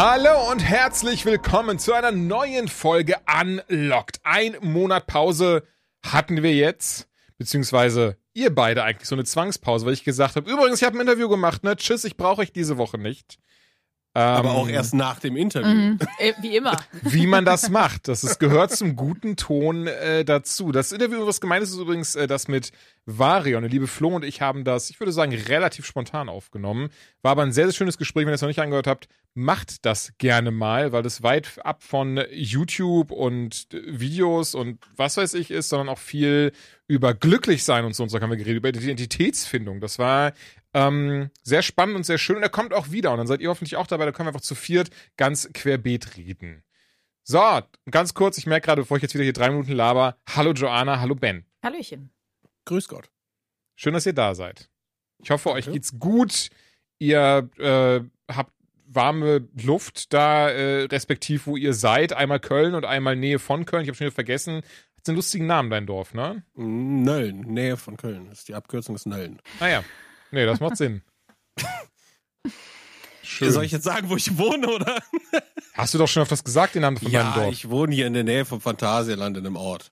Hallo und herzlich willkommen zu einer neuen Folge Unlocked. Ein Monat Pause hatten wir jetzt, beziehungsweise ihr beide eigentlich so eine Zwangspause, weil ich gesagt habe, übrigens, ich habe ein Interview gemacht, ne? Tschüss, ich brauche euch diese Woche nicht. Aber Ähm, auch erst nach dem Interview. Mhm. Äh, Wie immer. wie man das macht. Das ist, gehört zum guten Ton äh, dazu. Das Interview, was gemeint ist, ist übrigens äh, das mit Varion. Der liebe Flo und ich haben das, ich würde sagen, relativ spontan aufgenommen. War aber ein sehr, sehr schönes Gespräch. Wenn ihr es noch nicht angehört habt, macht das gerne mal, weil das weit ab von YouTube und äh, Videos und was weiß ich ist, sondern auch viel über glücklich sein und so und so haben wir geredet, über Identitätsfindung. Das war ähm, sehr spannend und sehr schön. Und er kommt auch wieder. Und dann seid ihr hoffentlich auch dabei. Da können wir einfach zu viert ganz querbeet reden. So, ganz kurz, ich merke gerade, bevor ich jetzt wieder hier drei Minuten laber. Hallo Joanna, hallo Ben. Hallöchen. Grüß Gott. Schön, dass ihr da seid. Ich hoffe, euch Danke. geht's gut. Ihr äh, habt warme Luft da, äh, respektiv wo ihr seid. Einmal Köln und einmal Nähe von Köln. Ich habe schon wieder vergessen. Hat einen lustigen Namen, dein Dorf, ne? Nölln, Nähe von Köln. Das ist die Abkürzung ist Nölln. Naja. Nee, das macht Sinn. Schön. Soll ich jetzt sagen, wo ich wohne, oder? Hast du doch schon öfters gesagt, den Namen von deinem Ja, Dorf? ich wohne hier in der Nähe vom Phantasialand in einem Ort.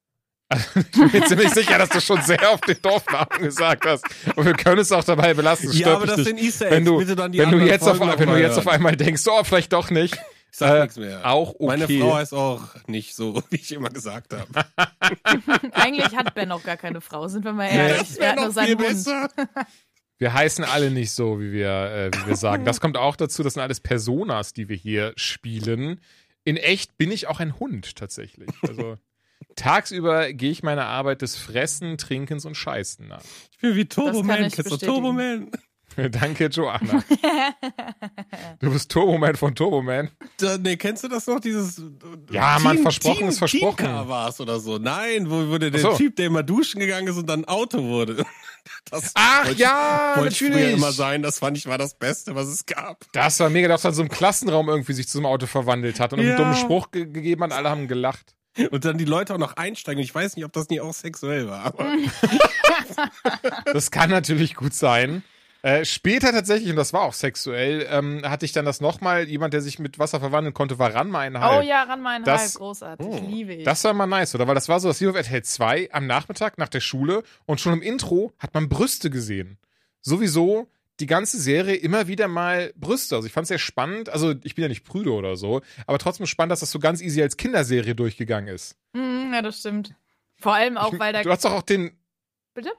Ich bin mir ziemlich sicher, dass du schon sehr oft den Dorfnamen gesagt hast. Und wir können es auch dabei belassen. Ja, aber das nicht. sind Easter wenn Eggs. du, Bitte dann die wenn du jetzt auf, Folgen wenn du jetzt auf einmal denkst, oh, vielleicht doch nicht. Ich sag Äh, nichts mehr. auch okay. Meine Frau heißt auch nicht so, wie ich immer gesagt habe. Eigentlich hat Ben auch gar keine Frau, sind wir mal Nee. ehrlich. Das Er hat nur seinen viel Hund. Wir heißen alle nicht so, wie wir, äh, wie wir sagen. Das kommt auch dazu, das sind alles Personas, die wir hier spielen. In echt bin ich auch ein Hund tatsächlich. Also tagsüber gehe ich meiner Arbeit des Fressen, Trinkens und Scheißen nach. Ich bin wie Turbo Das kann Man. ich Kennst du bestätigen. Man? Danke, Joanna. Du bist Turboman von Turboman. Da, nee, kennst du das noch? Dieses. Ja, Mann, versprochen ist versprochen. Teamcar war es oder so. Nein, wo wurde der so. Typ, der immer duschen gegangen ist und dann Auto wurde. Das Ach wollte ich- ja, wollte ich früher natürlich. immer sein. Das fand ich war das Beste, was es gab. Das war mega, dass er so im Klassenraum irgendwie sich zu einem Auto verwandelt hat und einen Ja. dummen Spruch ge gegeben hat. Alle haben gelacht. Und dann die Leute auch noch einsteigen. Ich weiß nicht, ob das nie auch sexuell war, aber Das kann natürlich gut sein. Äh, später tatsächlich, und das war auch sexuell, ähm, hatte ich dann das nochmal, jemand, der sich mit Wasser verwandeln konnte, war Ranma ein Oh Halb. ja, ran mal Das- Halb, großartig. Oh. Liebe ich. Das war mal nice, oder? Weil das war so, das lief auf RTL 2 am Nachmittag nach der Schule und schon im Intro hat man Brüste gesehen. Sowieso die ganze Serie immer wieder mal Brüste. Also ich fand es sehr spannend. Also ich bin ja nicht prüde oder so, aber trotzdem spannend, dass das so ganz easy als Kinderserie durchgegangen ist. Mhm, ja, das stimmt. Vor allem auch, Ich- weil da. Du hast doch auch den. Bitte?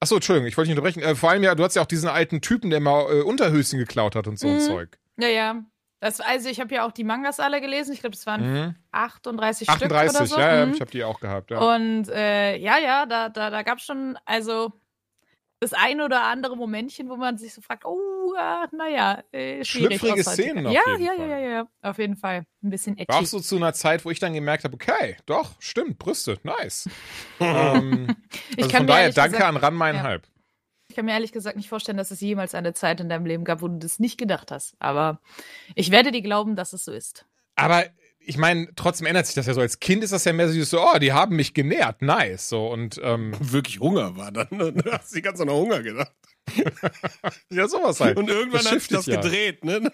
Achso, Entschuldigung, ich wollte nicht unterbrechen. Äh, vor allem ja, du hast ja auch diesen alten Typen, der mal äh, Unterhöschen geklaut hat und so ein Mhm. Zeug. Ja, ja. Das, also ich habe ja auch die Mangas alle gelesen. Ich glaube, es waren Mhm. 38, Stück oder 38, so. ja, ja, Mhm. ich habe die auch gehabt, ja. Und äh, ja, ja, da, da, da gab es schon, also das ein oder andere Momentchen, wo man sich so fragt, oh, äh, naja, äh. Schlüpfrige Szenen auf ja, jeden ja, Fall. ja, ja, ja, auf jeden Fall. Ein bisschen edgy. War auch so zu einer Zeit, wo ich dann gemerkt habe, okay, doch, stimmt, Brüste, nice. ähm, also von daher, danke gesagt, an Ran mein ja. Halb. Ich kann mir ehrlich gesagt nicht vorstellen, dass es jemals eine Zeit in deinem Leben gab, wo du das nicht gedacht hast. Aber ich werde dir glauben, dass es so ist. Aber ich meine, trotzdem ändert sich das ja so. Als Kind ist das ja mehr so, oh, die haben mich genährt, nice. So und ähm, wirklich Hunger war dann. ne? Du hast die ganze Zeit an Hunger gedacht. ja, sowas halt. Und irgendwann hat sich das ja. gedreht, ne?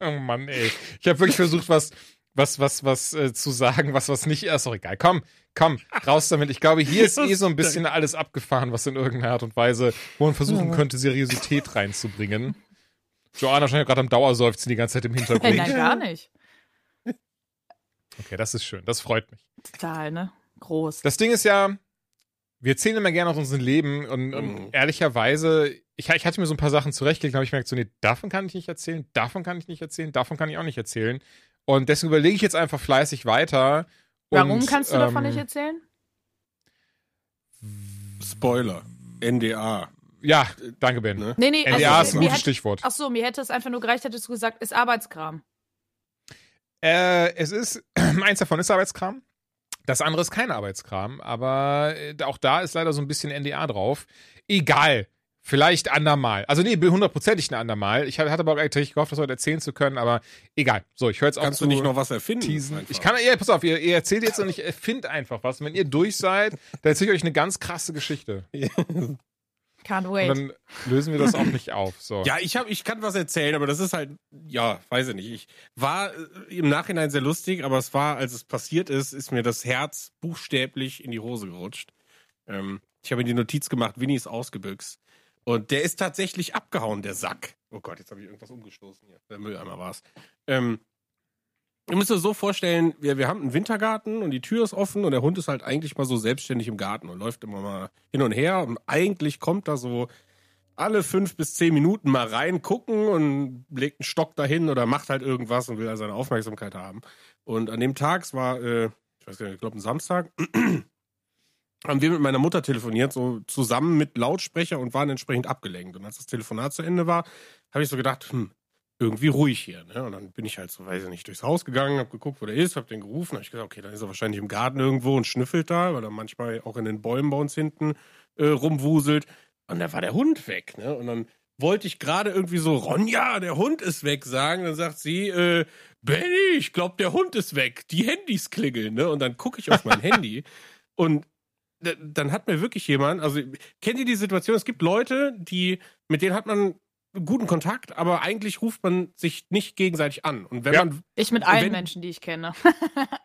Oh Mann, ey. Ich habe wirklich versucht, was, was, was, was äh, zu sagen, was, was nicht. Ist doch egal. Komm, komm, raus damit. Ich glaube, hier ist eh so ein bisschen alles abgefahren, was in irgendeiner Art und Weise, wo man versuchen könnte, Seriosität reinzubringen. Joanna scheint ja gerade am Dauerseufzen die ganze Zeit im Hintergrund. nein, gar nicht. Okay, das ist schön. Das freut mich. Total, ne? Groß. Das Ding ist ja, wir erzählen immer gerne aus unserem Leben und, und Mhm. ehrlicherweise, ich, ich hatte mir so ein paar Sachen zurechtgelegt, aber ich merke so, nee, davon kann ich nicht erzählen, davon kann ich nicht erzählen, davon kann ich auch nicht erzählen. Und deswegen überlege ich jetzt einfach fleißig weiter. Warum und, kannst du davon ähm, nicht erzählen? Spoiler. NDA. Ja, danke, Ben. Ne? Nee, nee, NDA ist also, ein mir gutes hätte, Stichwort. ach so, mir hätte es einfach nur gereicht, hättest du gesagt, ist Arbeitskram. Äh, es ist, eins davon ist Arbeitskram. Das andere ist kein Arbeitskram, aber äh, auch da ist leider so ein bisschen NDA drauf. Egal. Vielleicht andermal. Also nee, hundertprozentig ein andermal. Ich hatte aber auch eigentlich gehofft, das heute erzählen zu können, aber egal. So, ich höre jetzt auf Kannst du nicht noch was erfinden? teasen. einfach? Ich kann, ja, pass auf, ihr, ihr erzählt jetzt und ich erfind einfach was. Und wenn ihr durch seid, dann erzähle ich euch eine ganz krasse Geschichte. Can't Und wait. dann lösen wir das auch nicht auf. So. Ja, ich hab, ich kann was erzählen, aber das ist halt, ja, weiß ich nicht. Ich war äh, im Nachhinein sehr lustig, aber es war, als es passiert ist, ist mir das Herz buchstäblich in die Hose gerutscht. Ähm, ich habe mir die Notiz gemacht, Winnie ist ausgebüxt. Und der ist tatsächlich abgehauen, der Sack. Oh Gott, jetzt habe ich irgendwas umgestoßen hier. Der Mülleimer war's. Ähm, ihr müsst euch so vorstellen, wir, wir haben einen Wintergarten und die Tür ist offen und der Hund ist halt eigentlich mal so selbstständig im Garten und läuft immer mal hin und her und eigentlich kommt da so alle fünf bis zehn Minuten mal reingucken und legt einen Stock dahin oder macht halt irgendwas und will also seine Aufmerksamkeit haben. Und an dem Tag, es war, äh, ich weiß gar nicht, ich glaube ein Samstag, haben wir mit meiner Mutter telefoniert, so zusammen mit Lautsprecher und waren entsprechend abgelenkt. Und als das Telefonat zu Ende war, habe ich so gedacht, hm, irgendwie ruhig hier. Ne? Und dann bin ich halt so, weiß ich nicht, durchs Haus gegangen, habe geguckt, wo der ist, habe den gerufen, habe ich gesagt, okay, dann ist er wahrscheinlich im Garten irgendwo und schnüffelt da, weil er manchmal auch in den Bäumen bei uns hinten äh, rumwuselt. Und da war der Hund weg. Ne? Und dann wollte ich gerade irgendwie so, Ronja, der Hund ist weg sagen. Dann sagt sie, äh, Benny, ich glaube, der Hund ist weg. Die Handys klingeln. Ne? Und dann gucke ich auf mein Handy und dann hat mir wirklich jemand, also kennt ihr die Situation? Es gibt Leute, die, mit denen hat man guten Kontakt, aber eigentlich ruft man sich nicht gegenseitig an. Und wenn Ja. man, Ich mit allen wenn- Menschen, die ich kenne.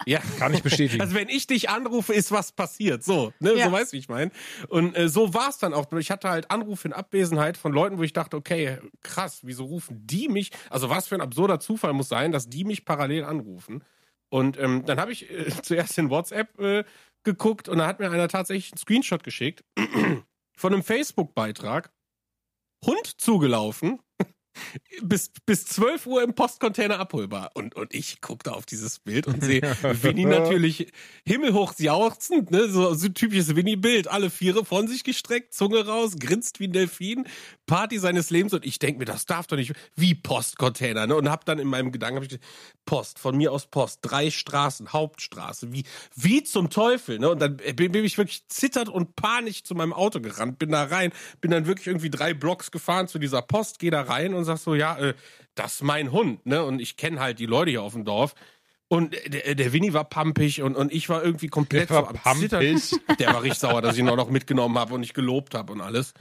ja, Kann ich bestätigen. also wenn ich dich anrufe, ist was passiert. So, ne? Ja. So weißt du, wie ich meine. Und äh, so war es dann auch. Ich hatte halt Anrufe in Abwesenheit von Leuten, wo ich dachte, okay, krass, wieso rufen die mich? Also was für ein absurder Zufall muss sein, dass die mich parallel anrufen. Und ähm, dann habe ich äh, zuerst in WhatsApp äh, geguckt und da hat mir einer tatsächlich einen Screenshot geschickt von einem Facebook-Beitrag. Hund zugelaufen. Bis, bis 12 Uhr im Postcontainer abholbar. Und, und ich gucke da auf dieses Bild und sehe Winnie natürlich himmelhoch jauchzend, ne? so, so ein typisches Winnie-Bild. Alle Viere von sich gestreckt, Zunge raus, grinst wie ein Delfin, Party seines Lebens. Und ich denke mir, das darf doch nicht, wie Postcontainer. Ne? Und hab dann in meinem Gedanken, ich gedacht, Post, von mir aus Post, drei Straßen, Hauptstraße, wie, wie zum Teufel. Ne? Und dann bin, bin ich wirklich zittert und panisch zu meinem Auto gerannt, bin da rein, bin dann wirklich irgendwie drei Blocks gefahren zu dieser Post, geh da rein und sag so, ja, äh, das ist mein Hund, ne? Und ich kenne halt die Leute hier auf dem Dorf. Und der, der Winnie war pampig und, und ich war irgendwie komplett Der war so am Zittern. pampig. Der war richtig sauer, dass ich ihn auch noch mitgenommen habe und ich gelobt habe und alles.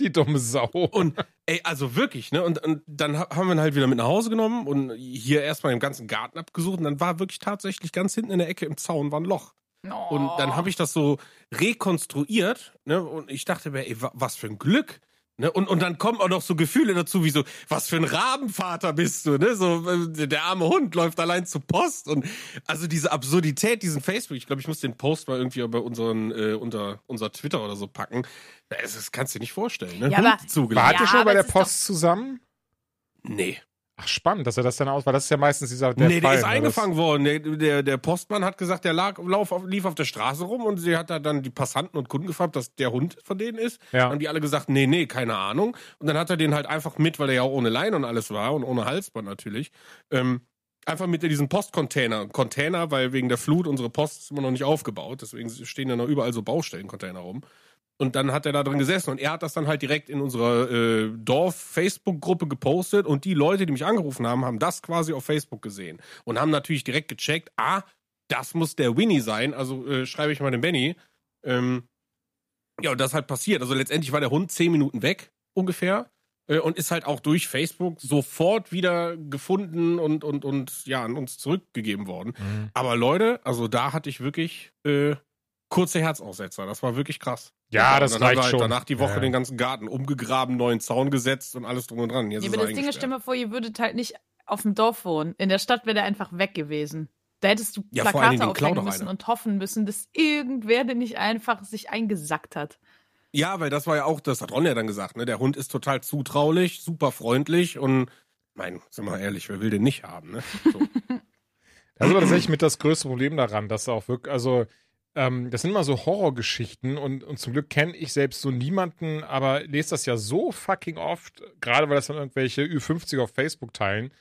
Die dumme Sau. Und ey, also wirklich, ne? Und, und dann ha- haben wir ihn halt wieder mit nach Hause genommen und hier erstmal den ganzen Garten abgesucht und dann war wirklich tatsächlich ganz hinten in der Ecke im Zaun war ein Loch. Und dann habe ich das so rekonstruiert, ne? Und ich dachte mir, ey, wa- was für ein Glück. Ne? Und, und dann kommen auch noch so Gefühle dazu, wie so, was für ein Rabenvater bist du, ne? So, äh, der arme Hund läuft allein zur Post. Und also diese Absurdität, diesen Facebook, ich glaube, ich muss den Post mal irgendwie über unseren, äh, unter unser Twitter oder so packen. Das, das kannst du dir nicht vorstellen, ne? Ja, aber- zugelassen. Wart ihr Ja, schon bei aber der Post zusammen? Nee. Ach, spannend, dass er das dann aus, weil das ist ja meistens dieser der nee, Fall, der ist ne? eingefangen worden. Der, der, der Postmann hat gesagt, der lag, lauf auf, lief auf der Straße rum und sie hat da dann die Passanten und Kunden gefragt, dass der Hund von denen ist. Ja. Und die alle gesagt, nee, nee, keine Ahnung. Und dann hat er den halt einfach mit, weil er ja auch ohne Leine und alles war und ohne Halsband natürlich, ähm, einfach mit in diesen Postcontainer. Container, weil wegen der Flut unsere Post ist immer noch nicht aufgebaut. Deswegen stehen ja noch überall so Baustellencontainer rum. Und dann hat er da drin gesessen und er hat das dann halt direkt in unserer äh, Dorf-Facebook-Gruppe gepostet und die Leute, die mich angerufen haben, haben das quasi auf Facebook gesehen und haben natürlich direkt gecheckt, ah, das muss der Winnie sein, also äh, schreibe ich mal den Benny. Ähm, ja, und das ist halt passiert. Also letztendlich war der Hund zehn Minuten weg, ungefähr, äh, und ist halt auch durch Facebook sofort wieder gefunden und, und, und ja, an uns zurückgegeben worden. Mhm. Aber Leute, also da hatte ich wirklich äh, kurze Herzaussetzer. Das war wirklich krass. Ja, das und dann reicht halt schon. danach die Woche Ja. den ganzen Garten umgegraben, neuen Zaun gesetzt und alles drum und dran. Jetzt Ja, aber er das Ding ist, stell mal vor, ihr würdet halt nicht auf dem Dorf wohnen. In der Stadt wäre der einfach weg gewesen. Da hättest du Ja, Plakate den aufhängen müssen einer. und hoffen müssen, dass irgendwer denn nicht einfach sich eingesackt hat. Ja, weil das war ja auch, das hat Ron ja dann gesagt, ne? Der Hund ist total zutraulich, super freundlich und mein, sind wir mal ehrlich, wer will den nicht haben, ne? So. Das ist aber tatsächlich mit das größte Problem daran, dass er auch wirklich, also ähm, das sind immer so Horrorgeschichten und, und zum Glück kenne ich selbst so niemanden, aber lese das ja so fucking oft, gerade weil das dann irgendwelche Ü50 auf Facebook teilen.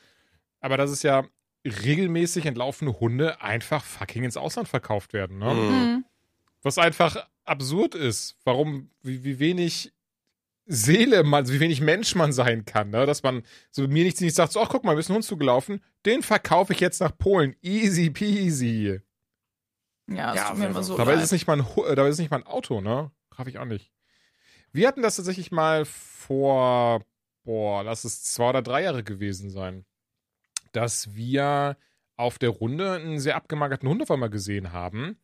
Aber das ist ja regelmäßig entlaufene Hunde einfach fucking ins Ausland verkauft werden, ne? Mhm. Mhm. Was einfach absurd ist. Warum, wie, wie wenig Seele man, also wie wenig Mensch man sein kann, ne? Dass man so mir nicht, nicht sagt, so, ach guck mal, wir sind Hund zugelaufen, den verkaufe ich jetzt nach Polen. Easy peasy. Ja, das Ja, tut mir immer so. Dabei ist leid. es nicht mal ein, äh, dabei ist es nicht mal ein Auto, ne? Raff ich auch nicht. Wir hatten das tatsächlich mal vor, boah, lass es zwei oder drei Jahre gewesen sein, dass wir auf der Runde einen sehr abgemagerten Hund auf einmal gesehen haben.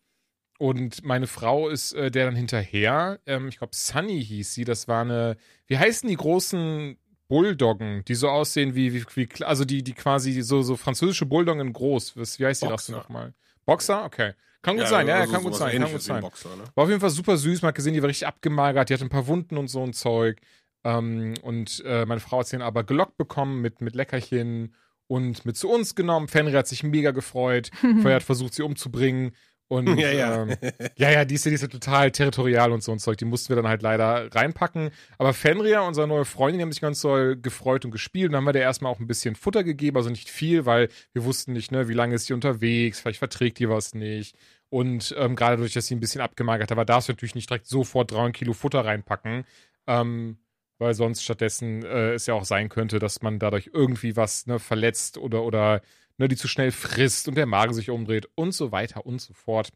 Und meine Frau ist äh, der dann hinterher, ähm, ich glaube Sunny hieß sie, das war eine, wie heißen die großen Bulldoggen, die so aussehen wie, wie, wie also die, die quasi so, so französische Bulldoggen in groß, Was, wie heißt die das nochmal? Boxer? Okay. Kann gut sein, ja, ja, also kann gut sein, kann gut sein. Boxer, ne? War auf jeden Fall super süß. Man hat gesehen, die war richtig abgemagert. Die hatte ein paar Wunden und so ein Zeug. Ähm, und äh, meine Frau hat sie dann aber gelockt bekommen mit, mit Leckerchen und mit zu uns genommen. Fenrir hat sich mega gefreut. Feuer hat versucht, sie umzubringen. Und Ja, ja. Ähm, ja, ja, die ist, ja- die ist ja total territorial und so ein Zeug. Die mussten wir dann halt leider reinpacken. Aber Fenrir, unsere neue Freundin, die haben sich ganz doll gefreut und gespielt. Und dann haben wir der erstmal auch ein bisschen Futter gegeben, also nicht viel, weil wir wussten nicht, ne, wie lange ist sie unterwegs, vielleicht verträgt die was nicht. Und ähm, gerade dadurch, dass sie ein bisschen abgemagert war, darfst du natürlich nicht direkt sofort 300 Kilo Futter reinpacken. Ähm, weil sonst stattdessen äh, es ja auch sein könnte, dass man dadurch irgendwie was ne, verletzt oder, oder ne, die zu schnell frisst und der Magen sich umdreht und so weiter und so fort.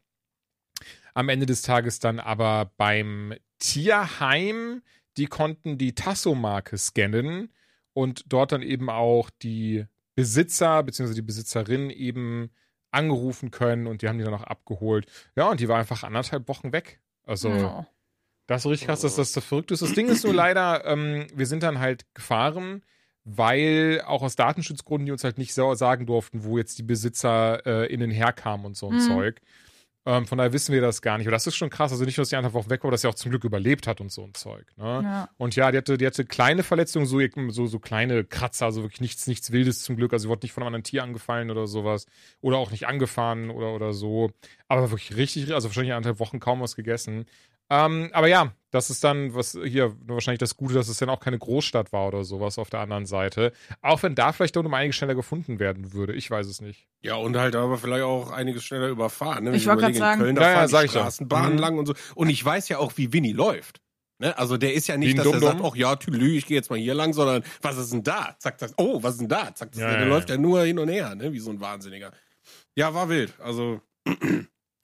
Am Ende des Tages dann aber beim Tierheim, die konnten die Tasso-Marke scannen und dort dann eben auch die Besitzer bzw. die Besitzerin eben angerufen können und die haben die dann auch abgeholt. Ja, und die war einfach anderthalb Wochen weg. Also. Oh. Das ist richtig krass, dass das so verrückt ist. Das Ding ist nur leider, ähm, wir sind dann halt gefahren, weil auch aus Datenschutzgründen die uns halt nicht so sagen durften, wo jetzt die Besitzer äh, innen herkamen und so ein Mhm. Zeug. Ähm, von daher wissen wir das gar nicht. Und das ist schon krass. Also nicht nur, dass die anderthalb Wochen weg war, dass sie auch zum Glück überlebt hat und so ein Zeug. Ne? Ja. Und ja, die hatte, die hatte kleine Verletzungen, so, so, so kleine Kratzer, also wirklich nichts, nichts Wildes zum Glück. Also sie wurde nicht von einem anderen Tier angefallen oder sowas. Oder auch nicht angefahren oder, oder so. Aber wirklich richtig, also wahrscheinlich anderthalb Wochen kaum was gegessen. Ähm, aber ja, das ist dann, was hier wahrscheinlich das Gute, dass es dann auch keine Großstadt war oder sowas auf der anderen Seite. Auch wenn da vielleicht um einiges schneller gefunden werden würde. Ich weiß es nicht. Ja, und halt aber vielleicht auch einiges schneller überfahren. Ne? Ich wollte überlege, grad in sagen- Köln, da Ja, ja, fahren sag die ja. Straßenbahnen Mhm. lang und so. Und ich weiß ja auch, wie Winnie läuft. Ne? Also der ist ja nicht, ein dass er Dum-Dum? sagt, ach ja, tülü, ich gehe jetzt mal hier lang, sondern was ist denn da? Zack, zack, oh, was ist denn da? Zack, zack, Ja, der ja, läuft ja. ja nur hin und her, ne? wie so ein Wahnsinniger. Ja, war wild. Also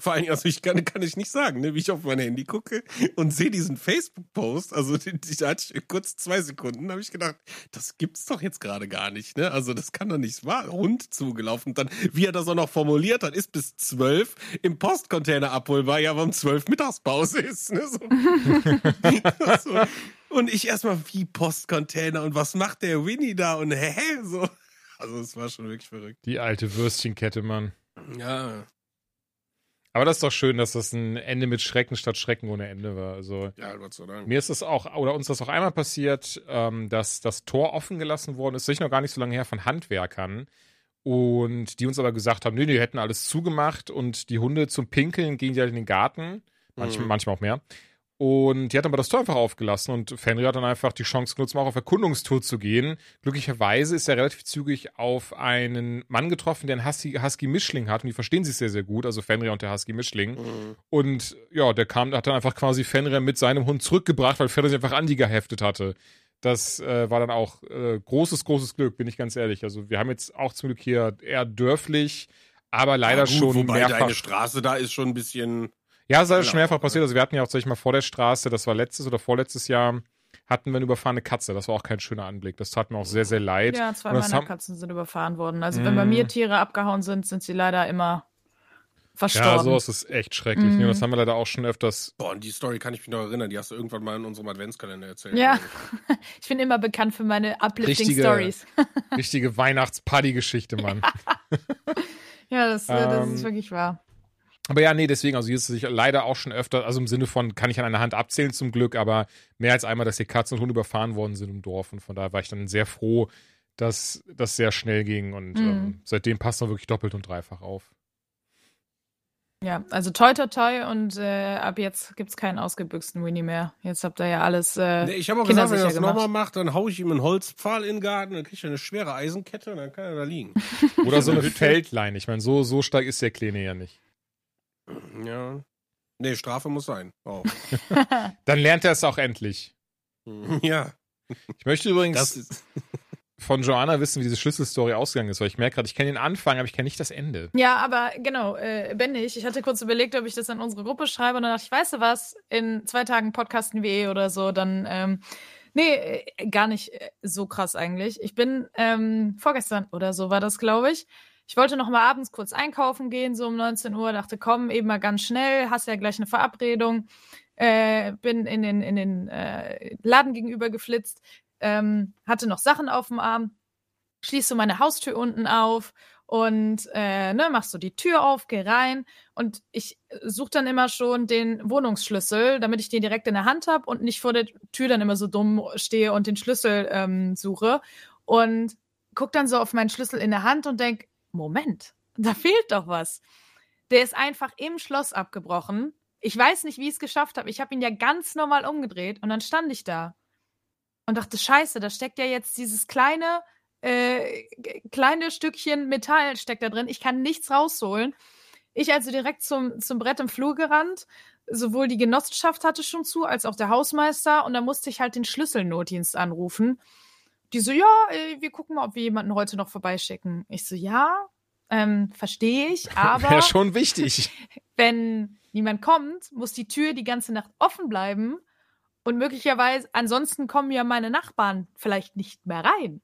vor Dingen, also ich kann, kann ich nicht sagen, ne? wie ich auf mein Handy gucke und sehe diesen Facebook-Post, also da hatte ich kurz zwei Sekunden, habe ich gedacht, das gibt's doch jetzt gerade gar nicht, ne? Also das kann doch nicht wahr. Hund zugelaufen. Und dann, wie er das auch noch formuliert hat, ist bis zwölf im Postcontainer abholbar, ja, aber um zwölf Mittagspause ist, ne? So. so. Und ich erstmal, wie Postcontainer und was macht der Winnie da und hä? So. Also es war schon wirklich verrückt. Die alte Würstchenkette, Mann. Ja, Aber das ist doch schön, dass das ein Ende mit Schrecken statt Schrecken ohne Ende war. Also ja, Gott sei Dank. mir ist das auch, oder uns ist das auch einmal passiert, ähm, dass das Tor offen gelassen worden ist, sicher noch gar nicht so lange her, von Handwerkern. Und die uns aber gesagt haben, nee, die hätten alles zugemacht und die Hunde zum Pinkeln gehen die halt in den Garten. Manchmal, Mhm. manchmal auch mehr. Und die hat aber das Tor einfach aufgelassen und Fenrir hat dann einfach die Chance genutzt, mal auch auf Erkundungstour zu gehen. Glücklicherweise ist er relativ zügig auf einen Mann getroffen, der einen Husky, Husky Mischling hat und die verstehen sich sehr, sehr gut, also Fenrir und der Husky Mischling. Mhm. Und ja, der kam, hat dann einfach quasi Fenrir mit seinem Hund zurückgebracht, weil Fenrir sich einfach an die geheftet hatte. Das äh, war dann auch äh, großes, großes Glück, bin ich ganz ehrlich. Also wir haben jetzt auch zum Glück hier eher dörflich, aber leider Ja, gut, schon wobei mehrfach. deine Straße da ist schon ein bisschen. Ja, es ist Genau. schon mehrfach passiert. Also wir hatten ja auch, sag ich mal, vor der Straße, das war letztes oder vorletztes Jahr, hatten wir eine überfahrene Katze. Das war auch kein schöner Anblick. Das tat mir auch sehr, sehr leid. Ja, zwei Und meiner haben- Katzen sind überfahren worden. Also wenn bei Mm. mir Tiere abgehauen sind, sind sie leider immer verstorben. Ja, sowas ist echt schrecklich. Mhm. Ne? Das haben wir leider auch schon öfters. Boah, an die Story kann ich mich noch erinnern. Die hast du irgendwann mal in unserem Adventskalender erzählt. Ja. Ich bin immer bekannt für meine uplifting Richtige- Stories. Richtige Weihnachts-Party-Geschichte, Mann. Ja, das, äh, das Ähm, ist wirklich wahr. Aber ja, nee, deswegen, also hier ist es sich leider auch schon öfter, also im Sinne von, kann ich an einer Hand abzählen zum Glück, aber mehr als einmal, dass hier Katzen und Hunde überfahren worden sind im Dorf. Und von daher war ich dann sehr froh, dass das sehr schnell ging. Und Mhm. ähm, seitdem passt man wirklich doppelt und dreifach auf. Ja, also toi toi toi und äh, ab jetzt gibt's keinen ausgebüxten Winnie mehr. Jetzt habt ihr ja alles äh, Nee, ich habe auch gesagt, wenn er das nochmal macht, dann hau ich ihm einen Holzpfahl in den Garten, dann kriegt er eine schwere Eisenkette und dann kann er da liegen. Oder so eine Feldlein. Ich meine, so, so stark ist der Kleine ja nicht. Ja. Nee, Strafe muss sein. Auch. Dann lernt er es auch endlich. ja. Ich möchte übrigens Das ist, von Joanna wissen, wie diese Schlüsselstory ausgegangen ist, weil ich merke gerade, ich kenne den Anfang, aber ich kenne nicht das Ende. Ja, aber genau, äh, Ben nicht. Ich hatte kurz überlegt, ob ich das an unsere Gruppe schreibe und dann dachte ich, weißt du was, in zwei Tagen podcasten wir eh oder so, dann, ähm, nee, äh, gar nicht äh, so krass eigentlich. Ich bin, ähm, vorgestern oder so war das, glaube ich. Ich wollte noch mal abends kurz einkaufen gehen, so um 19 Uhr, dachte, komm, eben mal ganz schnell, hast ja gleich eine Verabredung. Äh, bin in den, in den äh, Laden gegenüber geflitzt, ähm, hatte noch Sachen auf dem Arm, schließ so meine Haustür unten auf und äh, ne, machst so die Tür auf, geh rein und ich suche dann immer schon den Wohnungsschlüssel, damit ich den direkt in der Hand habe und nicht vor der Tür dann immer so dumm stehe und den Schlüssel ähm, suche und guck dann so auf meinen Schlüssel in der Hand und denk, Moment, da fehlt doch was. Der ist einfach im Schloss abgebrochen. Ich weiß nicht, wie ich es geschafft habe. Ich habe ihn ja ganz normal umgedreht und dann stand ich da und dachte, scheiße, da steckt ja jetzt dieses kleine äh, kleine Stückchen Metall steckt da drin. Ich kann nichts rausholen. Ich also direkt zum, zum Brett im Flur gerannt. Sowohl die Genossenschaft hatte schon zu, als auch der Hausmeister. Und da musste ich halt den Schlüsselnotdienst anrufen. Die so, ja, äh, wir gucken mal, ob wir jemanden heute noch vorbeischicken. Ich so, ja, ähm, verstehe ich, aber Wäre schon wichtig. wenn niemand kommt, muss die Tür die ganze Nacht offen bleiben. Und möglicherweise, ansonsten kommen ja meine Nachbarn vielleicht nicht mehr rein.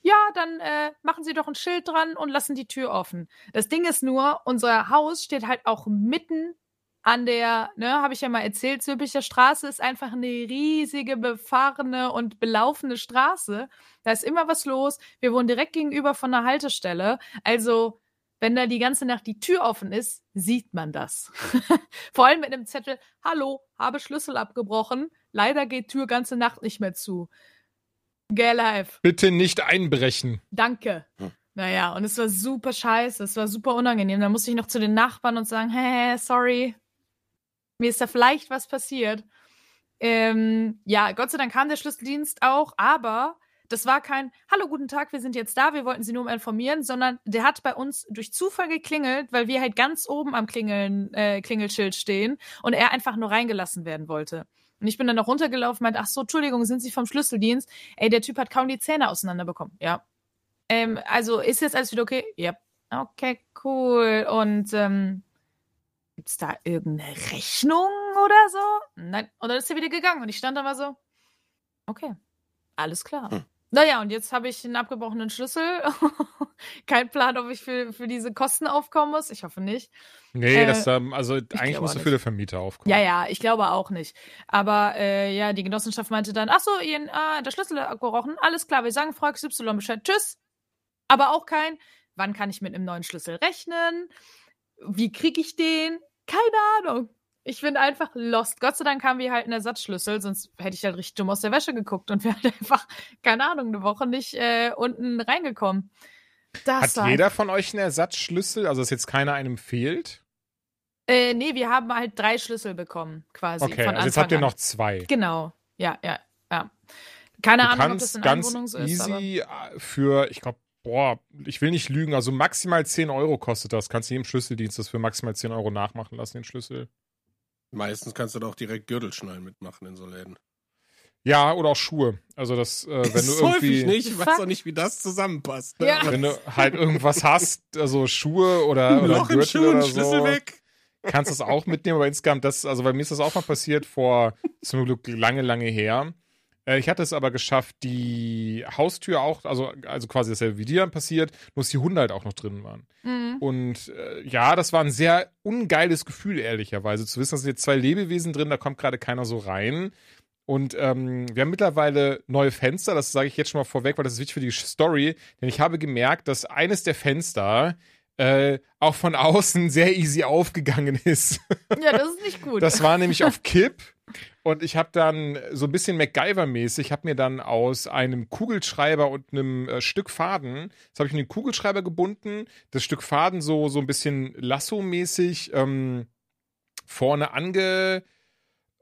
Ja, dann äh, machen Sie doch ein Schild dran und lassen die Tür offen. Das Ding ist nur, unser Haus steht halt auch mitten an der, ne, habe ich ja mal erzählt, Zülpicher Straße ist einfach eine riesige, befahrene und belaufene Straße. Da ist immer was los. Wir wohnen direkt gegenüber von einer Haltestelle. Also, wenn da die ganze Nacht die Tür offen ist, sieht man das. Vor allem mit einem Zettel, hallo, habe Schlüssel abgebrochen. Leider geht Tür ganze Nacht nicht mehr zu. Gay life. Bitte nicht einbrechen. Danke. Naja, und es war super scheiße, es war super unangenehm. Da musste ich noch zu den Nachbarn und sagen, hey, sorry, mir ist da vielleicht was passiert. Ähm, ja, Gott sei Dank kam der Schlüsseldienst auch, aber das war kein Hallo, guten Tag, wir sind jetzt da, wir wollten Sie nur mal informieren, sondern der hat bei uns durch Zufall geklingelt, weil wir halt ganz oben am Klingeln, äh, Klingelschild stehen und er einfach nur reingelassen werden wollte. Und ich bin dann noch runtergelaufen, meinte, ach so, Entschuldigung, sind Sie vom Schlüsseldienst? Ey, der Typ hat kaum die Zähne auseinanderbekommen. Ja. Ähm, also ist jetzt alles wieder okay? Ja. Okay, cool. Und ähm, gibt's da irgendeine Rechnung oder so? Nein. Und dann ist er wieder gegangen und ich stand da mal so, okay, alles klar. Hm. Naja, und jetzt habe ich einen abgebrochenen Schlüssel. Kein Plan, ob ich für, für diese Kosten aufkommen muss. Ich hoffe nicht. Nee, Äh, das ähm, also eigentlich musst du für den Vermieter aufkommen. Ja, ja, ich glaube auch nicht. Aber äh, ja, die Genossenschaft meinte dann, ach so, Ian, ah, der Schlüssel hat abgebrochen. Alles klar, wir sagen Frau XY Bescheid. Tschüss. Aber auch kein, wann kann ich mit einem neuen Schlüssel rechnen? Wie kriege ich den? Keine Ahnung. Ich bin einfach lost. Gott sei Dank haben wir halt einen Ersatzschlüssel, sonst hätte ich halt richtig dumm aus der Wäsche geguckt und wäre halt einfach, keine Ahnung, eine Woche nicht äh, unten reingekommen. Das Hat jeder von euch einen Ersatzschlüssel? Also, dass jetzt keiner einem fehlt? Äh, nee, wir haben halt drei Schlüssel bekommen, quasi. Okay, von also jetzt habt ihr an. noch zwei. Genau. Ja, ja, ja. Keine Du Ahnung, ob das in ganz Einwohnung so ist, easy äh, für, ich glaube, boah, ich will nicht lügen, also maximal 10 Euro kostet das. Kannst du jedem Schlüsseldienst das für maximal 10 Euro nachmachen lassen, den Schlüssel. Meistens kannst du da auch direkt Gürtelschnallen mitmachen in so Läden. Ja, oder auch Schuhe. Also das, äh, wenn du das häufig irgendwie, nicht, ich weiß auch nicht, wie das zusammenpasst. Ne? Ja. wenn du halt irgendwas hast, also Schuhe oder, oder Loch im Gürtel Schuh, oder ein Schlüssel so, weg. kannst du es auch mitnehmen, aber insgesamt das, also bei mir ist das auch mal passiert vor zum Glück lange, lange her. Äh, Ich hatte es aber geschafft, die Haustür auch, also, also quasi dasselbe wie dir passiert, nur dass die Hunde halt auch noch drin waren. Mhm. Und äh, ja, das war ein sehr ungeiles Gefühl, ehrlicherweise, zu wissen, dass sind jetzt zwei Lebewesen drin, da kommt gerade keiner so rein. Und ähm, wir haben mittlerweile neue Fenster, das sage ich jetzt schon mal vorweg, weil das ist wichtig für die Story, denn ich habe gemerkt, dass eines der Fenster äh, auch von außen sehr easy aufgegangen ist. Ja, das ist nicht gut. Das war nämlich auf Kipp. Und ich habe dann so ein bisschen MacGyver-mäßig, habe mir dann aus einem Kugelschreiber und einem äh, Stück Faden, das habe ich mit dem Kugelschreiber gebunden, das Stück Faden so, so ein bisschen Lasso-mäßig ähm, vorne ange,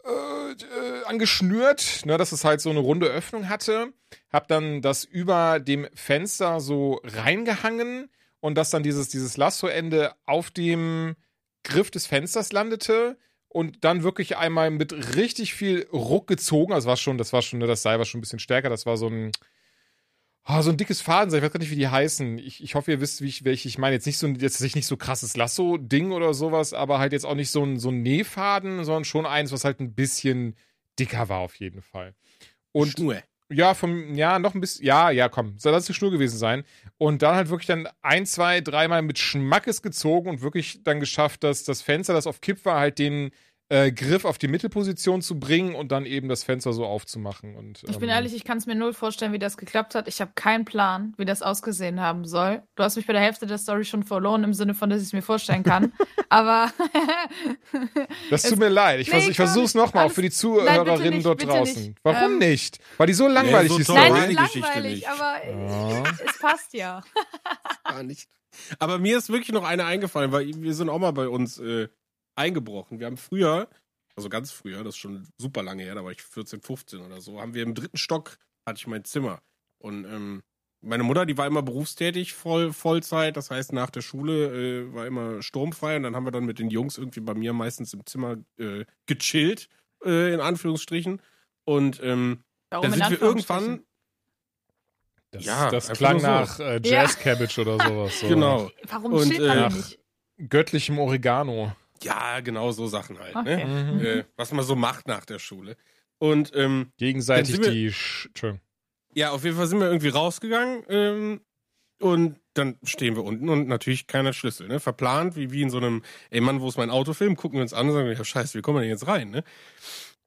äh, äh, angeschnürt, ne, dass es halt so eine runde Öffnung hatte. Hab dann das über dem Fenster so reingehangen und dass dann dieses, dieses Lasso-Ende auf dem Griff des Fensters landete und dann wirklich einmal mit richtig viel Ruck gezogen. Also war schon, das war schon, ne, das Seil war schon ein bisschen stärker. Das war so ein, oh, so ein dickes Fadenseil. Ich weiß gar nicht, wie die heißen. Ich, ich hoffe, ihr wisst, wie ich, welche ich meine. Jetzt nicht so jetzt nicht so krasses Lasso-Ding oder sowas, aber halt jetzt auch nicht so ein, so ein Nähfaden, sondern schon eins, was halt ein bisschen dicker war auf jeden Fall. Und Schnur. Ja, vom, ja, noch ein bisschen, ja, ja, komm, soll das die Schnur gewesen sein. Und dann halt wirklich dann ein, zwei, dreimal mit Schmackes gezogen und wirklich dann geschafft, dass das Fenster, das auf Kipp war, halt den äh, Griff auf die Mittelposition zu bringen und dann eben das Fenster so aufzumachen. Und, Ich bin ähm, ehrlich, ich kann es mir null vorstellen, wie das geklappt hat. Ich habe keinen Plan, wie das ausgesehen haben soll. Du hast mich bei der Hälfte der Story schon verloren, im Sinne von, dass ich es mir vorstellen kann. Aber Das tut mir leid. Ich, Nee, vers ich versuche es nochmal, auch für die Zuhörerinnen nicht, dort draußen. nicht. Warum Ähm, nicht? Weil die so langweilig, so die toll Story. war nein, die nicht langweilig, nicht. aber Ja. es passt ja. Gar nicht. Aber mir ist wirklich noch eine eingefallen, weil wir sind auch mal bei uns äh, eingebrochen. Wir haben früher, also ganz früher, das ist schon super lange her, da war ich 14, 15 oder so, haben wir im dritten Stock, hatte ich mein Zimmer. Und ähm, meine Mutter, die war immer berufstätig, voll, Vollzeit, das heißt nach der Schule äh, war immer sturmfrei und dann haben wir dann mit den Jungs irgendwie bei mir meistens im Zimmer äh, gechillt, äh, in Anführungsstrichen. Und ähm, Warum dann in sind wir irgendwann? Das, Ja, das klang so. nach äh, Jazz Cabbage oder sowas. So. genau, Warum Und, chillt man äh, nicht? Göttlichem Oregano. Ja, genau so Sachen halt. Okay. Ne? Mhm. äh, was man so macht nach der Schule. Und ähm, Gegenseitig wir- die. Sch ja, auf jeden Fall sind wir irgendwie rausgegangen ähm, und dann stehen wir unten und natürlich keiner Schlüssel, ne? Verplant, wie, wie in so einem, ey Mann, wo ist mein Autofilm? Gucken wir uns an und sagen, ja scheiße, wie kommen wir denn jetzt rein, ne?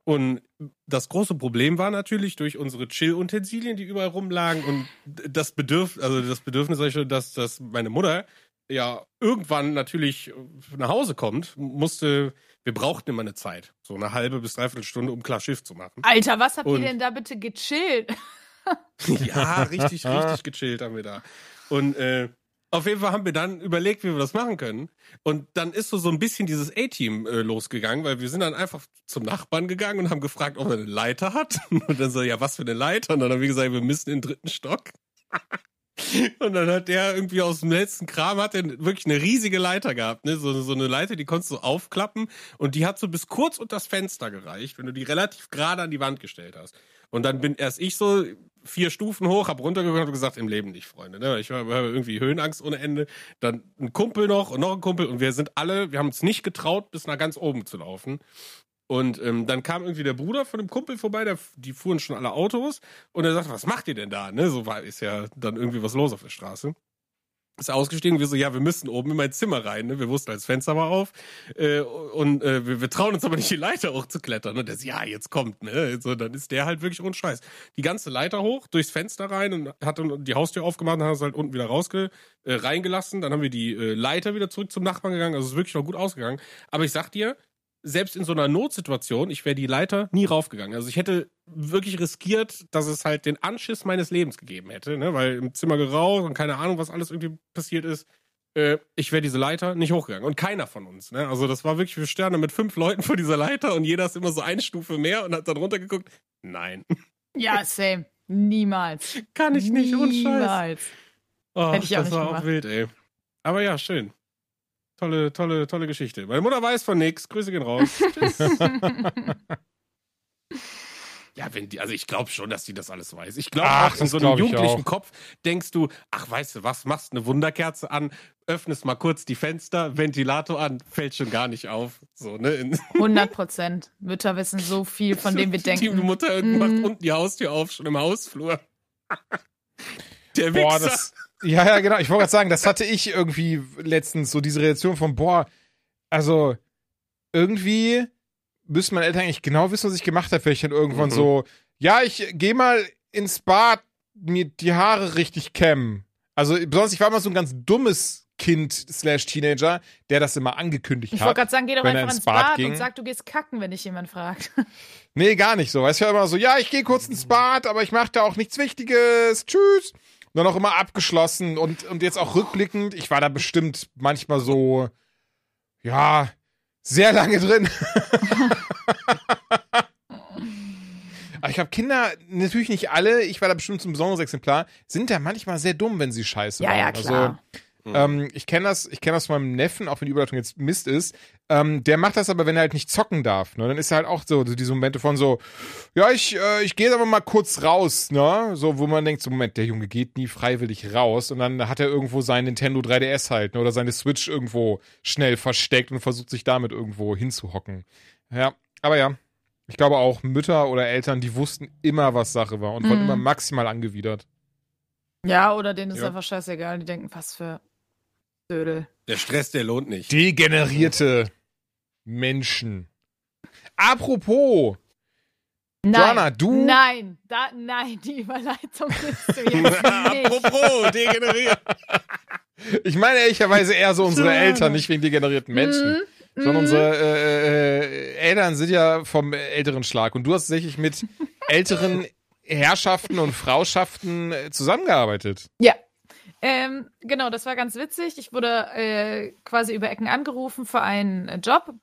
Und das große Problem war natürlich durch unsere Chill-Utensilien, die überall rumlagen und das Bedürf also das Bedürfnis, dass meine Mutter ja irgendwann natürlich nach Hause kommt, musste, wir brauchten immer eine Zeit, so eine halbe bis dreiviertel Stunde, um klar Schiff zu machen. Alter, was habt und- ihr denn da bitte gechillt? Ja, richtig, richtig gechillt haben wir da. Und äh, auf jeden Fall haben wir dann überlegt, wie wir das machen können. Und dann ist so, so ein bisschen dieses A-Team äh, losgegangen, weil wir sind dann einfach zum Nachbarn gegangen und haben gefragt, ob er eine Leiter hat. Und dann so, ja, was für eine Leiter? Und dann haben wir gesagt, wir müssen in den dritten Stock. Und dann hat der irgendwie aus dem letzten Kram hat er wirklich eine riesige Leiter gehabt, ne? So, so eine Leiter, die konntest du aufklappen und die hat so bis kurz unter das Fenster gereicht, wenn du die relativ gerade an die Wand gestellt hast. Und dann bin erst ich so vier Stufen hoch, hab runtergeguckt und gesagt, im Leben nicht, Freunde. Ne? Ich habe irgendwie Höhenangst ohne Ende. Dann ein Kumpel noch und noch ein Kumpel und wir sind alle, wir haben uns nicht getraut, bis nach ganz oben zu laufen. Und ähm, dann kam irgendwie der Bruder von dem Kumpel vorbei, der, die fuhren schon alle Autos und er sagte, was macht ihr denn da? Ne? So war ist ja dann irgendwie was los auf der Straße. Ist ausgestiegen, wir so, ja, wir müssen oben in mein Zimmer rein. Ne? Wir wussten, das Fenster war auf. Äh, und äh, wir, wir trauen uns aber nicht, die Leiter hochzuklettern. Und der so, ja, jetzt kommt, ne? So, dann ist der halt wirklich ohne Scheiß. Die ganze Leiter hoch, durchs Fenster rein und hat dann die Haustür aufgemacht und haben es halt unten wieder rausge äh, reingelassen. Dann haben wir die äh, Leiter wieder zurück zum Nachbarn gegangen. Also es ist wirklich noch gut ausgegangen. Aber ich sag dir, selbst in so einer Notsituation, ich wäre die Leiter nie raufgegangen. Also ich hätte wirklich riskiert, dass es halt den Anschiss meines Lebens gegeben hätte, ne? weil im Zimmer geraucht und keine Ahnung, was alles irgendwie passiert ist. Äh, ich wäre diese Leiter nicht hochgegangen. Und keiner von uns. Ne? Also das war wirklich, wir standen mit fünf Leuten vor dieser Leiter und jeder ist immer so eine Stufe mehr und hat dann runtergeguckt. Nein, Ja, same. Niemals. kann ich nicht, und Scheiß. Niemals. Oh, Hätte ich auch das war auch gemacht. wild, ey. Aber ja, schön. Tolle, tolle, tolle Geschichte. Meine Mutter weiß von nix. Grüße gehen raus. Tschüss. Ja, wenn die, also ich glaube schon, dass die das alles weiß. Ich glaube Ach, in so einem jugendlichen. Kopf denkst du, ach, weißt du was, machst eine Wunderkerze an, öffnest mal kurz die Fenster, Ventilator an, fällt schon gar nicht auf. So, ne? In, 100 Prozent. Mütter wissen so viel, von dem wir Die denken. Mutter Mhm. macht unten die Haustür auf, schon im Hausflur. Der Boah, Wichser. das. Ja, ja, genau. Ich wollte gerade sagen, das hatte ich irgendwie letztens, so diese Reaktion von, boah, also irgendwie müssen meine Eltern eigentlich genau wissen, was ich gemacht habe, wenn ich dann irgendwann Mhm. so, ja, ich gehe mal ins Bad, mir die Haare richtig kämmen. Also besonders, ich war immer so ein ganz dummes Kind slash Teenager, der das immer angekündigt Ich hat. wollte gerade sagen, geh doch wenn er einfach ins Bad Bad, ging. und sag, du gehst kacken, wenn dich jemand fragt. Nee, gar nicht so. Weißt du, ja immer so, ja, ich gehe kurz ins Bad, aber ich mache da auch nichts Wichtiges. Tschüss. Dann auch immer abgeschlossen und, und jetzt auch rückblickend, ich war da bestimmt manchmal so, ja, sehr lange drin. Aber ich glaube, Kinder, natürlich nicht alle, ich war da bestimmt zum besonderes Exemplar, sind da manchmal sehr dumm, wenn sie scheiße Ja, bauen. ja, klar. Also, ähm, ich kenne das, ich kenne das von meinem Neffen, auch wenn die Überleitung jetzt Mist ist. Ähm, der macht das aber, wenn er halt nicht zocken darf. Ne? Dann ist er halt auch so, so diese Momente von so, ja, ich, äh, ich gehe jetzt aber mal kurz raus, ne? So, wo man denkt, so, Moment, der Junge geht nie freiwillig raus und dann hat er irgendwo sein Nintendo 3DS halt, ne? Oder seine Switch irgendwo schnell versteckt und versucht sich damit irgendwo hinzuhocken. Ja, aber ja. Ich glaube auch, Mütter oder Eltern, die wussten immer, was Sache war und Mhm. immer maximal angewidert. Ja, oder denen ist Ja. einfach scheißegal. Die denken, was für Dödel. Der Stress, der lohnt nicht. Degenerierte Menschen. Apropos, Nein. Joanna, du- Nein, da, nein, die Überleitung du jetzt nicht. Apropos, degeneriert. ich meine ehrlicherweise eher so unsere. Eltern, nicht wegen degenerierten Menschen. Mhm, Sondern mhm. unsere äh, äh, Eltern sind ja vom älteren Schlag. Und du hast tatsächlich mit älteren Herrschaften und Frauschaften äh, zusammengearbeitet. Ja. Ähm, genau, das war ganz witzig. Ich wurde äh, quasi über Ecken angerufen für einen äh, Job,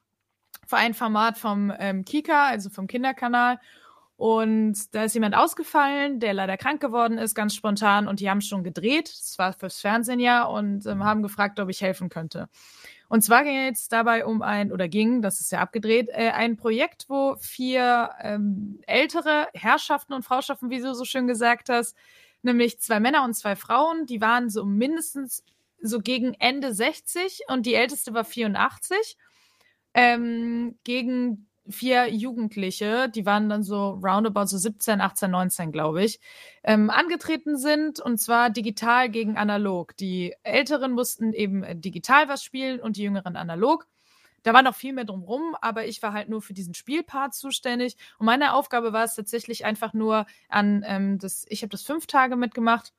für ein Format vom ähm, Kika, also vom Kinderkanal. Und da ist jemand ausgefallen, der leider krank geworden ist, ganz spontan. Und die haben schon gedreht. Das war fürs Fernsehen ja und ähm, haben gefragt, ob ich helfen könnte. Und zwar ging es dabei um ein, oder ging, das ist ja abgedreht, äh, ein Projekt, wo vier ähm, ältere Herrschaften und Frauschaften, wie du so schön gesagt hast, nämlich zwei Männer und zwei Frauen, die waren so mindestens so gegen Ende 60 und die älteste war 84, ähm, gegen vier Jugendliche, die waren dann so roundabout so 17, 18, 19, glaube ich, ähm, angetreten sind und zwar digital gegen analog. Die Älteren mussten eben äh, digital was spielen und die Jüngeren analog. Da war noch viel mehr drumrum, aber ich war halt nur für diesen Spielpart zuständig. Und meine Aufgabe war es tatsächlich einfach nur an ähm, das, ich habe das fünf Tage mitgemacht.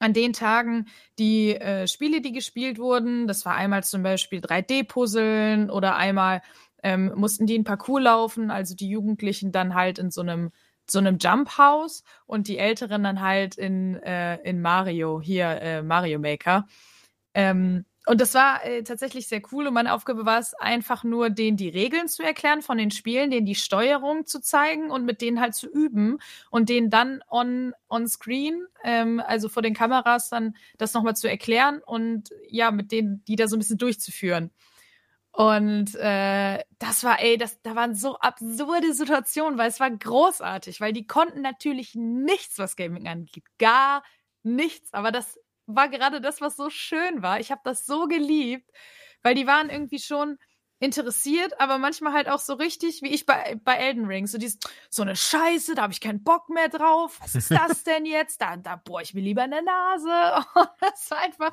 An den Tagen die äh, Spiele, die gespielt wurden, das war einmal zum Beispiel 3D-Puzzeln oder einmal ähm, mussten die in Parcours laufen, also die Jugendlichen dann halt in so einem so einem Jump House und die Älteren dann halt in äh, in Mario hier äh, Mario Maker. Ähm, und das war äh, tatsächlich sehr cool und meine Aufgabe war es einfach nur, denen die Regeln zu erklären von den Spielen, denen die Steuerung zu zeigen und mit denen halt zu üben und denen dann on, on screen, ähm, also vor den Kameras dann das nochmal zu erklären und ja, mit denen, die da so ein bisschen durchzuführen. Und äh, das war, ey, das, da waren so absurde Situationen, weil es war großartig, weil die konnten natürlich nichts, was Gaming angeht. Gar nichts. Aber das war gerade das, was so schön war. Ich habe das so geliebt, weil die waren irgendwie schon interessiert, aber manchmal halt auch so richtig, wie ich bei, bei Elden Ring. So dieses, so eine Scheiße, da habe ich keinen Bock mehr drauf. Was ist das denn jetzt? Da, da bohr ich mir lieber in der Nase. das war einfach.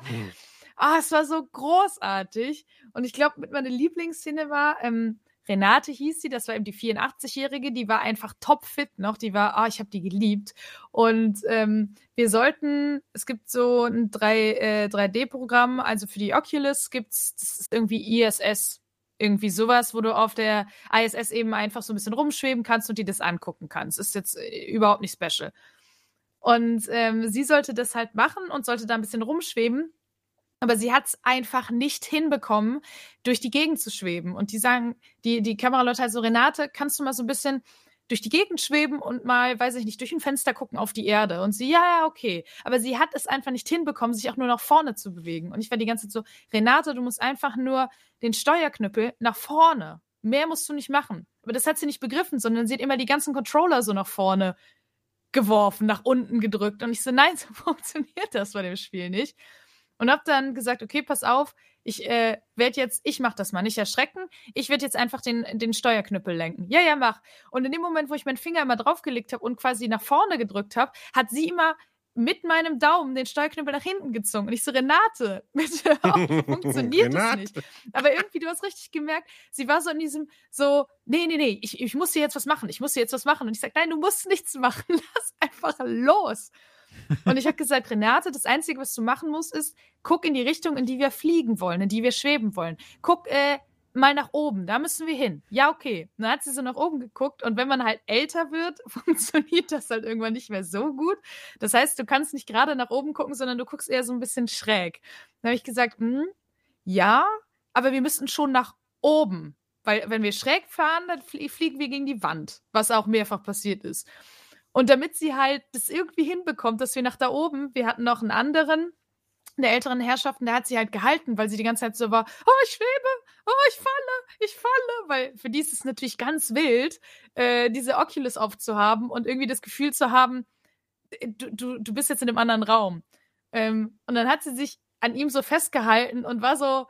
Ah, es war so großartig. Und ich glaube, mit meiner Lieblingsszene war, ähm, Renate hieß sie, das war eben die 84-Jährige, die war einfach topfit noch, die war, ah, ich habe die geliebt. Und ähm, wir sollten, es gibt so ein 3, äh, 3D-Programm, also für die Oculus gibt's, das irgendwie ISS, irgendwie sowas, wo du auf der ISS eben einfach so ein bisschen rumschweben kannst und dir das angucken kannst. Ist jetzt äh, überhaupt nicht special. Und ähm, sie sollte das halt machen und sollte da ein bisschen rumschweben. Aber sie hat es einfach nicht hinbekommen, durch die Gegend zu schweben. Und die sagen, die, die Kameraleute halt so, Renate, kannst du mal so ein bisschen durch die Gegend schweben und mal, weiß ich nicht, durch ein Fenster gucken auf die Erde. Und sie, ja, ja, okay. Aber sie hat es einfach nicht hinbekommen, sich auch nur nach vorne zu bewegen. Und ich war die ganze Zeit so, Renate, du musst einfach nur den Steuerknüppel nach vorne. Mehr musst du nicht machen. Aber das hat sie nicht begriffen, sondern sie hat immer die ganzen Controller so nach vorne geworfen, nach unten gedrückt. Und ich so, nein, so funktioniert das bei dem Spiel nicht. Und hab dann gesagt, okay, pass auf, ich äh, werde jetzt, ich mach das mal, nicht erschrecken. Ich werde jetzt einfach den, den Steuerknüppel lenken. Ja, ja, mach. Und in dem Moment, wo ich meinen Finger immer draufgelegt habe und quasi nach vorne gedrückt habe, hat sie immer mit meinem Daumen den Steuerknüppel nach hinten gezogen. Und ich so, Renate, bitte, funktioniert das Renate. nicht. Aber irgendwie, du hast richtig gemerkt, sie war so in diesem, so, nee, nee, nee, ich, ich muss hier jetzt was machen, ich muss hier jetzt was machen. Und ich sag, nein, du musst nichts machen, lass einfach los. Und ich habe gesagt, Renate, das Einzige, was du machen musst, ist, guck in die Richtung, in die wir fliegen wollen, in die wir schweben wollen. Guck äh, mal nach oben, da müssen wir hin. Ja, okay. Dann hat sie so nach oben geguckt und wenn man halt älter wird, funktioniert das halt irgendwann nicht mehr so gut. Das heißt, du kannst nicht gerade nach oben gucken, sondern du guckst eher so ein bisschen schräg. Dann habe ich gesagt, hm, ja, aber wir müssen schon nach oben. Weil wenn wir schräg fahren, dann fliegen wir gegen die Wand, was auch mehrfach passiert ist. Und damit sie halt das irgendwie hinbekommt, dass wir nach da oben, wir hatten noch einen anderen, der älteren Herrschaften, der hat sie halt gehalten, weil sie die ganze Zeit so war, oh, ich schwebe, oh, ich falle, ich falle. Weil für die ist es natürlich ganz wild, äh, diese Oculus aufzuhaben und irgendwie das Gefühl zu haben, äh, du, du, du bist jetzt in einem anderen Raum. Ähm, und dann hat sie sich an ihm so festgehalten und war so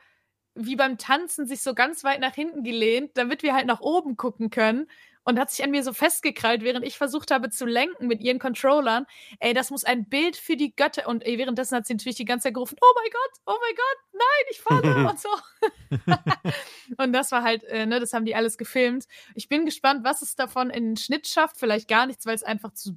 wie beim Tanzen sich so ganz weit nach hinten gelehnt, damit wir halt nach oben gucken können und hat sich an mir so festgekrallt, während ich versucht habe zu lenken mit ihren Controllern. Ey, das muss ein Bild für die Götter. Und ey, währenddessen hat sie natürlich die ganze Zeit gerufen, oh mein Gott, oh mein Gott, nein, ich falle und so. und das war halt, äh, ne, das haben die alles gefilmt. Ich bin gespannt, was es davon in den Schnitt schafft. Vielleicht gar nichts, weil es einfach zu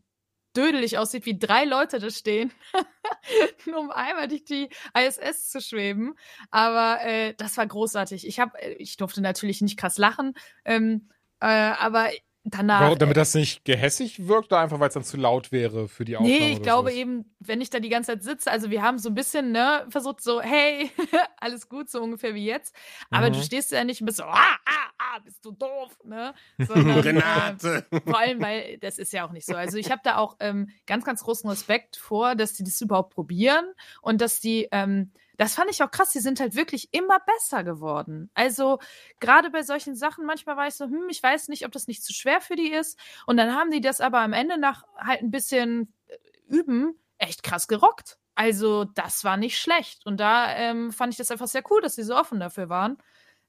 dödelig aussieht, wie drei Leute da stehen, nur um einmal durch die ISS zu schweben. Aber äh, das war großartig. Ich habe, äh, ich durfte natürlich nicht krass lachen. Ähm, äh, aber danach. Warum, damit das nicht gehässig wirkt oder einfach, weil es dann zu laut wäre für die Aufnahme? Nee, ich glaube eben, wenn ich da die ganze Zeit sitze, also wir haben so ein bisschen, ne, versucht so, hey, alles gut, so ungefähr wie jetzt. Aber mhm. du stehst ja nicht und bist so, ah, ah, ah, bist du doof, ne? Sondern, Renate. Äh, vor allem, weil das ist ja auch nicht so. Also ich habe da auch ähm, ganz, ganz großen Respekt vor, dass die das überhaupt probieren und dass die, ähm, das fand ich auch krass, die sind halt wirklich immer besser geworden. Also gerade bei solchen Sachen, manchmal war ich so, hm, ich weiß nicht, ob das nicht zu schwer für die ist. Und dann haben die das aber am Ende nach halt ein bisschen äh, üben echt krass gerockt. Also das war nicht schlecht. Und da ähm, fand ich das einfach sehr cool, dass sie so offen dafür waren.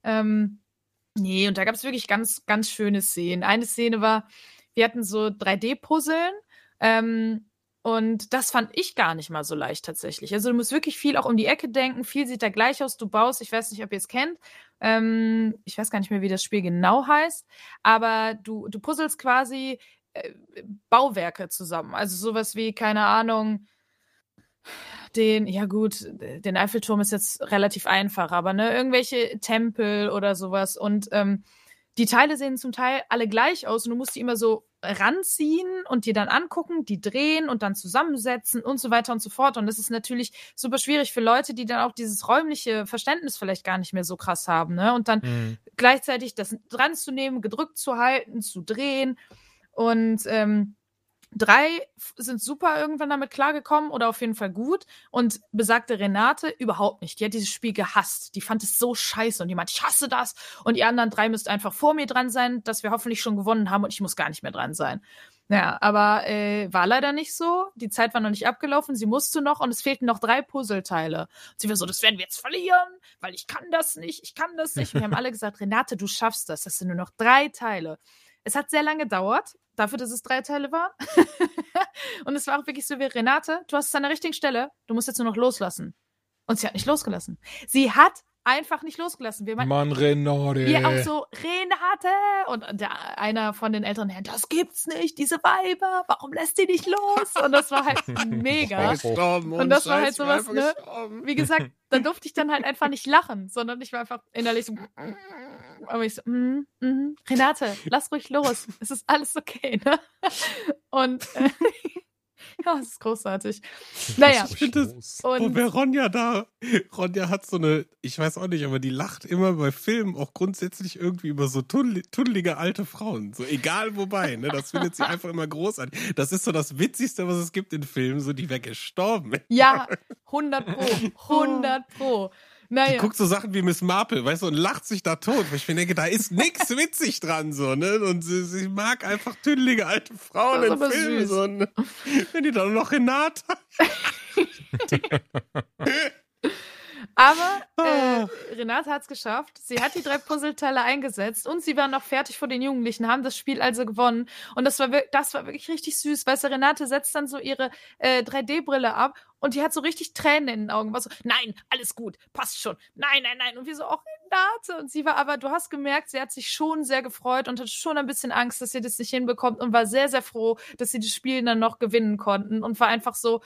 Ähm, nee, und da gab es wirklich ganz, ganz schöne Szenen. Eine Szene war, wir hatten so 3D-Puzzeln. Ähm, und das fand ich gar nicht mal so leicht tatsächlich. Also du musst wirklich viel auch um die Ecke denken. Viel sieht da gleich aus. Du baust, ich weiß nicht, ob ihr es kennt. Ähm, ich weiß gar nicht mehr, wie das Spiel genau heißt. Aber du, du puzzelst quasi äh, Bauwerke zusammen. Also sowas wie, keine Ahnung, den, ja gut, den Eiffelturm ist jetzt relativ einfach, aber ne, irgendwelche Tempel oder sowas. Und ähm, die Teile sehen zum Teil alle gleich aus und du musst die immer so ranziehen und dir dann angucken, die drehen und dann zusammensetzen und so weiter und so fort. Und das ist natürlich super schwierig für Leute, die dann auch dieses räumliche Verständnis vielleicht gar nicht mehr so krass haben, ne? Und dann mhm. gleichzeitig das dran zu nehmen, gedrückt zu halten, zu drehen. Und ähm, Drei sind super irgendwann damit klargekommen oder auf jeden Fall gut. Und besagte Renate überhaupt nicht. Die hat dieses Spiel gehasst. Die fand es so scheiße und die meint, ich hasse das. Und die anderen drei müssten einfach vor mir dran sein, dass wir hoffentlich schon gewonnen haben und ich muss gar nicht mehr dran sein. Ja, aber äh, war leider nicht so. Die Zeit war noch nicht abgelaufen. Sie musste noch und es fehlten noch drei Puzzleteile. Und sie war so, das werden wir jetzt verlieren, weil ich kann das nicht, ich kann das nicht. Und wir haben alle gesagt, Renate, du schaffst das. Das sind nur noch drei Teile. Es hat sehr lange gedauert, dafür, dass es drei Teile waren. und es war auch wirklich so wie, Renate, du hast es an der richtigen Stelle, du musst jetzt nur noch loslassen. Und sie hat nicht losgelassen. Sie hat einfach nicht losgelassen. Wir Mann, Renate. Wir auch so, Renate. Und der, einer von den älteren Herren, das gibt's nicht, diese Weiber, warum lässt die nicht los? Und das war halt mega. und das war halt sowas, ne? Wie gesagt, da durfte ich dann halt einfach nicht lachen, sondern ich war einfach innerlich so, aber ich so, mm, mm, Renate, lass ruhig los. Es ist alles okay, ne? Und äh, ja, es ist großartig. Naja. Ich finde das, und wer Ronja da, Ronja hat so eine, ich weiß auch nicht, aber die lacht immer bei Filmen auch grundsätzlich irgendwie über so tuddelige alte Frauen. So egal wobei, ne? Das findet sie einfach immer großartig. Das ist so das Witzigste, was es gibt in Filmen, so die wäre gestorben. Ja, 100 pro, 100 pro. Naja. Die guckt so Sachen wie Miss Marple, weißt du, und lacht sich da tot. Weil ich mir denke, da ist nichts witzig dran, so, ne? Und sie, sie mag einfach tündelige alte Frauen in Filmen, so, ne? Wenn die dann noch Renate. Aber äh, Renate hat es geschafft. Sie hat die drei Puzzleteile eingesetzt und sie war noch fertig vor den Jugendlichen, haben das Spiel also gewonnen. Und das war, das war wirklich richtig süß. Weißt du, Renate setzt dann so ihre äh, 3D-Brille ab und die hat so richtig Tränen in den Augen. War so, nein, alles gut, passt schon. Nein, nein, nein. Und wir so, auch Renate. Und sie war aber, du hast gemerkt, sie hat sich schon sehr gefreut und hatte schon ein bisschen Angst, dass sie das nicht hinbekommt und war sehr, sehr froh, dass sie das Spiel dann noch gewinnen konnten und war einfach so,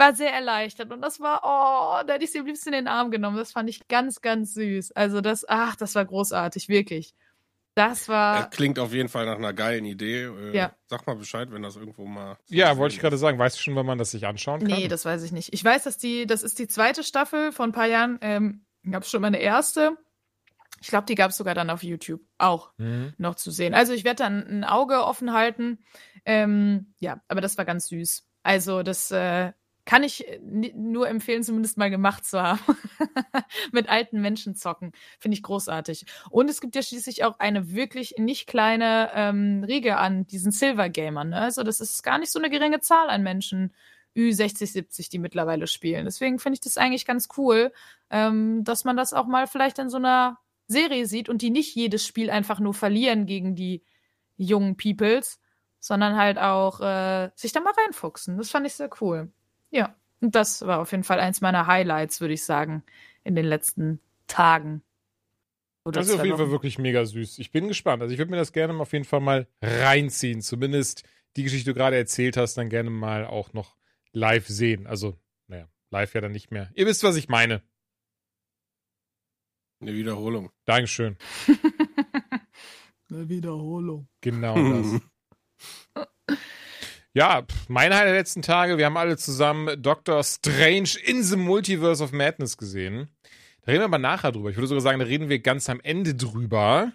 war sehr erleichtert. Und das war, oh, da hätte ich sie am liebsten in den Arm genommen. Das fand ich ganz, ganz süß. Also das, ach, das war großartig, wirklich. Das war. Äh, klingt auf jeden Fall nach einer geilen Idee. Äh, Ja. Sag mal Bescheid, wenn das irgendwo mal. Ja, wollte ich gerade sagen. Weißt du schon, wann man das sich anschauen kann? Nee, das weiß ich nicht. Ich weiß, dass die, das ist die zweite Staffel vor ein paar Jahren. Ähm, gab es schon mal eine erste. Ich glaube, die gab es sogar dann auf YouTube auch Mhm. noch zu sehen. Also ich werde dann ein Auge offen halten. Ähm, ja, aber das war ganz süß. Also das äh, kann ich ni- nur empfehlen, zumindest mal gemacht zu haben. Mit alten Menschen zocken. Finde ich großartig. Und es gibt ja schließlich auch eine wirklich nicht kleine ähm, Riege an diesen Silver-Gamern. Ne? Also das ist gar nicht so eine geringe Zahl an Menschen. Ü60, 70, die mittlerweile spielen. Deswegen finde ich das eigentlich ganz cool, ähm, dass man das auch mal vielleicht in so einer Serie sieht und die nicht jedes Spiel einfach nur verlieren gegen die jungen Peoples, sondern halt auch äh, sich da mal reinfuchsen. Das fand ich sehr cool. Ja, und das war auf jeden Fall eins meiner Highlights, würde ich sagen, in den letzten Tagen. Oder Das ist auf jeden Fall wirklich mega süß. Ich bin gespannt. Also ich würde mir das gerne mal auf jeden Fall mal reinziehen. Zumindest die Geschichte, die du gerade erzählt hast, dann gerne mal auch noch live sehen. Also, naja, live ja dann nicht mehr. Ihr wisst, was ich meine. Eine Wiederholung. Dankeschön. Eine Wiederholung. Genau das. Ja, mein Highlight der letzten Tage, wir haben alle zusammen Doctor Strange in the Multiverse of Madness gesehen. Da reden wir aber nachher drüber. Ich würde sogar sagen, da reden wir ganz am Ende drüber.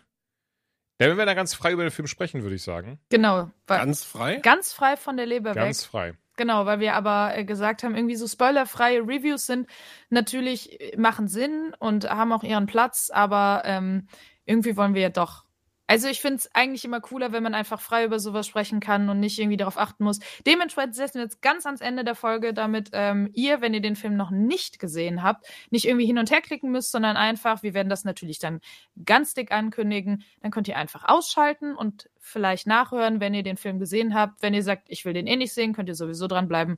Da werden wir da ganz frei über den Film sprechen, würde ich sagen. Genau, Ganz frei? ganz frei von der Leber Ganz weg. frei. Genau, weil wir aber äh, gesagt haben, irgendwie so spoilerfreie Reviews sind natürlich, äh, machen Sinn und haben auch ihren Platz, aber ähm, irgendwie wollen wir ja doch. Also ich finde es eigentlich immer cooler, wenn man einfach frei über sowas sprechen kann und nicht irgendwie darauf achten muss. Dementsprechend setzen wir jetzt ganz ans Ende der Folge, damit ähm, ihr, wenn ihr den Film noch nicht gesehen habt, nicht irgendwie hin und her klicken müsst, sondern einfach, wir werden das natürlich dann ganz dick ankündigen, dann könnt ihr einfach ausschalten und vielleicht nachhören, wenn ihr den Film gesehen habt. Wenn ihr sagt, ich will den eh nicht sehen, könnt ihr sowieso dranbleiben.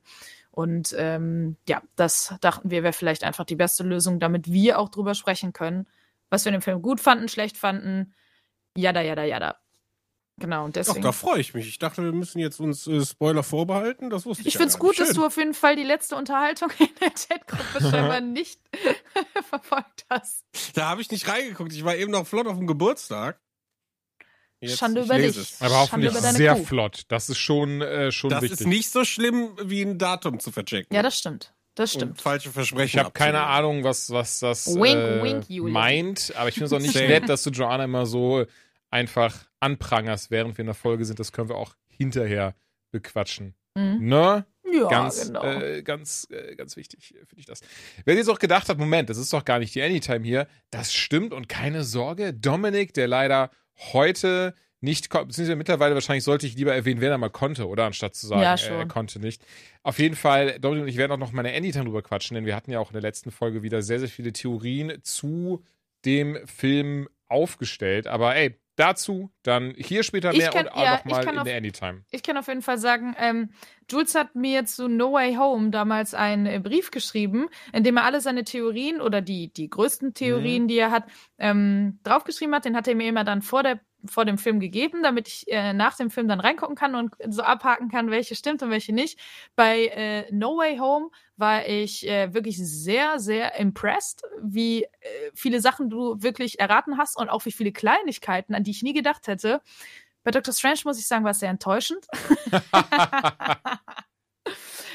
Und ähm, ja, das dachten wir wäre vielleicht einfach die beste Lösung, damit wir auch drüber sprechen können, was wir in dem Film gut fanden, schlecht fanden, jada, jada, jada. Genau, und Ach, deswegen. da freue ich mich. Ich dachte, wir müssen jetzt uns äh, Spoiler vorbehalten. Das wusste ich ich ja finde es gut, nicht. dass Schön. du auf jeden Fall die letzte Unterhaltung in der Chatgruppe scheinbar nicht verfolgt hast. Da habe ich nicht reingeguckt. Ich war eben noch flott auf dem Geburtstag. Jetzt, Schande ich über dich. es. Aber Schande hoffentlich über deine sehr Kuh. flott. Das ist schon, äh, schon Das wichtig. ist nicht so schlimm, wie ein Datum zu verchecken. Ja, das stimmt. Das Und stimmt. falsche Versprechen. ich habe keine. Ahnung, was, was das Wink, äh, wink, meint, aber ich finde es auch nicht Same. nett, dass du Joanna immer so einfach anprangerst, während wir in der Folge sind. Das können wir auch hinterher bequatschen. Mhm. Ne? Ja, ganz, genau. äh, ganz, äh, ganz wichtig, äh, finde ich das. Wer jetzt auch gedacht hat, Moment, das ist doch gar nicht die Anytime hier, das stimmt und keine Sorge, Dominik, der leider heute nicht kommt, beziehungsweise mittlerweile wahrscheinlich sollte ich lieber erwähnen, wenn er mal konnte, oder? Anstatt zu sagen, Ja, äh, er konnte nicht. Auf jeden Fall, Dominik und ich werden auch noch mal eine Anytime drüber quatschen, denn wir hatten ja auch in der letzten Folge wieder sehr, sehr viele Theorien zu dem Film aufgestellt. Aber ey, dazu dann hier später mehr kann- und auch ja, noch ich mal kann in auf- der Anytime. Ich kann auf jeden Fall sagen, ähm, Jules hat mir zu No Way Home damals einen äh, Brief geschrieben, in dem er alle seine Theorien oder die, die größten Theorien, die er hat, ähm, draufgeschrieben hat. Den hat er mir immer dann vor, der, vor dem Film gegeben, damit ich äh, nach dem Film dann reingucken kann und so abhaken kann, welche stimmt und welche nicht. Bei äh, No Way Home war ich äh, wirklich sehr, sehr impressed, wie äh, viele Sachen du wirklich erraten hast und auch wie viele Kleinigkeiten, an die ich nie gedacht hätte. Bei Dr. Strange muss ich sagen, war es sehr enttäuschend.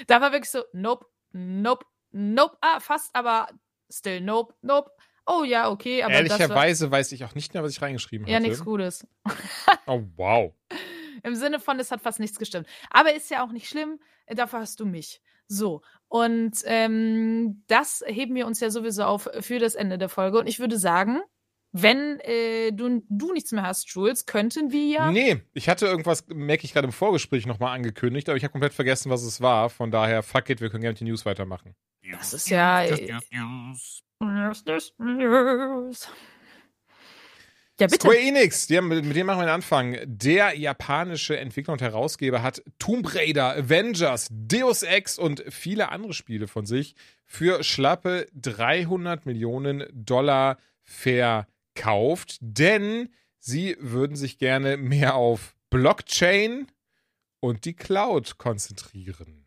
da war wirklich so, nope, nope, nope, ah, fast, aber still nope, nope. Oh ja, okay, aber das Ehrlicherweise weiß ich auch nicht mehr, was ich reingeschrieben ja hatte. nichts Gutes. Oh, wow. Im Sinne von, es hat fast nichts gestimmt. Aber ist ja auch nicht schlimm, äh, dafür hast du mich. So. Und ähm, das heben wir uns ja sowieso auf für das Ende der Folge. Und ich würde sagen, wenn äh, du, du nichts mehr hast, Jules, könnten wir ja. Nee, ich hatte irgendwas, merke ich gerade im Vorgespräch nochmal angekündigt, aber ich habe komplett vergessen, was es war. Von daher, fuck it, wir können gerne mit den News weitermachen. Das ist ja. Äh, Ja, bitte. Square Enix, die haben, mit, mit dem machen wir den Anfang. Der japanische Entwickler und Herausgeber hat Tomb Raider, Avengers, Deus Ex und viele andere Spiele von sich für schlappe 300 Millionen Dollar verkauft, denn sie würden sich gerne mehr auf Blockchain und die Cloud konzentrieren.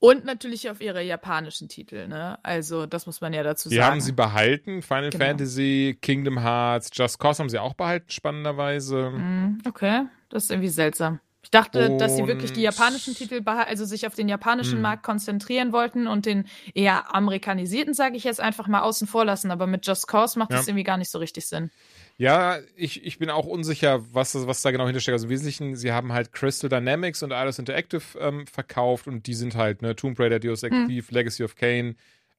Und natürlich auf ihre japanischen Titel, ne? Also, das muss man ja dazu Die sagen. haben sie behalten. Final Genau. Fantasy, Kingdom Hearts, Just Cause haben sie auch behalten, spannenderweise. Mm, Okay, das ist irgendwie seltsam. Ich dachte, dass sie wirklich die Und- japanischen Titel, beha- also sich auf den japanischen Hm. Markt konzentrieren wollten und den eher amerikanisierten, sage ich jetzt einfach mal außen vor lassen. Aber mit Just Cause macht das Ja. irgendwie gar nicht so richtig Sinn. Ja, ich, ich bin auch unsicher, was, was da genau hintersteckt. Also im Wesentlichen, sie haben halt Crystal Dynamics und Eidos Interactive ähm, verkauft und die sind halt, ne, Tomb Raider, Deus Ex Hm. Thief, Legacy of Kane.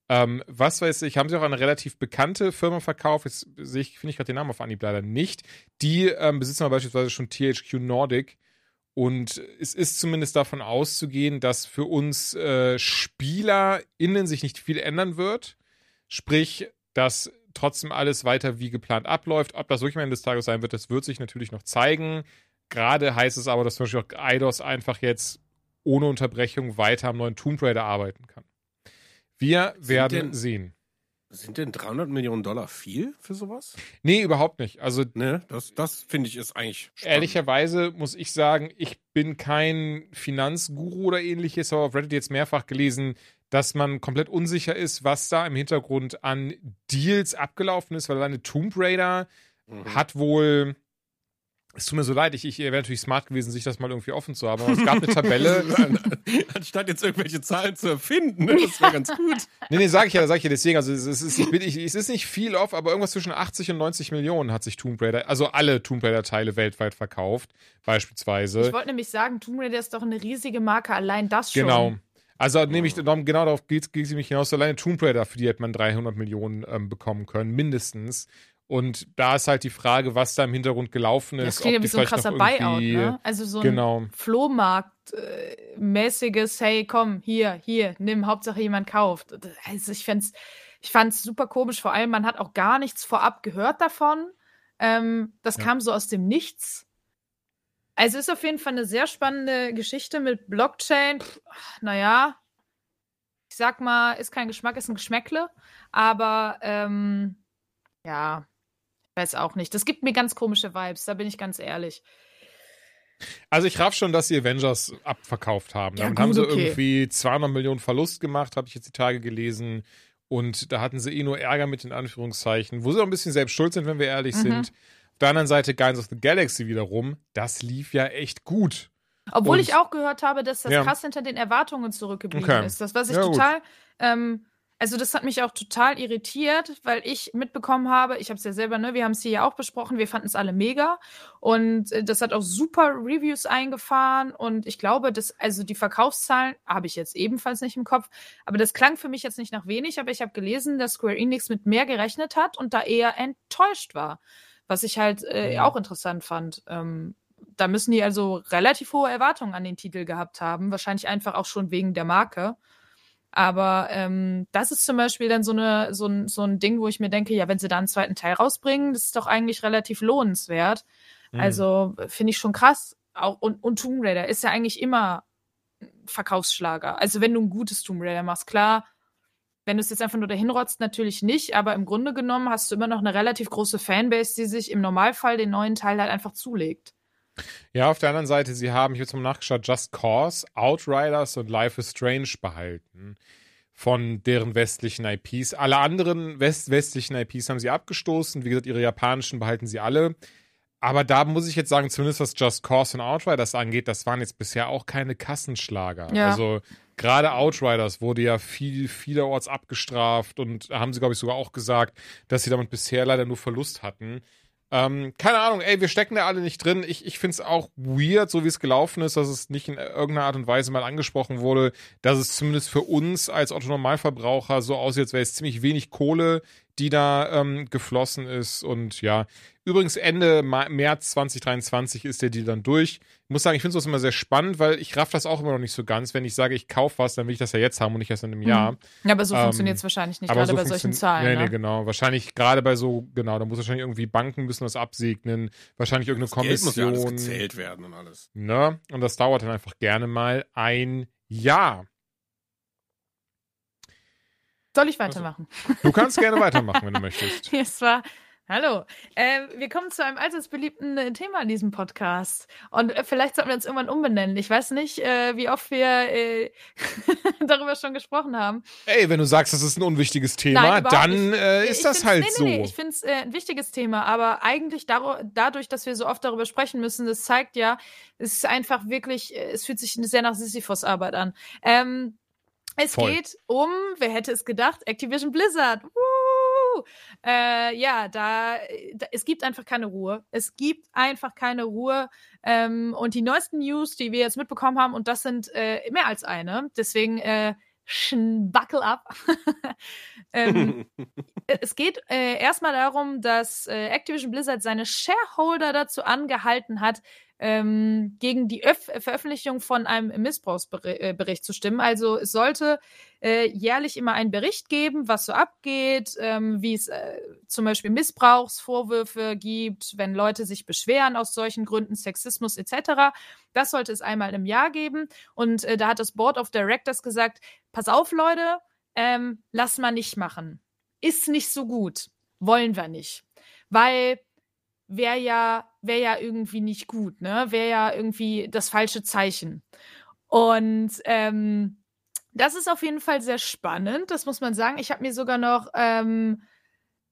Ähm, was weiß ich, haben sie auch eine relativ bekannte Firma verkauft. Jetzt sehe ich, finde ich gerade den Namen auf Anhieb leider nicht. Die ähm, besitzen aber beispielsweise schon THQ Nordic. Und es ist zumindest davon auszugehen, dass für uns äh, SpielerInnen sich nicht viel ändern wird. Sprich, dass trotzdem alles weiter wie geplant abläuft. Ob das wirklich am Ende des Tages sein wird, das wird sich natürlich noch zeigen. Gerade heißt es aber, dass zum Beispiel auch Eidos einfach jetzt ohne Unterbrechung weiter am neuen Tomb Raider arbeiten kann. Wir werden denn- sehen. Sind denn 300 Millionen Dollar viel für sowas? Nee, überhaupt nicht. Also Ne, das, das finde ich ist eigentlich spannend. Ehrlicherweise muss ich sagen, ich bin kein Finanzguru oder ähnliches, aber auf Reddit jetzt mehrfach gelesen, dass man komplett unsicher ist, was da im Hintergrund an Deals abgelaufen ist, weil alleine Tomb Raider Mhm. hat wohl. Es tut mir so leid, ich, ich wäre natürlich smart gewesen, sich das mal irgendwie offen zu haben. Aber es gab eine Tabelle. Anstatt jetzt irgendwelche Zahlen zu erfinden, ne, das wäre ganz gut. Nee, nee, sag ich ja, sag ich ja deswegen. Also es ist, ich bin, ich, es ist nicht viel off, aber irgendwas zwischen 80 und 90 Millionen hat sich Tomb Raider, also alle Tomb Raider-Teile weltweit verkauft, beispielsweise. Ich wollte nämlich sagen, Tomb Raider ist doch eine riesige Marke, allein das schon. Genau. Also nämlich genau darauf geht es nämlich hinaus. Alleine Tomb Raider, für die hätte man 300 Millionen ähm, bekommen können, mindestens. Und da ist halt die Frage, was da im Hintergrund gelaufen ist. Das klingt ja wie so ein krasser Buyout, ne? Also so ein Genau. Flohmarkt-mäßiges, hey, komm, hier, hier, nimm, Hauptsache jemand kauft. Also ich fand's, ich fand's super komisch, vor allem man hat auch gar nichts vorab gehört davon. Ähm, das Ja. kam so aus dem Nichts. Also ist auf jeden Fall eine sehr spannende Geschichte mit Blockchain. Pff, naja, ich sag mal, ist kein Geschmack, ist ein Geschmäckle. Aber ähm, ja, ich weiß auch nicht. Das gibt mir ganz komische Vibes, da bin ich ganz ehrlich. Also ich raff schon, dass sie Avengers abverkauft haben. Ja, Damit gut, haben sie okay. irgendwie 200 Millionen Verlust gemacht, habe ich jetzt die Tage gelesen. Und da hatten sie eh nur Ärger mit den Anführungszeichen, wo sie auch ein bisschen selbst schuld sind, wenn wir ehrlich Mhm. sind. Der anderen Seite Guardians of the Galaxy wiederum, das lief ja echt gut. Obwohl Und- ich auch gehört habe, dass das Ja. krass hinter den Erwartungen zurückgeblieben Okay. ist. Das, was ich Ja, total, ähm, also das hat mich auch total irritiert, weil ich mitbekommen habe, ich habe es ja selber, ne, wir haben es hier ja auch besprochen, wir fanden es alle mega und äh, das hat auch super Reviews eingefahren und ich glaube, dass, also die Verkaufszahlen habe ich jetzt ebenfalls nicht im Kopf, aber das klang für mich jetzt nicht nach wenig, aber ich habe gelesen, dass Square Enix mit mehr gerechnet hat und da eher enttäuscht war, was ich halt äh, Ja. auch interessant fand. Ähm, da müssen die also relativ hohe Erwartungen an den Titel gehabt haben. Wahrscheinlich einfach auch schon wegen der Marke. Aber ähm, das ist zum Beispiel dann so, eine, so, ein, so ein Ding, wo ich mir denke, ja, wenn sie da einen zweiten Teil rausbringen, das ist doch eigentlich relativ lohnenswert. Mhm. Also äh, finde ich schon krass. Auch, und, und Tomb Raider ist ja eigentlich immer ein Verkaufsschlager. Also wenn du ein gutes Tomb Raider machst, klar, wenn du es jetzt einfach nur dahin rotzt, natürlich nicht, aber im Grunde genommen hast du immer noch eine relativ große Fanbase, die sich im Normalfall den neuen Teil halt einfach zulegt. Ja, auf der anderen Seite, sie haben, ich habe jetzt mal nachgeschaut, Just Cause, Outriders und Life is Strange behalten von deren westlichen IPs. Alle anderen west westlichen IPs haben sie abgestoßen. Wie gesagt, ihre japanischen behalten sie alle. Aber da muss ich jetzt sagen, zumindest was Just Cause und Outriders angeht, das waren jetzt bisher auch keine Kassenschlager. Ja. Also gerade Outriders wurde ja viel, vielerorts abgestraft und haben sie, glaube ich, sogar auch gesagt, dass sie damit bisher leider nur Verlust hatten. Ähm, keine Ahnung, ey, wir stecken da alle nicht drin. Ich, ich finde es auch weird, so wie es gelaufen ist, dass es nicht in irgendeiner Art und Weise mal angesprochen wurde, dass es zumindest für uns als Otto-Normalverbraucher so aussieht, als wäre es ziemlich wenig Kohle, die da ähm, geflossen ist. Und ja, übrigens Ende Ma März 2023 ist der Deal dann durch. Ich muss sagen, ich finde sowas immer sehr spannend, weil ich raff das auch immer noch nicht so ganz. Wenn ich sage, ich kaufe was, dann will ich das ja jetzt haben und nicht erst in einem Jahr. Ja, aber so Ähm, funktioniert es wahrscheinlich nicht, gerade so bei solchen Zahlen. Nee, nee, ne? genau. Wahrscheinlich gerade bei so, genau, da muss wahrscheinlich irgendwie Banken müssen das absegnen, wahrscheinlich irgendeine Geld muss ja alles Kommission. gezählt werden und alles. Ne? Und das dauert dann einfach gerne mal ein Jahr. Soll ich weitermachen? Du kannst gerne weitermachen, wenn du möchtest. Es war. Hallo. Äh, wir kommen zu einem allseits beliebten äh, Thema in diesem Podcast. Und äh, vielleicht sollten wir uns irgendwann umbenennen. Ich weiß nicht, äh, wie oft wir äh, darüber schon gesprochen haben. Ey, wenn du sagst, das ist ein unwichtiges Thema, Nein, dann äh, Ich ist das find's- halt nee, so. Nee, nee, ich finde es ein wichtiges Thema, aber eigentlich dadurch, dass wir so oft darüber sprechen müssen, das zeigt ja, es ist einfach wirklich, es fühlt sich sehr nach Sisyphus-Arbeit an. Ähm, es Voll. geht um, wer hätte es gedacht, Activision Blizzard. Äh, ja, da, da, es gibt einfach keine Ruhe. Es gibt einfach keine Ruhe. Ähm, und die neuesten News, die wir jetzt mitbekommen haben, und das sind äh, mehr als eine, deswegen äh, buckle up. ähm, es geht äh, erstmal darum, dass äh, Activision Blizzard seine Shareholder dazu angehalten hat, ähm, gegen die Öf Veröffentlichung von einem Missbrauchsbericht zu stimmen. Also es sollte äh, jährlich immer einen Bericht geben, was so abgeht, ähm, wie es äh, zum Beispiel Missbrauchsvorwürfe gibt, wenn Leute sich beschweren aus solchen Gründen, Sexismus etc. Das sollte es einmal im Jahr geben. Und äh, da hat das Board of Directors gesagt, pass auf Leute, ähm, lass mal nicht machen. Ist nicht so gut. Wollen wir nicht. Weil wäre ja, wär ja irgendwie nicht gut, ne? Wäre ja irgendwie das falsche Zeichen. Und ähm, das ist auf jeden Fall sehr spannend, das muss man sagen. Ich habe mir sogar noch ähm,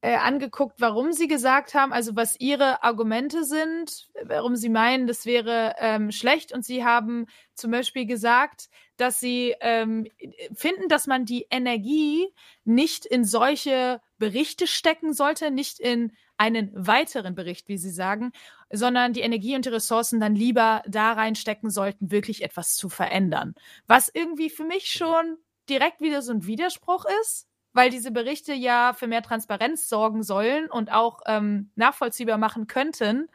äh, angeguckt, warum sie gesagt haben, also was ihre Argumente sind, warum sie meinen, das wäre ähm, schlecht. Und sie haben zum Beispiel gesagt, dass sie ähm, finden, dass man die Energie nicht in solche Berichte stecken sollte, nicht in einen weiteren Bericht, wie sie sagen, sondern die Energie und die Ressourcen dann lieber da reinstecken sollten, wirklich etwas zu verändern. Was irgendwie für mich schon direkt wieder so ein Widerspruch ist, weil diese Berichte ja für mehr Transparenz sorgen sollen und auch ähm, nachvollziehbar machen könnten.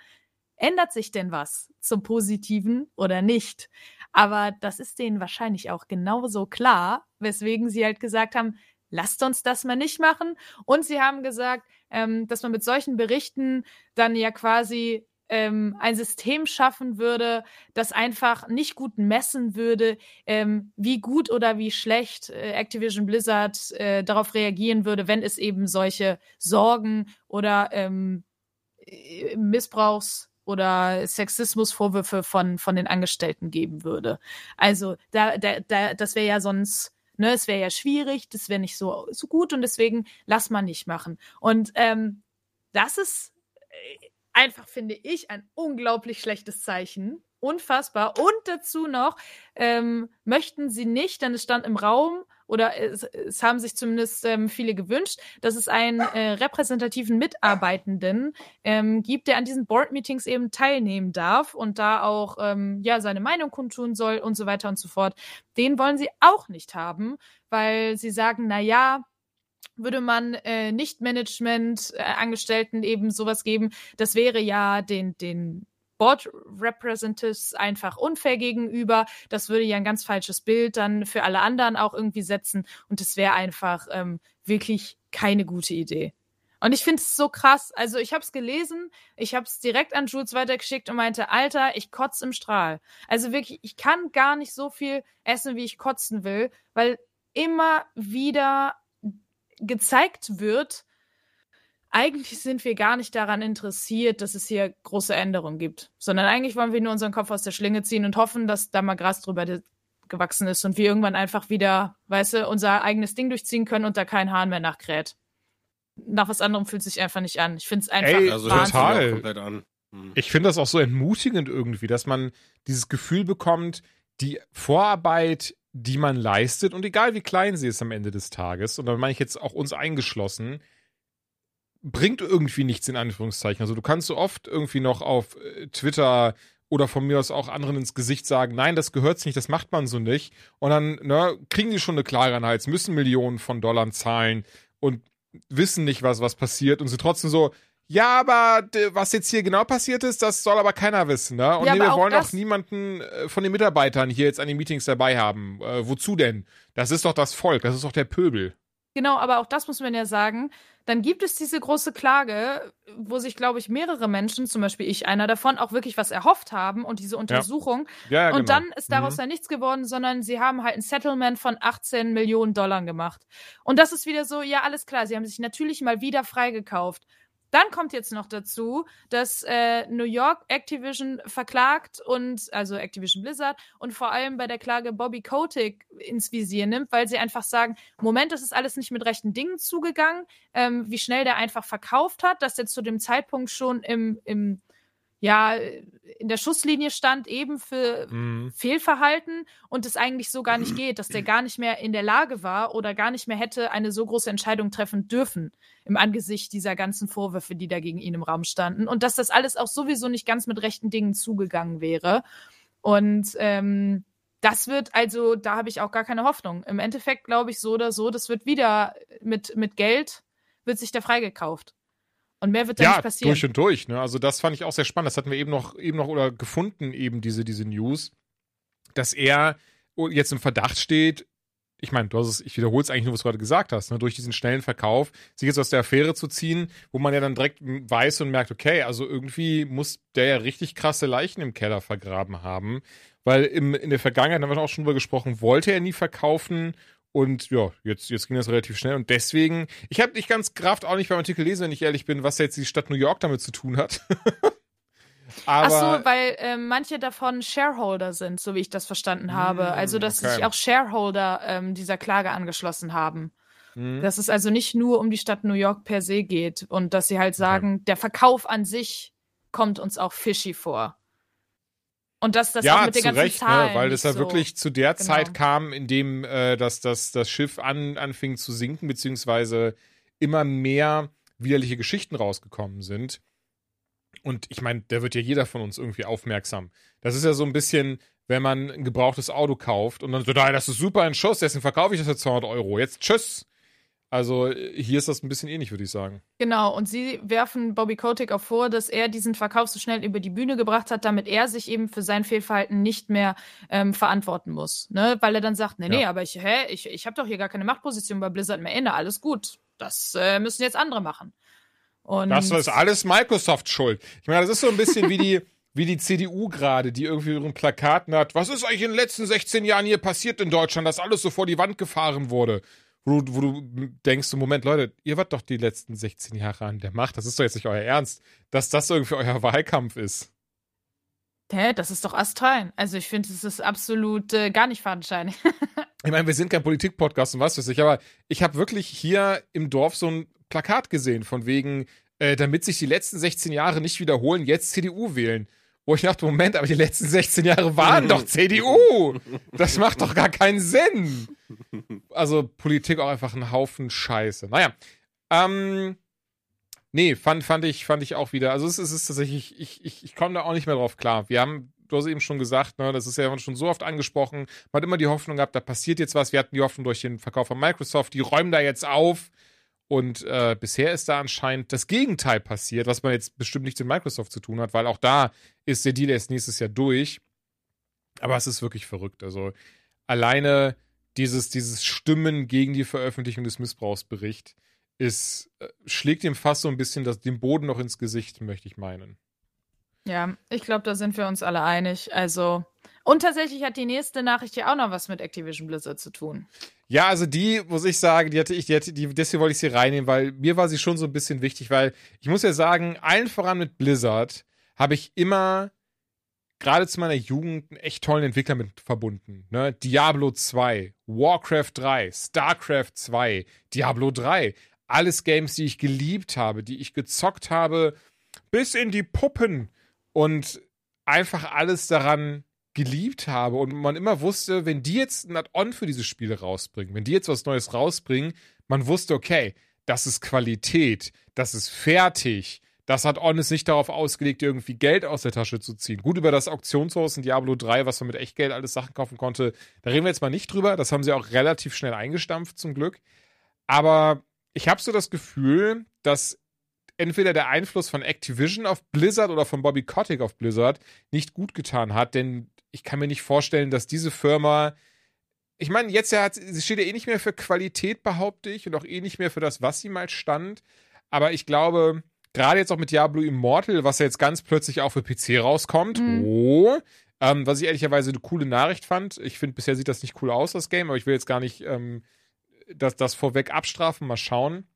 Ändert sich denn was zum Positiven oder nicht? Aber das ist denen wahrscheinlich auch genauso klar, weswegen sie halt gesagt haben, lasst uns das mal nicht machen. Und sie haben gesagt, ähm, dass man mit solchen Berichten dann ja quasi ähm, ein System schaffen würde, das einfach nicht gut messen würde, ähm, wie gut oder wie schlecht äh, Activision Blizzard äh, darauf reagieren würde, wenn es eben solche Sorgen oder ähm, äh, Missbrauchs oder Sexismusvorwürfe von, von den Angestellten geben würde. Also da, da, da, das wäre ja sonst Ne, es wäre ja schwierig, das wäre nicht so, so gut und deswegen lass man nicht machen. Und ähm, das ist äh, einfach, finde ich, ein unglaublich schlechtes Zeichen. Unfassbar. Und dazu noch ähm, möchten sie nicht, denn es stand im Raum, oder es, es haben sich zumindest ähm, viele gewünscht, dass es einen äh, repräsentativen Mitarbeitenden ähm, gibt, der an diesen Board-Meetings eben teilnehmen darf und da auch ähm, ja seine Meinung kundtun soll und so weiter und so fort. Den wollen sie auch nicht haben, weil sie sagen, na ja, würde man äh, nicht Management-Angestellten eben sowas geben, das wäre ja den, den Board Representatives einfach unfair gegenüber. Das würde ja ein ganz falsches Bild dann für alle anderen auch irgendwie setzen. Und es wäre einfach ähm, wirklich keine gute Idee. Und ich finde es so krass. Also ich habe es gelesen, ich habe es direkt an Jules weitergeschickt und meinte, Alter, ich kotze im Strahl. Also wirklich, ich kann gar nicht so viel essen, wie ich kotzen will, weil immer wieder gezeigt wird, eigentlich sind wir gar nicht daran interessiert, dass es hier große Änderungen gibt, sondern eigentlich wollen wir nur unseren Kopf aus der Schlinge ziehen und hoffen, dass da mal Gras drüber gewachsen ist und wir irgendwann einfach wieder, weißt du, unser eigenes Ding durchziehen können und da kein Hahn mehr nachkräht. Nach was anderem fühlt sich einfach nicht an. Ich finde es einfach Ey, Also Total. auch komplett an. Hm. Ich finde das auch so entmutigend irgendwie, dass man dieses Gefühl bekommt, die Vorarbeit, die man leistet, und egal wie klein sie ist am Ende des Tages, und da meine ich jetzt auch uns eingeschlossen, bringt irgendwie nichts in Anführungszeichen. Also du kannst so oft irgendwie noch auf äh, Twitter oder von mir aus auch anderen ins Gesicht sagen, nein, das gehört nicht, das macht man so nicht. Und dann ne, kriegen die schon eine klare Hals, müssen Millionen von Dollar zahlen und wissen nicht, was, was passiert und sind trotzdem so, ja, aber was jetzt hier genau passiert ist, das soll aber keiner wissen, ne? Und Ja, nee, wir auch wollen auch niemanden äh, von den Mitarbeitern hier jetzt an den Meetings dabei haben. Äh, wozu denn? Das ist doch das Volk, das ist doch der Pöbel. Genau, aber auch das muss man ja sagen. Dann gibt es diese große Klage, wo sich, glaube ich, mehrere Menschen, zum Beispiel ich, einer davon, auch wirklich was erhofft haben und diese Untersuchung. Ja, ja und genau. dann ist daraus Mhm. ja nichts geworden, sondern sie haben halt ein Settlement von 18 Millionen Dollar gemacht. Und das ist wieder so, ja, alles klar, sie haben sich natürlich mal wieder freigekauft. Dann kommt jetzt noch dazu, dass äh, New York Activision verklagt und, also Activision Blizzard, und vor allem bei der Klage Bobby Kotick ins Visier nimmt, weil sie einfach sagen, Moment, das ist alles nicht mit rechten Dingen zugegangen, ähm, wie schnell der einfach verkauft hat, dass der zu dem Zeitpunkt schon im, im ja, in der Schusslinie stand, eben für Mhm. Fehlverhalten und es eigentlich so gar nicht geht, dass der gar nicht mehr in der Lage war oder gar nicht mehr hätte eine so große Entscheidung treffen dürfen im Angesicht dieser ganzen Vorwürfe, die da gegen ihn im Raum standen und dass das alles auch sowieso nicht ganz mit rechten Dingen zugegangen wäre. Und ähm, das wird also, da habe ich auch gar keine Hoffnung. Im Endeffekt glaube ich so oder so, das wird wieder mit, mit Geld, wird sich der freigekauft. Und mehr wird da Ja, nicht passieren. durch und durch. Ne? Also das fand ich auch sehr spannend. Das hatten wir eben noch, eben noch oder gefunden, eben diese, diese News, dass er jetzt im Verdacht steht, ich meine, du hast es, ich wiederhole es eigentlich nur, was du gerade gesagt hast, ne? durch diesen schnellen Verkauf, sich jetzt aus der Affäre zu ziehen, wo man ja dann direkt weiß und merkt, okay, also irgendwie muss der ja richtig krasse Leichen im Keller vergraben haben, weil im, in der Vergangenheit haben wir auch schon drüber gesprochen, wollte er nie verkaufen und ja, jetzt, jetzt ging das relativ schnell und deswegen, ich habe nicht ganz Kraft auch nicht beim Artikel lesen, wenn ich ehrlich bin, was jetzt die Stadt New York damit zu tun hat. Ach Aber so, weil ähm, manche davon Shareholder sind, so wie ich das verstanden habe. Also, dass okay. sich auch Shareholder ähm, dieser Klage angeschlossen haben. Mhm. Dass es also nicht nur um die Stadt New York per se geht und dass sie halt sagen, der Verkauf an sich kommt uns auch fishy vor. Und dass das auch ja, mit den ganzen Recht, Zahlen ne, weil das ja so wirklich zu der Genau. Zeit kam, in dem äh, das, das, das Schiff an, anfing zu sinken, beziehungsweise immer mehr widerliche Geschichten rausgekommen sind. Und ich meine, da wird ja jeder von uns irgendwie aufmerksam. Das ist ja so ein bisschen, wenn man ein gebrauchtes Auto kauft und dann so, nein, das ist super ein Schuss, deswegen verkaufe ich das für 200 Euro. Jetzt tschüss. Also hier ist das ein bisschen ähnlich, würde ich sagen. Genau, und sie werfen Bobby Kotick auch vor, dass er diesen Verkauf so schnell über die Bühne gebracht hat, damit er sich eben für sein Fehlverhalten nicht mehr ähm, verantworten muss. Ne? Weil er dann sagt, nee, nee, Ja. aber ich, hä, ich, ich habe doch hier gar keine Machtposition bei Blizzard mehr inne, alles gut. Das äh, müssen jetzt andere machen. Und Das ist alles Microsoft schuld. Ich meine, das ist so ein bisschen wie die, wie die CDU gerade, die irgendwie ihren Plakaten hat. Was ist eigentlich in den letzten 16 Jahren hier passiert in Deutschland, dass alles so vor die Wand gefahren wurde? Wo du, wo du denkst, so, Moment, Leute, ihr wart doch die letzten 16 Jahre an der Macht. Das ist doch jetzt nicht euer Ernst, dass das irgendwie euer Wahlkampf ist. Hä, das ist doch astrein. Also ich finde, es ist absolut äh, gar nicht fadenscheinig. Ich meine, wir sind kein Politik-Podcast und was weiß ich, aber ich habe wirklich hier im Dorf so ein Plakat gesehen, von wegen, äh, damit sich die letzten 16 Jahre nicht wiederholen, jetzt CDU wählen. Wo ich dachte, Moment, aber die letzten 16 Jahre waren doch CDU. Das macht doch gar keinen Sinn. Also Politik auch einfach ein Haufen Scheiße. Naja, ähm, nee, fand, fand, ich, fand ich auch wieder. Also es ist, es ist tatsächlich, ich, ich, ich komme da auch nicht mehr drauf klar. Wir haben, du hast eben schon gesagt, ne, das ist ja schon so oft angesprochen. Man hat immer die Hoffnung gehabt, da passiert jetzt was. Wir hatten die Hoffnung durch den Verkauf von Microsoft, die räumen da jetzt auf. Und äh, bisher ist da anscheinend das Gegenteil passiert, was man jetzt bestimmt nichts mit Microsoft zu tun hat, weil auch da ist der Deal erst nächstes Jahr durch. Aber es ist wirklich verrückt. Also alleine dieses, dieses Stimmen gegen die Veröffentlichung des Missbrauchsberichts ist, äh, schlägt dem fast so ein bisschen das, den Boden noch ins Gesicht, möchte ich meinen. ja, ich glaube, da sind wir uns alle einig. Also und tatsächlich hat die nächste Nachricht ja auch noch was mit Activision Blizzard zu tun. Ja, also die, muss ich sagen, die hatte ich, die hatte, die, deswegen wollte ich sie reinnehmen, weil mir war sie schon so ein bisschen wichtig, weil ich muss ja sagen, allen voran mit Blizzard habe ich immer gerade zu meiner Jugend einen echt tollen Entwickler mit verbunden. Ne? Diablo 2, Warcraft 3, StarCraft 2, Diablo 3. Alles Games, die ich geliebt habe, die ich gezockt habe, bis in die Puppen und einfach alles daran geliebt habe und man immer wusste, wenn die jetzt ein Add-on für diese Spiele rausbringen, wenn die jetzt was Neues rausbringen, man wusste, okay, das ist Qualität, das ist fertig, das Add-on ist nicht darauf ausgelegt, irgendwie Geld aus der Tasche zu ziehen. Gut, über das Auktionshaus in Diablo 3, was man mit Echtgeld alles Sachen kaufen konnte, da reden wir jetzt mal nicht drüber, das haben sie auch relativ schnell eingestampft, zum Glück. Aber ich habe so das Gefühl, dass entweder der Einfluss von Activision auf Blizzard oder von Bobby Kotick auf Blizzard nicht gut getan hat, denn ich kann mir nicht vorstellen, dass diese Firma ich meine, jetzt ja hat, sie steht ja eh nicht mehr für Qualität, behaupte ich, und auch eh nicht mehr für das, was sie mal stand. Aber ich glaube, gerade jetzt auch mit Diablo Immortal, was ja jetzt ganz plötzlich auch für PC rauskommt, Mhm. oh, ähm, was ich ehrlicherweise eine coole Nachricht fand. Ich finde, bisher sieht das nicht cool aus, das Game, aber ich will jetzt gar nicht ähm, das, das vorweg abstrafen. Mal schauen.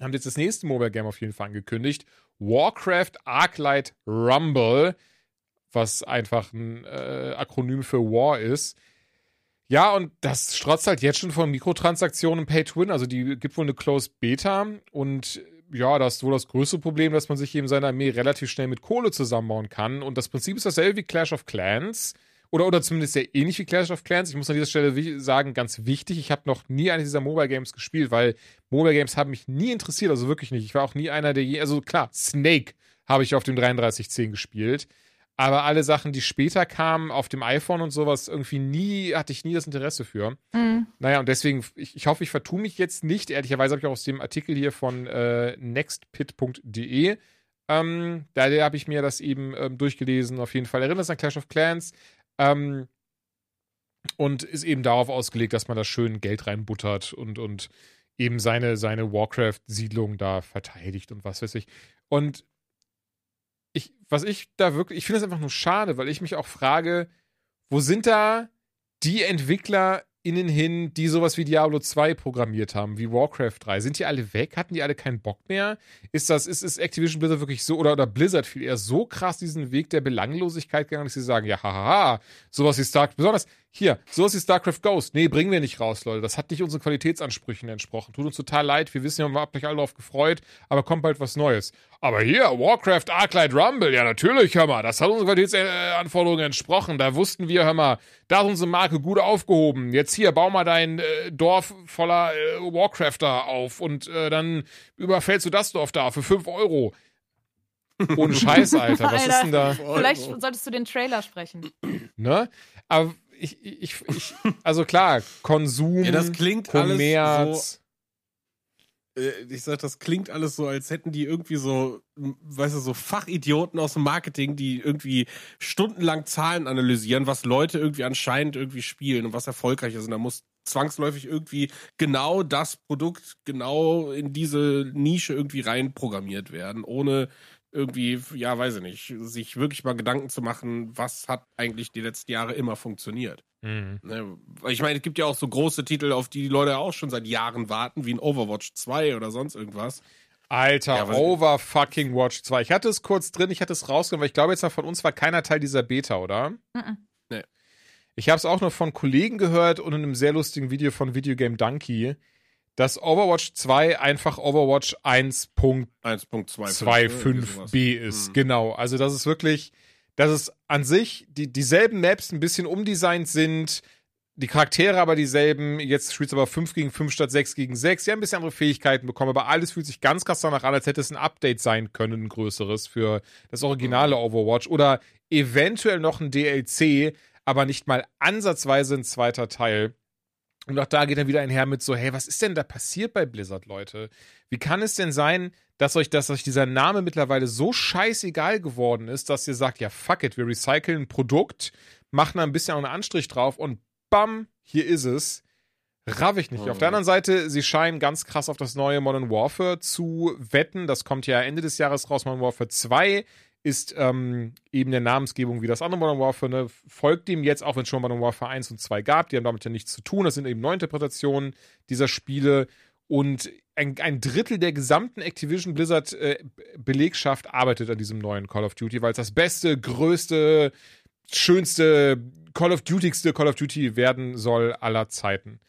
Haben jetzt das nächste Mobile Game auf jeden Fall angekündigt. Warcraft Arclight Rumble, was einfach ein äh, Akronym für War ist. Ja, und das strotzt halt jetzt schon von Mikrotransaktionen Pay to Win. Also die gibt wohl eine Closed Beta und ja, das ist wohl das größte Problem, dass man sich eben seine Armee relativ schnell mit Kohle zusammenbauen kann. Und das Prinzip ist dasselbe wie Clash of Clans. Oder, oder zumindest sehr ähnlich wie Clash of Clans. Ich muss an dieser Stelle sagen, ganz wichtig, ich habe noch nie eines dieser Mobile Games gespielt, weil Mobile Games haben mich nie interessiert, also wirklich nicht. Ich war auch nie einer der je, also klar, Snake habe ich auf dem 3310 gespielt. Aber alle Sachen, die später kamen, auf dem iPhone und sowas, irgendwie nie, hatte ich nie das Interesse für. Mhm. Naja, und deswegen, ich, ich hoffe, ich vertue mich jetzt nicht. Ehrlicherweise habe ich auch aus dem Artikel hier von äh, nextpit.de, ähm, da habe ich mir das eben ähm, durchgelesen. Auf jeden Fall erinnert es an Clash of Clans. Ähm, und ist eben darauf ausgelegt, dass man da schön Geld reinbuttert und, und eben seine, seine Warcraft-Siedlung da verteidigt und was weiß ich. Und ich, was ich da wirklich, ich finde es einfach nur schade, weil ich mich auch frage, wo sind da die EntwicklerInnen hin, die sowas wie Diablo 2 programmiert haben, wie Warcraft 3? Sind die alle weg? Hatten die alle keinen Bock mehr? Ist das, ist, ist Activision Blizzard wirklich so, oder, oder Blizzard viel eher so krass diesen Weg der Belanglosigkeit gegangen, dass sie sagen, ja, hahaha, sowas wie Starcraft, besonders hier, sowas wie StarCraft Ghost, nee, bringen wir nicht raus, Leute. Das hat nicht unseren Qualitätsansprüchen entsprochen. Tut uns total leid, wir wissen ja, wir haben euch alle darauf gefreut, aber kommt bald was Neues. Aber hier, Warcraft Arclight Rumble, ja natürlich, hör mal, das hat unseren Qualitätsanforderungen entsprochen. Da wussten wir, hör mal, da ist unsere Marke gut aufgehoben. Jetzt hier, bau mal dein äh, Dorf voller äh, Warcrafter auf und äh, dann überfällst du das Dorf da für 5 Euro. Ohne Scheiß, Alter. Was ist denn da? Vielleicht solltest du den Trailer sprechen. Ne? Aber ich, ich, ich, also klar, Konsum, Ja, das klingt alles Kommerz. Äh, ich sag, das klingt alles so, als hätten die irgendwie so, weißt du, so Fachidioten aus dem Marketing, die irgendwie stundenlang Zahlen analysieren, was Leute irgendwie anscheinend irgendwie spielen und was erfolgreich ist. Und da muss zwangsläufig irgendwie genau das Produkt genau in diese Nische irgendwie reinprogrammiert werden, ohne irgendwie, ja, weiß ich nicht, sich wirklich mal Gedanken zu machen, was hat eigentlich die letzten Jahre immer funktioniert. Mhm. Ne, ich meine, es gibt ja auch so große Titel, auf die die Leute auch schon seit Jahren warten, wie ein Overwatch 2 oder sonst irgendwas. Alter, Ja, was- over fucking Watch 2. Ich hatte es kurz drin, ich hatte es rausgenommen, weil ich glaube jetzt mal von uns war keiner Teil dieser Beta, oder? Mhm. Nee. Ich habe es auch noch von Kollegen gehört und in einem sehr lustigen Video von Videogame Donkey, dass Overwatch 2 einfach Overwatch 1.25 1.25 B ist. Mhm. Genau. Also das ist wirklich, dass es an sich die, dieselben Maps ein bisschen umdesignt sind, die Charaktere aber dieselben. Jetzt spielt es aber 5 gegen 5 statt 6 gegen 6. Sie haben ein bisschen andere Fähigkeiten bekommen, aber alles fühlt sich ganz krass danach an, als hätte es ein Update sein können, ein größeres für das originale Overwatch. Oder eventuell noch ein DLC, aber nicht mal ansatzweise ein zweiter Teil. Und auch da geht er wieder einher mit so, hey, was ist denn da passiert bei Blizzard, Leute? Wie kann es denn sein, dass euch, dass euch dieser Name mittlerweile so scheißegal geworden ist, dass ihr sagt, ja, fuck it, wir recyceln ein Produkt, machen da ein bisschen auch einen Anstrich drauf und bam, hier ist es. Raff ich nicht. Mhm. Auf der anderen Seite, sie scheinen ganz krass auf das neue Modern Warfare zu wetten. Das kommt ja Ende des Jahres raus. Modern Warfare 2 ist ähm, eben der Namensgebung wie das andere Modern Warfare, ne, folgt dem jetzt, auch wenn es schon Modern Warfare 1 und 2 gab. Die haben damit ja nichts zu tun. Das sind eben Neuinterpretationen dieser Spiele. Und ein, ein Drittel der gesamten Activision Blizzard äh, Belegschaft arbeitet an diesem neuen Call of Duty, weil es das beste, größte, schönste, Call of Dutyigste Call of Duty werden soll aller Zeiten.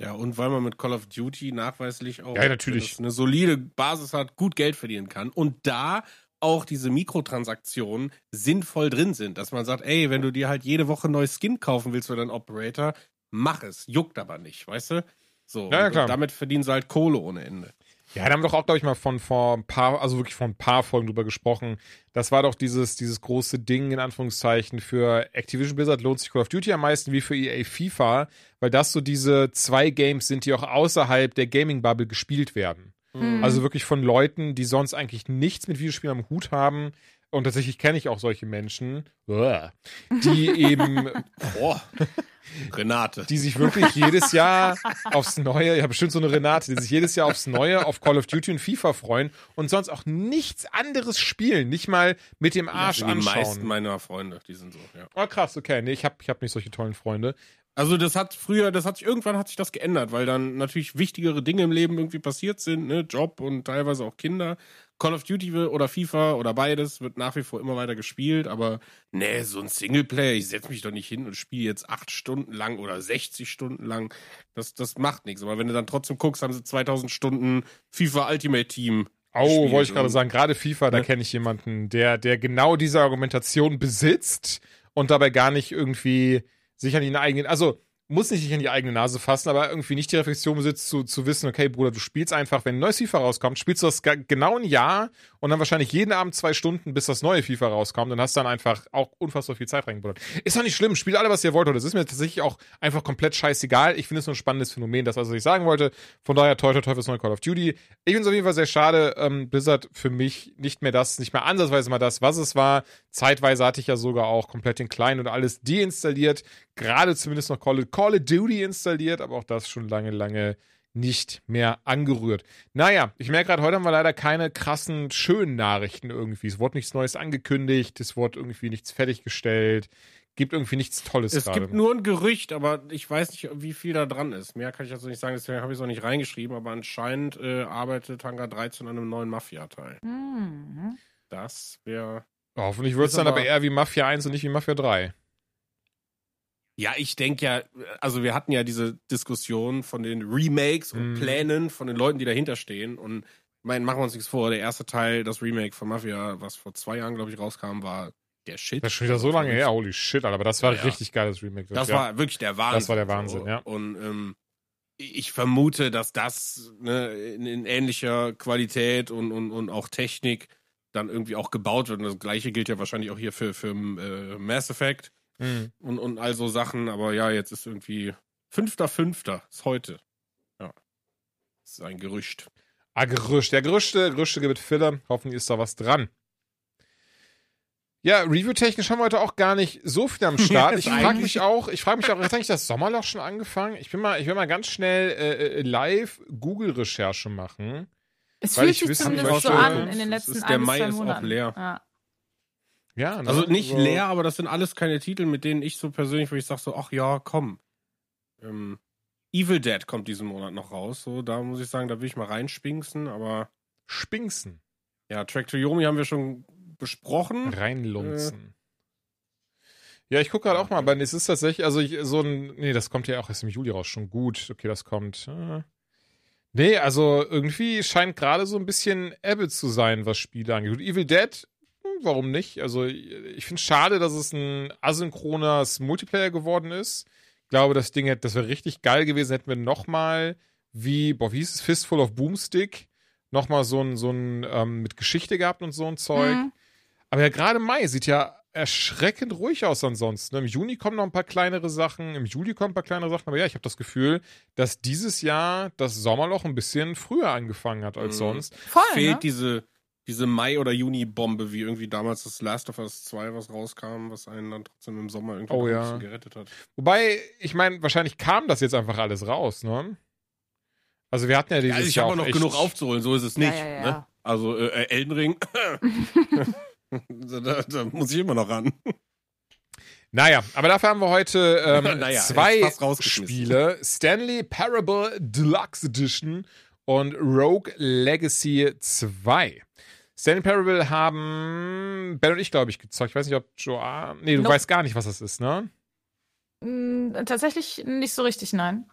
Ja, und weil man mit Call of Duty nachweislich auch Ja, eine solide Basis hat, gut Geld verdienen kann. Und da auch diese Mikrotransaktionen sinnvoll drin sind, dass man sagt, ey, wenn du dir halt jede Woche ein neues Skin kaufen willst für deinen Operator, mach es, juckt aber nicht, weißt du? So, Ja, klar. damit verdienen sie halt Kohle ohne Ende. Ja, da haben wir doch auch, glaube ich, mal von vor ein paar, also wirklich von ein paar Folgen drüber gesprochen. Das war doch dieses, dieses große Ding, in Anführungszeichen, für Activision Blizzard lohnt sich Call of Duty am meisten wie für EA FIFA, weil das so diese zwei Games sind, die auch außerhalb der Gaming-Bubble gespielt werden. Mhm. Also wirklich von Leuten, die sonst eigentlich nichts mit Videospielen am Hut haben. Und tatsächlich kenne ich auch solche Menschen, uah, die eben Boah. Renate. die sich wirklich jedes Jahr aufs Neue, ja bestimmt so eine Renate, die sich jedes Jahr aufs Neue auf Call of Duty und FIFA freuen und sonst auch nichts anderes spielen, nicht mal mit dem Arsch das sind die meisten anschauen. meiner Freunde, die sind so, ja. Oh krass, okay, nee, ich habe ich hab nicht solche tollen Freunde. Also das hat früher, das hat sich irgendwann hat sich das geändert, weil dann natürlich wichtigere Dinge im Leben irgendwie passiert sind, ne, Job und teilweise auch Kinder. Call of Duty oder FIFA oder beides wird nach wie vor immer weiter gespielt, aber nee, so ein Singleplayer, ich setze mich doch nicht hin und spiele jetzt acht Stunden lang oder 60 Stunden lang, das, das macht nichts. Aber wenn du dann trotzdem guckst, haben sie 2000 Stunden FIFA Ultimate Team. Oh, wollte ich gerade sagen, gerade FIFA, da Ne? kenne ich jemanden, der, der genau diese Argumentation besitzt und dabei gar nicht irgendwie sich an die eigenen, also muss nicht sich an die eigene Nase fassen, aber irgendwie nicht die Reflexion besitzt, zu, zu wissen, okay, Bruder, du spielst einfach, wenn ein neues FIFA rauskommt, spielst du das genau ein Jahr und dann wahrscheinlich jeden Abend zwei Stunden, bis das neue FIFA rauskommt und hast dann einfach auch unfassbar viel Zeit reingebuttert. Ist doch nicht schlimm, spielt alle, was ihr wollt, oder das ist mir tatsächlich auch einfach komplett scheißegal. Ich finde es nur ein spannendes Phänomen, das was ich sagen wollte. Von daher, toi, toi, toi fürs neue Call of Duty. Ich finde es auf jeden Fall sehr schade, ähm, Blizzard für mich nicht mehr das, nicht mehr ansatzweise mal das, was es war. Zeitweise hatte ich ja sogar auch komplett den Kleinen und alles deinstalliert. Gerade zumindest noch Call, Call of Duty installiert, aber auch das schon lange, lange nicht mehr angerührt. Naja, ich merke gerade, heute haben wir leider keine krassen, schönen Nachrichten irgendwie. Es wurde nichts Neues angekündigt, es wurde irgendwie nichts fertiggestellt, gibt irgendwie nichts Tolles Es gerade. gibt nur ein Gerücht, aber ich weiß nicht, wie viel da dran ist. Mehr kann ich also nicht sagen, deswegen habe ich es auch nicht reingeschrieben, aber anscheinend äh, arbeitet Hangar 13 an einem neuen Mafia-Teil. Mhm. Das wäre. Hoffentlich wird es dann aber aber- eher wie Mafia 1 und nicht wie Mafia 3. Ja, ich denke ja, also wir hatten ja diese Diskussion von den Remakes und Mhm. Plänen von den Leuten, die dahinter stehen. Und ich meine, machen wir uns nichts vor, der erste Teil, das Remake von Mafia, was vor zwei Jahren, glaube ich, rauskam, war der Shit. Das ist schon wieder so lange her, holy shit, Alter. Aber das war Ja, richtig geiles Remake. Das ja. war wirklich der Wahnsinn. Das war der Wahnsinn, ja. Und ähm, ich vermute, dass das ne, in, in ähnlicher Qualität und, und, und auch Technik dann irgendwie auch gebaut wird. Und das gleiche gilt ja wahrscheinlich auch hier für, für äh, Mass Effect Mhm. und, und all so Sachen. Aber ja, jetzt ist irgendwie fünfter, fünfter ist heute. Ja. Das ist ein Gerücht. Ah, Gerücht. Ja, Gerüchte, Gerüchte gibt Filler. Hoffentlich ist da was dran. Ja, review-technisch haben wir heute auch gar nicht so viel am Start. Ich frage mich auch, ich frage mich auch, hat eigentlich das Sommerloch schon angefangen? Ich will mal, ich will mal ganz schnell äh, äh, live Google-Recherche machen. Es fühlt ich sich zumindest so an in den letzten ist- ein der Mai zwei ist auch Monaten. leer. Ja. Ja, ne? Also nicht Also- leer, aber das sind alles keine Titel, mit denen ich so persönlich, wo ich sage so, ach ja, komm. Ähm, Evil Dead kommt diesen Monat noch raus. So, da muss ich sagen, da will ich mal reinspinksen, aber Spinksen. ja, Track to Yomi haben wir schon besprochen. Reinlunzen. Ja, ich gucke gerade auch mal, aber es ist tatsächlich, also ich, so ein, nee, das kommt ja auch erst im Juli raus, schon gut. Okay, das kommt. Äh. Nee, also irgendwie scheint gerade so ein bisschen Ebbe zu sein, was Spiele angeht. Evil Dead, warum nicht? Also ich finde es schade, dass es ein asynchrones Multiplayer geworden ist. Ich glaube, das Ding hätte, das wäre richtig geil gewesen, hätten wir nochmal wie, boah, wie hieß es, Fistful of Boomstick, nochmal so ein, so ein, ähm, mit Geschichte gehabt und so ein Zeug. Mhm. Aber ja, gerade Mai sieht ja erschreckend ruhig aus ansonsten. Im Juni kommen noch ein paar kleinere Sachen, im Juli kommen ein paar kleinere Sachen, aber ja, ich habe das Gefühl, dass dieses Jahr das Sommerloch ein bisschen früher angefangen hat als Mhm. sonst. Voll, Fehlt ne? diese, diese Mai- oder Juni-Bombe, wie irgendwie damals das Last of Us 2, was rauskam, was einen dann trotzdem im Sommer irgendwie Oh ja. ein bisschen gerettet hat. Wobei, ich meine, wahrscheinlich kam das jetzt einfach alles raus, ne? Also wir hatten ja dieses Ja, also ich Jahr habe noch genug aufzuholen, so ist es nicht. Ja, ja, ja. Ne? Also äh, äh, Elden Ring, da, da muss ich immer noch ran. Naja, aber dafür haben wir heute ähm, Naja, zwei. Spiele. Stanley Parable Deluxe Edition und Rogue Legacy 2. Stanley Parable haben Ben und ich, glaube ich, gezockt. Ich weiß nicht, ob Joa... Nee, du Nope. weißt gar nicht, was das ist, ne? Mm, Tatsächlich nicht so richtig, nein.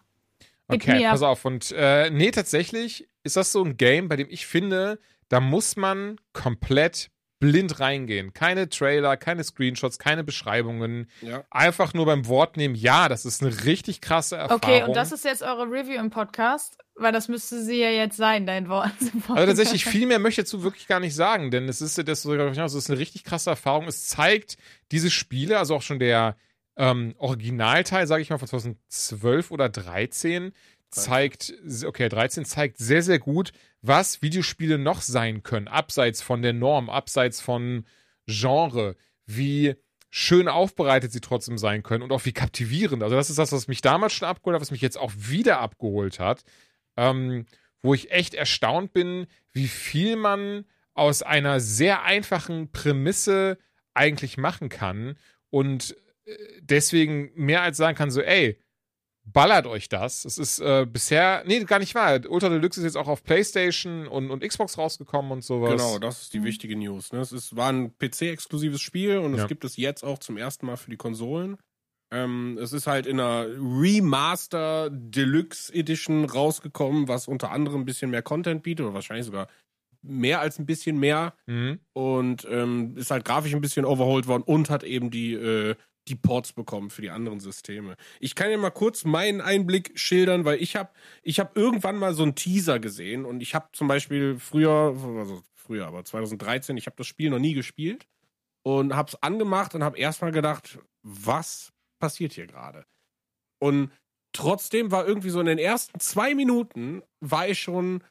Okay, pass auf. Und äh, nee, tatsächlich ist das so ein Game, bei dem ich finde, da muss man komplett blind reingehen. Keine Trailer, keine Screenshots, keine Beschreibungen. Ja. Einfach nur beim Wort nehmen, ja, das ist eine richtig krasse Erfahrung. Okay, und das ist jetzt eure Review im Podcast. Weil das müsste sie ja jetzt sein, dein Wort. Also tatsächlich viel mehr möchte ich dazu wirklich gar nicht sagen, denn es ist, das, das ist eine richtig krasse Erfahrung. Es zeigt diese Spiele, also auch schon der ähm, Originalteil, sage ich mal, von 2012 oder 13, zeigt, okay, 13 zeigt sehr, sehr gut, was Videospiele noch sein können, abseits von der Norm, abseits von Genre, wie schön aufbereitet sie trotzdem sein können und auch wie kaptivierend. Also das ist das, was mich damals schon abgeholt hat, was mich jetzt auch wieder abgeholt hat, ähm, wo ich echt erstaunt bin, wie viel man aus einer sehr einfachen Prämisse eigentlich machen kann und äh, deswegen mehr als sagen kann, so, ey, ballert euch das. Es ist äh, bisher, nee, gar nicht wahr. Ultra Deluxe ist jetzt auch auf PlayStation und, und Xbox rausgekommen und sowas. Genau, das ist die wichtige News. Ne? Es ist, war ein PC-exklusives Spiel und Ja. es gibt es jetzt auch zum ersten Mal für die Konsolen. Ähm, es ist halt in einer Remaster Deluxe Edition rausgekommen, was unter anderem ein bisschen mehr Content bietet oder wahrscheinlich sogar mehr als ein bisschen mehr Mhm. und ähm, ist halt grafisch ein bisschen overhauled worden und hat eben die, äh, die Ports bekommen für die anderen Systeme. Ich kann ja mal kurz meinen Einblick schildern, weil ich habe ich hab irgendwann mal so einen Teaser gesehen und ich habe zum Beispiel früher, also früher, aber 2013, ich habe das Spiel noch nie gespielt und habe es angemacht und habe erstmal gedacht, was passiert hier gerade? Und trotzdem war irgendwie so in den ersten zwei Minuten war ich schon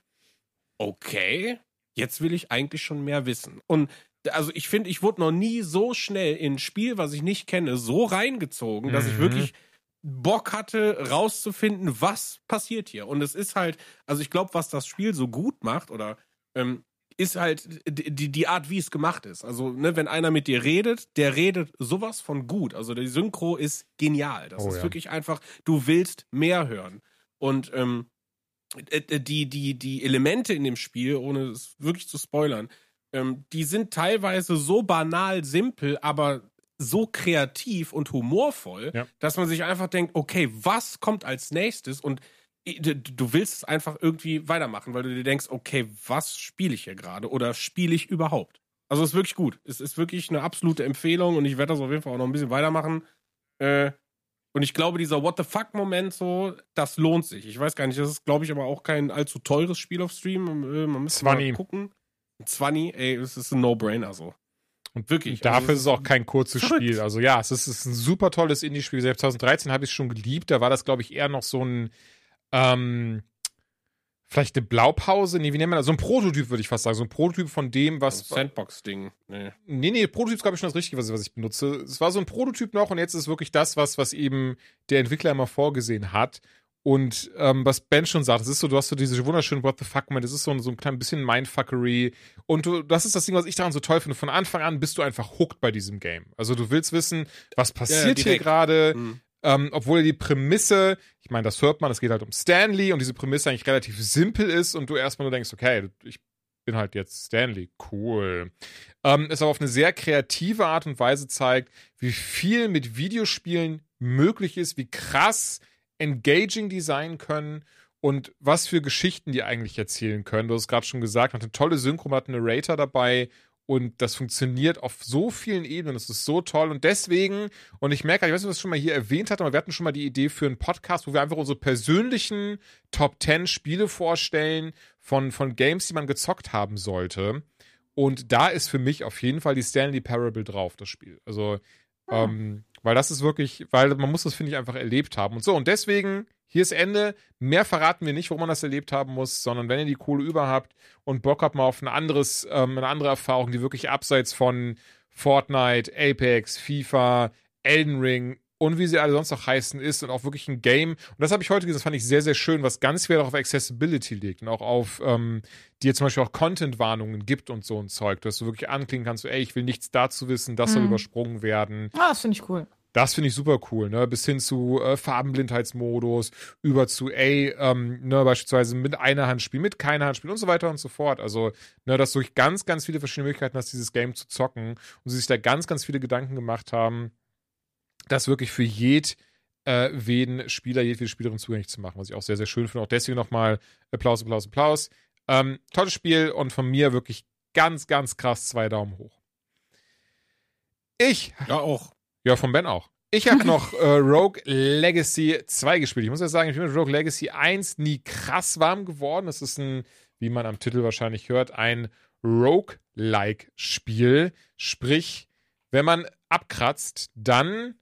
okay, jetzt will ich eigentlich schon mehr wissen. Und also ich finde, ich wurde noch nie so schnell in ein Spiel, was ich nicht kenne, so reingezogen, dass ich Mhm. wirklich Bock hatte, rauszufinden, was passiert hier. Und es ist halt, also ich glaube, was das Spiel so gut macht, oder ähm, ist halt die, die- Art, wie es gemacht ist. Also, ne, wenn einer mit dir redet, der redet sowas von gut. Also die Synchro ist genial. Das Oh ist ja. wirklich einfach, du willst mehr hören. Und ähm, äh, äh, die, die, die Elemente in dem Spiel, ohne es wirklich zu spoilern, ähm, die sind teilweise so banal simpel, aber so kreativ und humorvoll, Ja. dass man sich einfach denkt, okay, was kommt als nächstes? Und du willst es einfach irgendwie weitermachen, weil du dir denkst, okay, was spiele ich hier gerade oder spiele ich überhaupt? Also es ist wirklich gut. Es ist wirklich eine absolute Empfehlung und ich werde das auf jeden Fall auch noch ein bisschen weitermachen. Äh, und ich glaube, dieser What the fuck-Moment so, das lohnt sich. Ich weiß gar nicht, das ist, glaube ich, aber auch kein allzu teures Spiel auf Stream. Äh, Man Zwanni. mal gucken. Ein 20, ey, es ist ein No-Brainer so. Und Wirklich. Dafür also ist es auch kein kurzes verrückt. Spiel. Also ja, es ist, es ist ein super tolles Indie-Spiel. Selbst 2013 habe ich es schon geliebt. Da war das, glaube ich, eher noch so ein, ähm, vielleicht eine Blaupause. Nee, wie nennt man das? So ein Prototyp, würde ich fast sagen. So ein Prototyp von dem, was. Sandbox-Ding. Nee. Nee, nee, Prototyp ist, glaube ich, schon das Richtige, was, was ich benutze. Es war so ein Prototyp noch und jetzt ist es wirklich das, was, was eben der Entwickler immer vorgesehen hat. Und ähm, was Ben schon sagt, es ist so, du hast so diese wunderschönen What the fuck Moment, es ist so, ein- so ein klein bisschen Mindfuckery. Und du, das ist das Ding, was ich daran so toll finde. Von Anfang an bist du einfach hooked bei diesem Game. Also du willst wissen, was passiert hier direkt. gerade. Hm. Ähm, obwohl die Prämisse, ich meine, das hört man, es geht halt um Stanley und diese Prämisse eigentlich relativ simpel ist und du erstmal nur denkst, okay, ich bin halt jetzt Stanley, cool. Ähm, es aber auf eine sehr kreative Art und Weise zeigt, wie viel mit Videospielen möglich ist, wie krass engaging die sein können und was für Geschichten die eigentlich erzählen können. Du hast gerade schon gesagt, man hat eine tolle Synchro, hat einen Narrator dabei und das funktioniert auf so vielen Ebenen. Das ist so toll und deswegen, und ich merke, ich weiß nicht, ob ich das schon mal hier erwähnt hatte, aber wir hatten schon mal die Idee für einen Podcast, wo wir einfach unsere persönlichen Top 10 Spiele vorstellen von, von Games, die man gezockt haben sollte. Und da ist für mich auf jeden Fall die Stanley Parable drauf, das Spiel. Also, Ah. ähm, weil das ist wirklich, weil man muss das, finde ich, einfach erlebt haben. Und so, und deswegen, hier ist Ende. Mehr verraten wir nicht, wo man das erlebt haben muss, sondern wenn ihr die Kohle über habt und Bock habt mal auf ein anderes, ähm, eine andere Erfahrung, die wirklich abseits von Fortnite, Apex, FIFA, Elden Ring und wie sie alle sonst noch heißen ist und auch wirklich ein Game. Und das habe ich heute gesehen, das fand ich sehr, sehr schön, was ganz viel auch auf Accessibility liegt und auch auf, ähm, die jetzt zum Beispiel auch Content-Warnungen gibt und so ein Zeug, dass du wirklich anklingen kannst, so, ey, ich will nichts dazu wissen, das soll Mhm. übersprungen werden. Ah, das finde ich cool. Das finde ich super cool, ne? Bis hin zu äh, Farbenblindheitsmodus, über zu, ey, ähm, ne, beispielsweise mit einer Hand spielen, mit keiner Hand spielen und so weiter und so fort. Also, ne, dass du durch ganz, ganz viele verschiedene Möglichkeiten hast, dieses Game zu zocken und sie sich da ganz, ganz viele Gedanken gemacht haben, das wirklich für jed äh, Spieler, jedwede Spielerin zugänglich zu machen, was ich auch sehr, sehr schön finde. Auch deswegen nochmal Applaus, Applaus, Applaus. Ähm, tolles Spiel und von mir wirklich ganz, ganz krass zwei Daumen hoch. Ich Ja, auch. Ja, von Ben auch. Ich habe noch äh, Rogue Legacy 2 gespielt. Ich muss ja sagen, ich bin mit Rogue Legacy 1 nie krass warm geworden. Das ist ein, wie man am Titel wahrscheinlich hört, ein Rogue-like-Spiel. Sprich, wenn man abkratzt, dann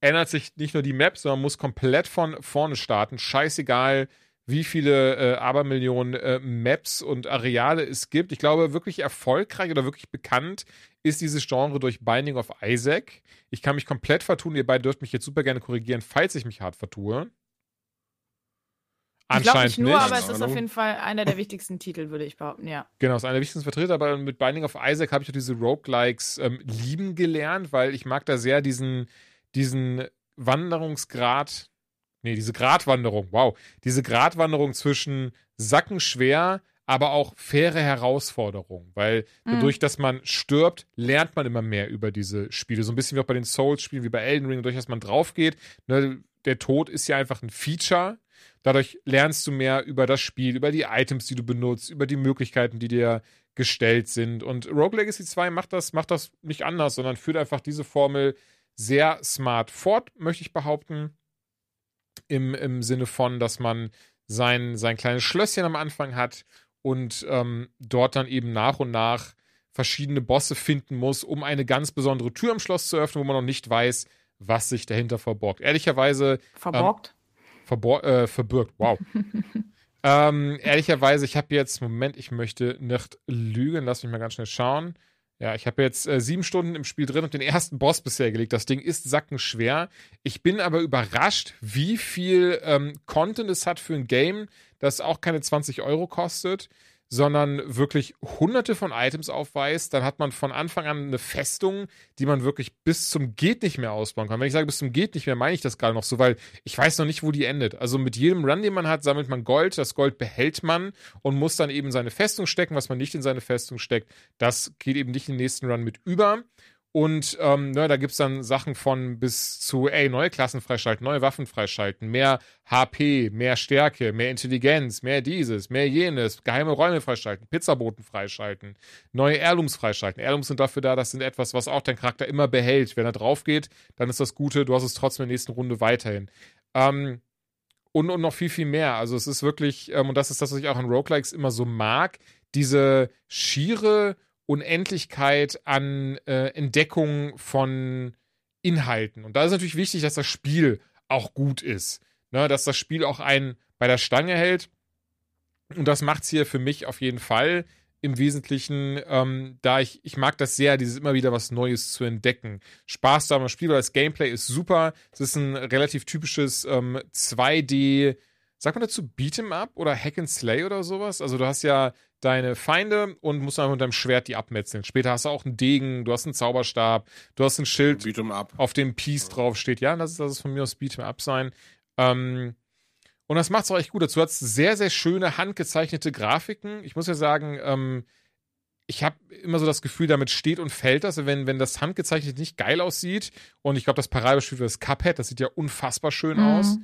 ändert sich nicht nur die Map, sondern muss komplett von vorne starten. Scheißegal, wie viele äh, Abermillionen äh, Maps und Areale es gibt. Ich glaube, wirklich erfolgreich oder wirklich bekannt ist dieses Genre durch Binding of Isaac. Ich kann mich komplett vertun. Ihr beide dürft mich jetzt super gerne korrigieren, falls ich mich hart vertue. Ich glaube nicht nur, nicht. aber es ist auf jeden Fall einer der wichtigsten Titel, würde ich behaupten, ja. Genau, es ist einer der wichtigsten Vertreter, aber mit Binding of Isaac habe ich auch diese Roguelikes ähm, lieben gelernt, weil ich mag da sehr diesen, diesen Wanderungsgrad, nee, diese Gratwanderung, wow, diese Gratwanderung zwischen sackenschwer, aber auch faire Herausforderung, weil Mhm. dadurch, dass man stirbt, lernt man immer mehr über diese Spiele. So ein bisschen wie auch bei den Souls-Spielen, wie bei Elden Ring, dadurch, dass man drauf geht. Ne, der Tod ist ja einfach ein Feature. Dadurch lernst du mehr über das Spiel, über die Items, die du benutzt, über die Möglichkeiten, die dir gestellt sind. Und Rogue Legacy 2 macht das, macht das nicht anders, sondern führt einfach diese Formel sehr smart fort, möchte ich behaupten. Im, im Sinne von, dass man sein, sein kleines Schlösschen am Anfang hat und ähm, dort dann eben nach und nach verschiedene Bosse finden muss, um eine ganz besondere Tür im Schloss zu öffnen, wo man noch nicht weiß, was sich dahinter verborgt. Ehrlicherweise Verborgt. verbor äh, verbirgt. Wow. ähm, ehrlicherweise, ich habe jetzt, Moment, ich möchte nicht lügen, lass mich mal ganz schnell schauen. Ja, ich habe jetzt äh, sieben Stunden im Spiel drin und den ersten Boss bisher gelegt. Das Ding ist sackenschwer. Ich bin aber überrascht, wie viel ähm, Content es hat für ein Game, das auch keine 20 Euro kostet, sondern wirklich hunderte von Items aufweist. Dann hat man von Anfang an eine Festung, die man wirklich bis zum Geht nicht mehr ausbauen kann. Wenn ich sage bis zum Geht nicht mehr, meine ich das gerade noch so, weil ich weiß noch nicht, wo die endet. Also mit jedem Run, den man hat, sammelt man Gold. Das Gold behält man und muss dann eben seine Festung stecken. Was man nicht in seine Festung steckt, das geht eben nicht in den nächsten Run mit über. Und ähm, ne, da gibt's dann Sachen von bis zu, ey, neue Klassen freischalten, neue Waffen freischalten, mehr HP, mehr Stärke, mehr Intelligenz, mehr dieses, mehr jenes, geheime Räume freischalten, Pizzaboten freischalten, neue Heirlooms freischalten. Heirlooms sind dafür da, das sind etwas, was auch dein Charakter immer behält. Wenn er drauf geht, dann ist das Gute, du hast es trotzdem in der nächsten Runde weiterhin. Ähm, und, und noch viel, viel mehr. Also es ist wirklich, ähm, und das ist das, was ich auch an Roguelikes immer so mag, diese schiere Unendlichkeit an äh, Entdeckung von Inhalten. Und da ist natürlich wichtig, dass das Spiel auch gut ist. Ne? Dass das Spiel auch einen bei der Stange hält. Und das macht es hier für mich auf jeden Fall im Wesentlichen, ähm, da ich, ich mag das sehr, dieses immer wieder was Neues zu entdecken. Spaß da am Spiel, weil das Gameplay ist super. Es ist ein relativ typisches ähm, 2D, sagt man dazu Beat'em Up oder Hack and Slay oder sowas? Also du hast ja deine Feinde und musst einfach mit deinem Schwert die abmetzeln. Später hast du auch einen Degen, du hast einen Zauberstab, du hast ein Schild, auf dem Peace draufsteht. Ja, das ist, das ist von mir aus Beat'em Up sein. Ähm, und das macht es auch echt gut. Dazu hat es sehr, sehr schöne handgezeichnete Grafiken. Ich muss ja sagen, ähm, ich habe immer so das Gefühl, damit steht und fällt das, wenn, wenn das handgezeichnet nicht geil aussieht. Und ich glaube, das Paradebeispiel für das Cuphead, das sieht ja unfassbar schön Mhm. aus.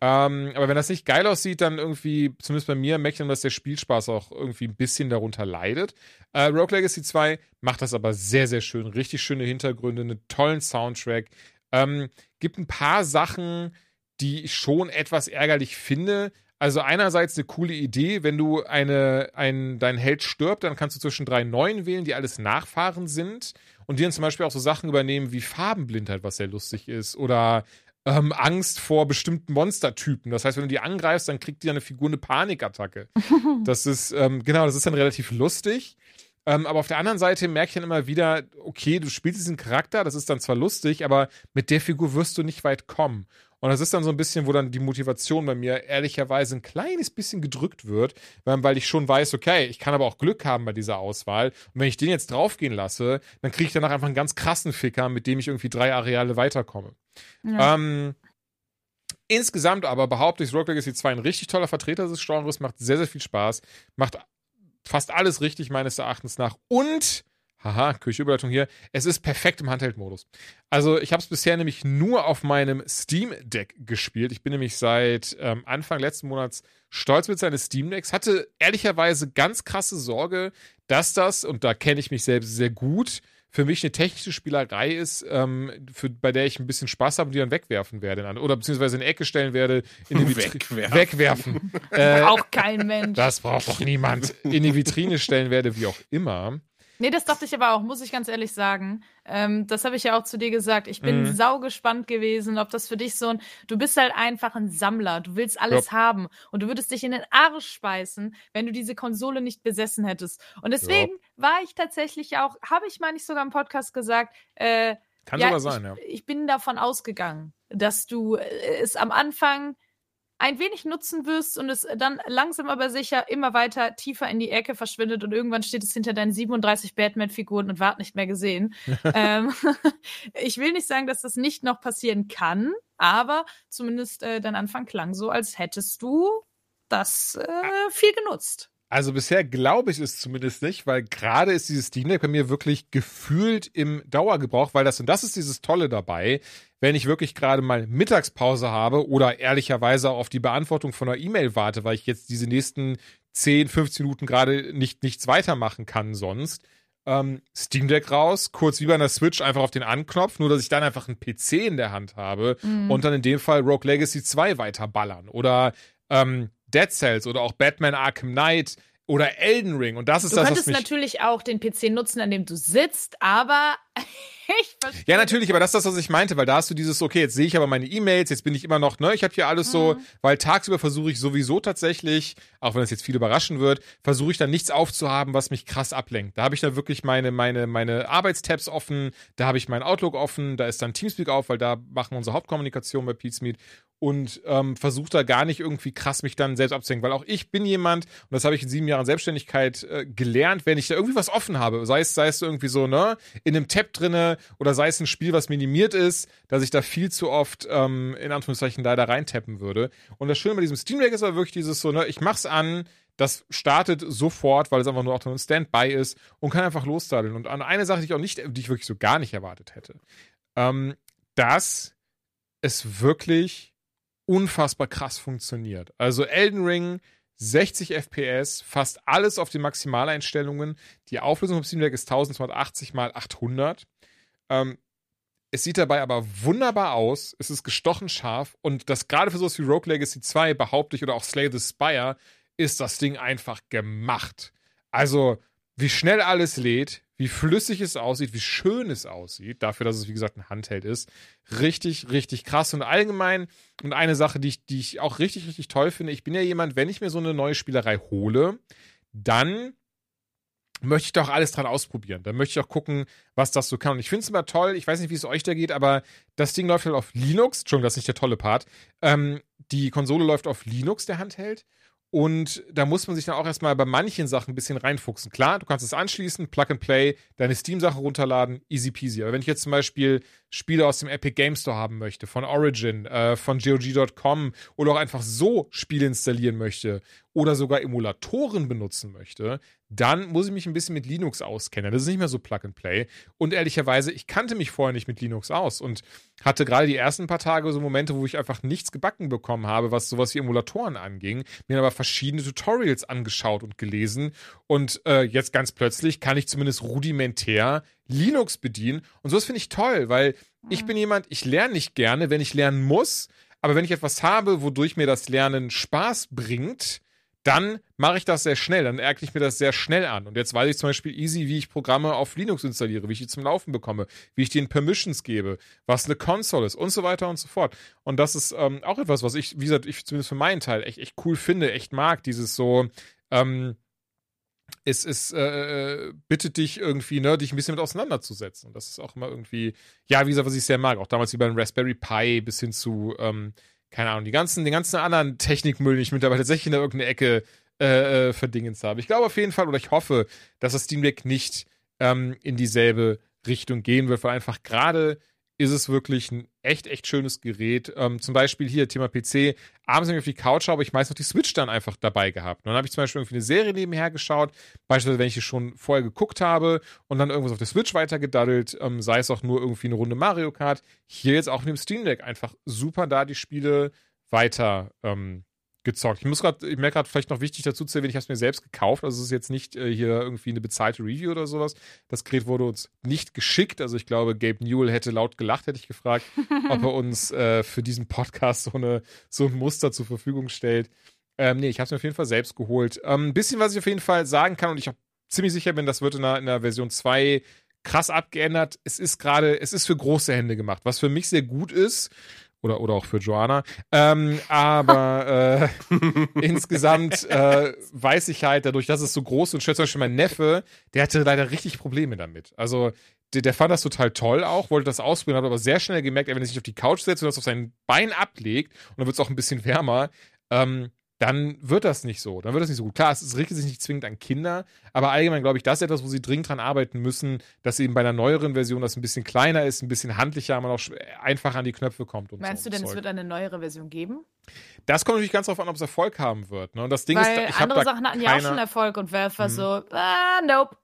Ähm, aber wenn das nicht geil aussieht, dann irgendwie, zumindest bei mir, merke ich dann, dass der Spielspaß auch irgendwie ein bisschen darunter leidet. Äh, Rogue Legacy 2 macht das aber sehr, sehr schön. Richtig schöne Hintergründe, einen tollen Soundtrack. Ähm, gibt ein paar Sachen, die ich schon etwas ärgerlich finde. Also einerseits eine coole Idee, wenn du eine, ein, dein Held stirbt, dann kannst du zwischen drei neuen wählen, die alles Nachfahren sind und die dann zum Beispiel auch so Sachen übernehmen wie Farbenblindheit, was sehr lustig ist, oder ähm, Angst vor bestimmten Monstertypen. Das heißt, wenn du die angreifst, dann kriegt die eine Figur eine Panikattacke. Das ist, ähm, genau, das ist dann relativ lustig. Ähm, aber auf der anderen Seite merke ich dann immer wieder, okay, du spielst diesen Charakter, das ist dann zwar lustig, aber mit der Figur wirst du nicht weit kommen. Und das ist dann so ein bisschen, wo dann die Motivation bei mir ehrlicherweise ein kleines bisschen gedrückt wird, weil, ich schon weiß, okay, ich kann aber auch Glück haben bei dieser Auswahl. Und wenn ich den jetzt draufgehen lasse, dann kriege ich danach einfach einen ganz krassen Ficker, mit dem ich irgendwie drei Areale weiterkomme. Ja. Ähm, insgesamt aber behaupte ich, Rogue Legacy 2 ein richtig toller Vertreter des Genres, macht sehr, sehr viel Spaß, macht fast alles richtig meines Erachtens nach und, haha, Küche-Überleitung hier, es ist perfekt im Handheld-Modus. Also ich habe es bisher nämlich nur auf meinem Steam Deck gespielt. Ich bin nämlich seit ähm, Anfang letzten Monats stolz mit seines Steam Decks, hatte ehrlicherweise ganz krasse Sorge, dass das, und da kenne ich mich selbst sehr gut, für mich eine technische Spielerei ist, ähm, für, bei der ich ein bisschen Spaß habe und die dann wegwerfen werde. Oder beziehungsweise in die Ecke stellen werde. In die Vitri Wegwerfen. wegwerfen. äh, Auch kein Mensch. das braucht doch niemand. In die Vitrine stellen werde, wie auch immer. Nee, das dachte ich aber auch, muss ich ganz ehrlich sagen. Ähm, das habe ich ja auch zu dir gesagt. Ich bin Mhm. saugespannt gewesen, ob das für dich so ein. Du bist halt einfach ein Sammler. Du willst alles Jupp. haben. Und du würdest dich in den Arsch speisen, wenn du diese Konsole nicht besessen hättest. Und deswegen war ich tatsächlich auch, habe ich mal nicht sogar im Podcast gesagt, äh, Kann ja, sogar sein, ich, ja. ich bin davon ausgegangen, dass du äh, es am Anfang ein wenig nutzen wirst und es dann langsam aber sicher immer weiter tiefer in die Ecke verschwindet und irgendwann steht es hinter deinen 37 Batman-Figuren und ward nicht mehr gesehen. ähm, ich will nicht sagen, dass das nicht noch passieren kann, aber zumindest äh, dein Anfang klang so, als hättest du das äh, viel genutzt. Also bisher glaube ich es zumindest nicht, weil gerade ist dieses Steam Deck bei mir wirklich gefühlt im Dauergebrauch, weil das und das ist dieses Tolle dabei, wenn ich wirklich gerade mal Mittagspause habe oder ehrlicherweise auf die Beantwortung von einer E-Mail warte, weil ich jetzt diese nächsten 10, 15 Minuten gerade nicht nichts weitermachen kann sonst. Ähm, Steam Deck raus, kurz wie bei einer Switch einfach auf den Anknopf, nur dass ich dann einfach einen PC in der Hand habe Mhm. und dann in dem Fall Rogue Legacy 2 weiterballern oder ähm, Dead Cells oder auch Batman Arkham Knight oder Elden Ring. Und das ist Du das, was könntest mich. natürlich auch den PC nutzen, an dem du sitzt, aber ich verstehe. Ja, natürlich, aber das ist das, was ich meinte, weil da hast du dieses, okay, jetzt sehe ich aber meine E-Mails, jetzt bin ich immer noch, ne, ich habe hier alles Mhm. so, weil tagsüber versuche ich sowieso tatsächlich, auch wenn das jetzt viel überraschen wird, versuche ich dann nichts aufzuhaben, was mich krass ablenkt. Da habe ich dann wirklich meine, meine, meine Arbeitstabs offen, da habe ich meinen Outlook offen, da ist dann Teamspeak auf, weil da machen wir unsere Hauptkommunikation bei Pete's Meet und ähm, versuche da gar nicht irgendwie krass mich dann selbst abzuhängen, weil auch ich bin jemand, und das habe ich in sieben Jahren Selbstständigkeit äh, gelernt, wenn ich da irgendwie was offen habe, sei es, sei es irgendwie so, ne, in einem Tab drinne oder sei es ein Spiel, was minimiert ist, dass ich da viel zu oft ähm, in Anführungszeichen leider reintappen würde. Und das Schöne bei diesem Steam Deck ist aber wirklich dieses so, ne, ich mach's an, das startet sofort, weil es einfach nur auch ein Standby ist und kann einfach losdaddeln. Und eine Sache, die ich auch nicht, die ich wirklich so gar nicht erwartet hätte, ähm, dass es wirklich unfassbar krass funktioniert. Also Elden Ring, 60 FPS, fast alles auf den Maximaleinstellungen. Die Auflösung vom Steam Deck ist 1280 mal 800. Ähm, es sieht dabei aber wunderbar aus. Es ist gestochen scharf und das gerade für sowas wie Rogue Legacy 2 behaupte ich oder auch Slay the Spire ist das Ding einfach gemacht. Also, wie schnell alles lädt, wie flüssig es aussieht, wie schön es aussieht, dafür, dass es, wie gesagt, ein Handheld ist. Richtig, richtig krass. Und allgemein, und eine Sache, die ich, die ich auch richtig, richtig toll finde, ich bin ja jemand, wenn ich mir so eine neue Spielerei hole, dann möchte ich doch alles dran ausprobieren. Dann möchte ich auch gucken, was das so kann. Und ich finde es immer toll, ich weiß nicht, wie es euch da geht, aber das Ding läuft halt auf Linux. Entschuldigung, das ist nicht der tolle Part. Ähm, die Konsole läuft auf Linux, der Handheld. Und da muss man sich dann auch erstmal bei manchen Sachen ein bisschen reinfuchsen. Klar, du kannst es anschließen, Plug and Play, deine Steam-Sache runterladen, easy peasy. Aber wenn ich jetzt zum Beispiel Spiele aus dem Epic Game Store haben möchte, von Origin, äh, von GOG.com oder auch einfach so Spiele installieren möchte oder sogar Emulatoren benutzen möchte, dann muss ich mich ein bisschen mit Linux auskennen. Das ist nicht mehr so Plug and Play. Und ehrlicherweise, ich kannte mich vorher nicht mit Linux aus und hatte gerade die ersten paar Tage so Momente, wo ich einfach nichts gebacken bekommen habe, was sowas wie Emulatoren anging, mir aber verschiedene Tutorials angeschaut und gelesen und äh, jetzt ganz plötzlich kann ich zumindest rudimentär Linux bedienen und sowas finde ich toll, weil ich bin jemand, ich lerne nicht gerne, wenn ich lernen muss, aber wenn ich etwas habe, wodurch mir das Lernen Spaß bringt, dann mache ich das sehr schnell, dann eigne ich mir das sehr schnell an. Und jetzt weiß ich zum Beispiel easy, wie ich Programme auf Linux installiere, wie ich die zum Laufen bekomme, wie ich denen Permissions gebe, was eine Console ist und so weiter und so fort. Und das ist ähm, auch etwas, was ich, wie gesagt, ich zumindest für meinen Teil echt, echt cool finde, echt mag, dieses so, ähm, es ist, äh, bittet dich irgendwie, ne, dich ein bisschen mit auseinanderzusetzen. Und das ist auch immer irgendwie, ja, wie gesagt, was ich sehr mag. Auch damals wie beim Raspberry Pi bis hin zu, ähm, keine Ahnung, die ganzen, den ganzen anderen Technikmüll, den ich mittlerweile tatsächlich in irgendeiner Ecke äh, äh, verdingens habe. Ich glaube auf jeden Fall, oder ich hoffe, dass das Steam Deck nicht ähm, in dieselbe Richtung gehen wird, weil einfach gerade ist es wirklich ein echt, echt schönes Gerät. Ähm, zum Beispiel hier, Thema PC, abends, wenn ich auf die Couch schaue, habe ich meist noch die Switch dann einfach dabei gehabt. Und dann habe ich zum Beispiel irgendwie eine Serie nebenher geschaut, beispielsweise wenn ich die schon vorher geguckt habe und dann irgendwas auf der Switch weitergedaddelt, ähm, sei es auch nur irgendwie eine Runde Mario Kart. Hier jetzt auch mit dem Steam Deck einfach super da die Spiele weiter ähm, gezockt. Ich muss gerade, ich merke gerade vielleicht noch wichtig dazu zu erwähnen, ich habe es mir selbst gekauft. Also es ist jetzt nicht äh, hier irgendwie eine bezahlte Review oder sowas. Das Gerät wurde uns nicht geschickt. Also ich glaube, Gabe Newell hätte laut gelacht, hätte ich gefragt, ob er uns äh, für diesen Podcast so, eine, so ein Muster zur Verfügung stellt. Ähm, nee, ich habe es mir auf jeden Fall selbst geholt. Ähm, ein bisschen, was ich auf jeden Fall sagen kann, und ich auch ziemlich sicher bin, das wird in der, in der Version 2 krass abgeändert. Es ist gerade, es ist für große Hände gemacht, was für mich sehr gut ist oder, oder auch für Joanna. Ähm, aber äh, insgesamt äh, weiß ich halt dadurch, dass es so groß und schwer, zum Beispiel mein Neffe, der hatte leider richtig Probleme damit. Also der, der fand das total toll auch, wollte das ausprobieren, hat aber sehr schnell gemerkt, wenn er sich auf die Couch setzt und das auf sein Bein ablegt und dann wird es auch ein bisschen wärmer, ähm, dann wird das nicht so. Dann wird das nicht so gut. Klar, es, es richtet sich nicht zwingend an Kinder, aber allgemein glaube ich, das ist etwas, wo sie dringend dran arbeiten müssen, dass eben bei einer neueren Version das ein bisschen kleiner ist, ein bisschen handlicher, man auch einfacher an die Knöpfe kommt. Und Meinst so du denn, Zeug. es wird eine neuere Version geben? Das kommt natürlich ganz darauf an, ob es Erfolg haben wird. Ne? Und das Ding Weil ist, ich andere Sachen hatten ja auch schon Erfolg und Valve war Mhm. so, ah, nope.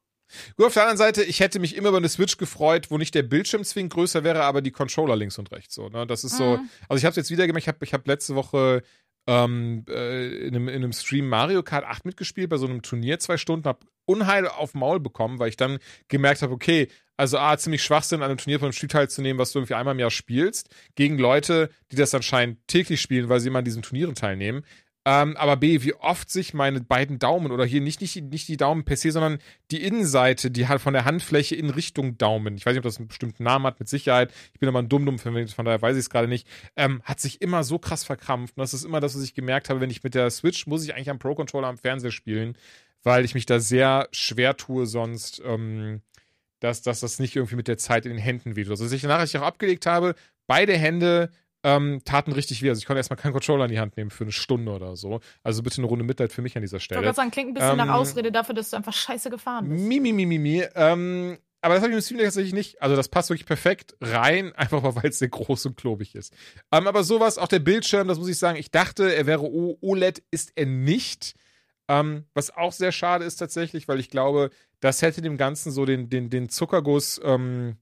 Gut, auf der anderen Seite, ich hätte mich immer über eine Switch gefreut, wo nicht der Bildschirm zwingend größer wäre, aber die Controller links und rechts so. Ne? Das ist so. Mhm. Also ich habe es jetzt wieder gemacht. Ich habe ich hab letzte Woche ähm, äh, in, einem, in einem Stream Mario Kart 8 mitgespielt bei so einem Turnier zwei Stunden, habe Unheil auf Maul bekommen, weil ich dann gemerkt habe, okay, also A, ziemlich Schwachsinn, an einem Turnier von einem Spiel teilzunehmen, was du irgendwie einmal im Jahr spielst, gegen Leute, die das anscheinend täglich spielen, weil sie immer an diesen Turnieren teilnehmen. Ähm, aber B, wie oft sich meine beiden Daumen oder hier nicht, nicht, die- nicht die Daumen per se, sondern die Innenseite, die halt von der Handfläche in Richtung Daumen, ich weiß nicht, ob das einen bestimmten Namen hat, mit Sicherheit, ich bin aber ein dumm von daher weiß ich es gerade nicht, ähm, hat sich immer so krass verkrampft. Und das ist immer das, was ich gemerkt habe, wenn ich mit der Switch, muss ich eigentlich am Pro-Controller am Fernseher spielen, weil ich mich da sehr schwer tue sonst, ähm, dass, dass das nicht irgendwie mit der Zeit in den Händen wehtut. Also, als ich als ich auch abgelegt habe, beide Hände ähm, taten richtig weh. Also ich konnte erstmal keinen Controller in die Hand nehmen für eine Stunde oder so. Also bitte eine Runde Mitleid für mich an dieser Ich wollte Stelle. gerade sagen, klingt ein bisschen Ähm, nach Ausrede dafür, dass du einfach scheiße gefahren bist. Mi, mi, mi, mi, mi. Ähm, aber das habe ich im Steam Deck tatsächlich nicht. Also das passt wirklich perfekt rein, einfach mal, weil es sehr groß und klobig ist. Ähm, aber sowas, auch der Bildschirm, das muss ich sagen, ich dachte, er wäre O- OLED, ist er nicht. Ähm, was auch sehr schade ist tatsächlich, weil ich glaube, das hätte dem Ganzen so den, den, den Zuckerguss ähm,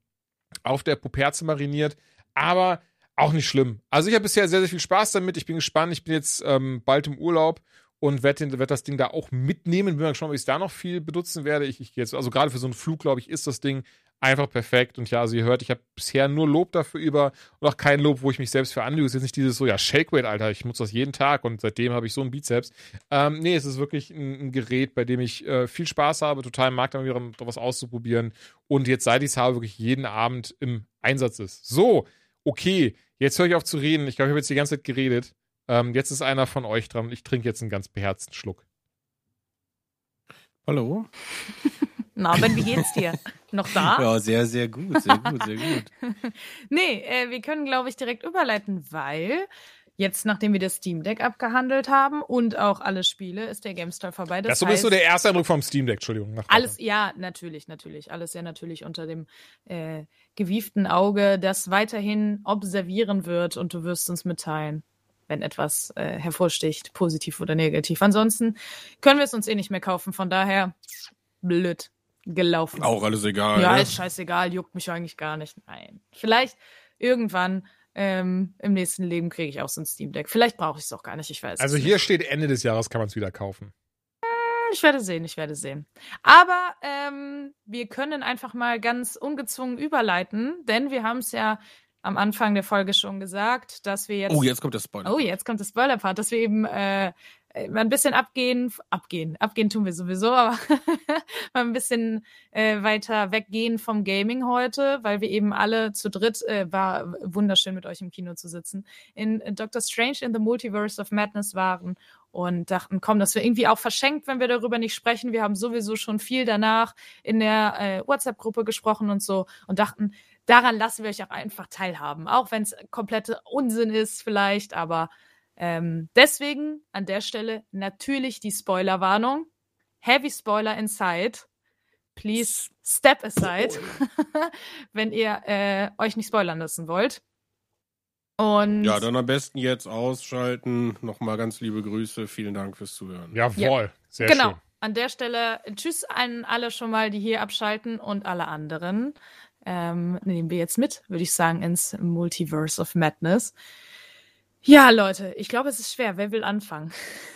auf der Puperze mariniert. Aber auch nicht schlimm. Also ich habe bisher sehr, sehr viel Spaß damit. Ich bin gespannt. Ich bin jetzt ähm, bald im Urlaub und werde werd das Ding da auch mitnehmen. Bin mal gespannt, ob ich es da noch viel benutzen werde. Ich, ich jetzt, also gerade für so einen Flug, glaube ich, ist das Ding einfach perfekt. Und ja, also ihr hört, ich habe bisher nur Lob dafür über und auch kein Lob, wo ich mich selbst für anlüge. Es ist jetzt nicht dieses so, ja, Shakeweight, Alter, ich nutze das jeden Tag und seitdem habe ich so einen Bizeps. Ähm, nee, es ist wirklich ein, ein Gerät, bei dem ich äh, viel Spaß habe, total mag, da wieder was auszuprobieren. Und jetzt, seit ich es habe, wirklich jeden Abend im Einsatz ist. So, okay, jetzt höre ich auf zu reden. Ich glaube, ich habe jetzt die ganze Zeit geredet. Ähm, jetzt ist einer von euch dran. Ich trinke jetzt einen ganz beherzten Schluck. Hallo? Na, Ben, wie geht's dir? Noch da? Ja, sehr, sehr gut, sehr gut, sehr gut. Nee, äh, wir können, glaube ich, direkt überleiten, weil jetzt, nachdem wir das Steam Deck abgehandelt haben und auch alle Spiele, ist der GameStar vorbei. Das, Das, ist so heißt, der erste Eindruck vom Steam Deck, Entschuldigung. Alles, ja, natürlich, natürlich. Alles ja natürlich unter dem äh, gewieften Auge, das weiterhin observieren wird und du wirst uns mitteilen, wenn etwas äh, hervorsticht, positiv oder negativ. Ansonsten können wir es uns eh nicht mehr kaufen, von daher blöd gelaufen. Auch alles egal. Ja, ne? ist scheißegal, juckt mich eigentlich gar nicht. Nein. Vielleicht irgendwann ähm, im nächsten Leben kriege ich auch so ein Steam Deck. Vielleicht brauche ich es auch gar nicht, ich weiß Also hier nicht. steht Ende des Jahres, kann man es wieder kaufen. Ich werde sehen, ich werde sehen. Aber ähm, wir können einfach mal ganz ungezwungen überleiten, denn wir haben es ja am Anfang der Folge schon gesagt, dass wir jetzt. Oh, jetzt kommt der Spoiler. Oh, jetzt kommt das Spoiler-Part, dass wir eben äh, mal ein bisschen abgehen, abgehen, abgehen tun wir sowieso, aber mal ein bisschen äh, weiter weggehen vom Gaming heute, weil wir eben alle zu dritt, äh, war wunderschön mit euch im Kino zu sitzen, in äh, Doctor Strange in the Multiverse of Madness waren und dachten, komm, das wäre irgendwie auch verschenkt, wenn wir darüber nicht sprechen. Wir haben sowieso schon viel danach in der äh, WhatsApp-Gruppe gesprochen und so und dachten, daran lassen wir euch auch einfach teilhaben, auch wenn es komplette Unsinn ist vielleicht, aber ähm, deswegen an der Stelle natürlich die Spoilerwarnung. Heavy Spoiler inside. Please step aside, wenn ihr äh, euch nicht spoilern lassen wollt. Und Ja, dann am besten jetzt ausschalten. Nochmal ganz liebe Grüße. Vielen Dank fürs Zuhören. Jawohl, sehr genau. schön. An der Stelle tschüss an alle schon mal, die hier abschalten und alle anderen. Ähm, nehmen wir jetzt mit, würde ich sagen, ins Multiverse of Madness. Ja, Leute, ich glaube, es ist schwer. Wer will anfangen?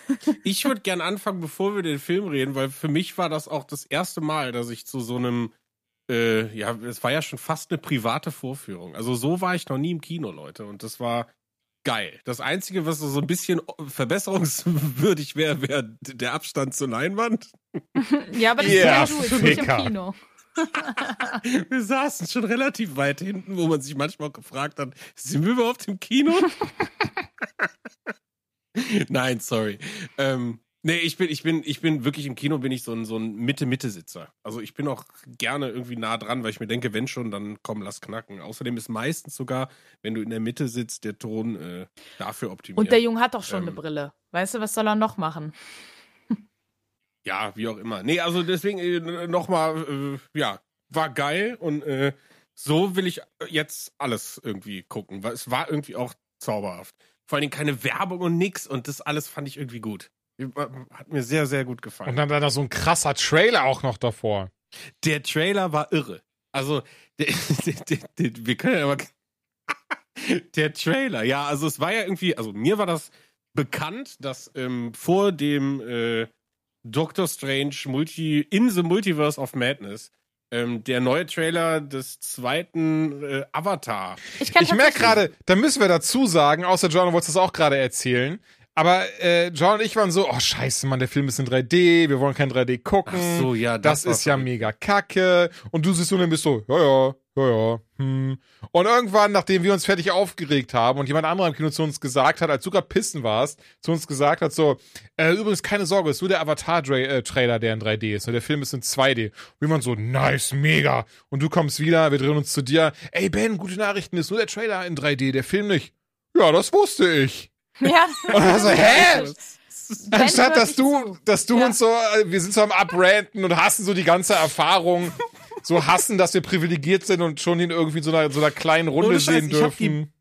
Ich würde gern anfangen, bevor wir den Film reden, weil für mich war das auch das erste Mal, dass ich zu so einem, äh, ja, es war ja schon fast eine private Vorführung. Also so war ich noch nie im Kino, Leute. Und das war geil. Das Einzige, was so ein bisschen verbesserungswürdig wäre, wäre der Abstand zur Leinwand. ja, aber das Ja, yeah, du, jetzt nicht im. Kino. Wir saßen schon relativ weit hinten, wo man sich manchmal gefragt hat, sind wir überhaupt im Kino? Nein, sorry. Ähm, nee, ich bin, ich bin, ich bin wirklich im Kino bin ich so ein, so ein Mitte-Mitte-Sitzer. Also ich bin auch gerne irgendwie nah dran, weil ich mir denke, wenn schon, dann komm, lass knacken. Außerdem ist meistens sogar, wenn du in der Mitte sitzt, der Ton äh, dafür optimiert. Und der Junge hat doch schon Ähm. eine Brille. Weißt du, was soll er noch machen? Ja, wie auch immer. Nee, also deswegen äh, nochmal, äh, ja, war geil und äh, so will ich jetzt alles irgendwie gucken, weil es war irgendwie auch zauberhaft. Vor allen Dingen keine Werbung und nix und das alles fand ich irgendwie gut. Hat mir sehr, sehr gut gefallen. Und dann war da so ein krasser Trailer auch noch davor. der Trailer war irre. Also, der, der, der, der, wir können ja aber. der Trailer, ja, also es war ja irgendwie, also mir war das bekannt, dass ähm, vor dem äh, Doctor Strange Multi, in the Multiverse of Madness ähm, der neue Trailer des zweiten äh, Avatar. Ich, kann Ich merke gerade, da müssen wir dazu sagen, außer John wollte das auch gerade erzählen. Aber äh, John und ich waren so, oh scheiße, Mann, der Film ist in 3D, wir wollen kein 3D gucken. Ach so, ja, das, das ist ja mega kacke. Und du siehst so und dann bist so, ja, ja, ja, ja. Hm. Und irgendwann, nachdem wir uns fertig aufgeregt haben und jemand anderer im Kino zu uns gesagt hat, als du gerade pissen warst, zu uns gesagt hat, so, äh, übrigens keine Sorge, es ist nur der Avatar-Trailer, der in 3D ist. Und der Film ist in 2D. Und wir waren so, nice, mega. Und du kommst wieder, wir drehen uns zu dir. Ey, Ben, gute Nachrichten, ist nur der Trailer in 3D, der Film nicht. Ja, das wusste ich. Ja. Und dann so, hä? Ben Anstatt dass du, dass du Ja. uns so, äh, wir sind so am Abranten und hassen so die ganze Erfahrung, so hassen, dass wir privilegiert sind und schon in irgendwie so einer, so einer kleinen Runde Scheiß, sehen dürfen.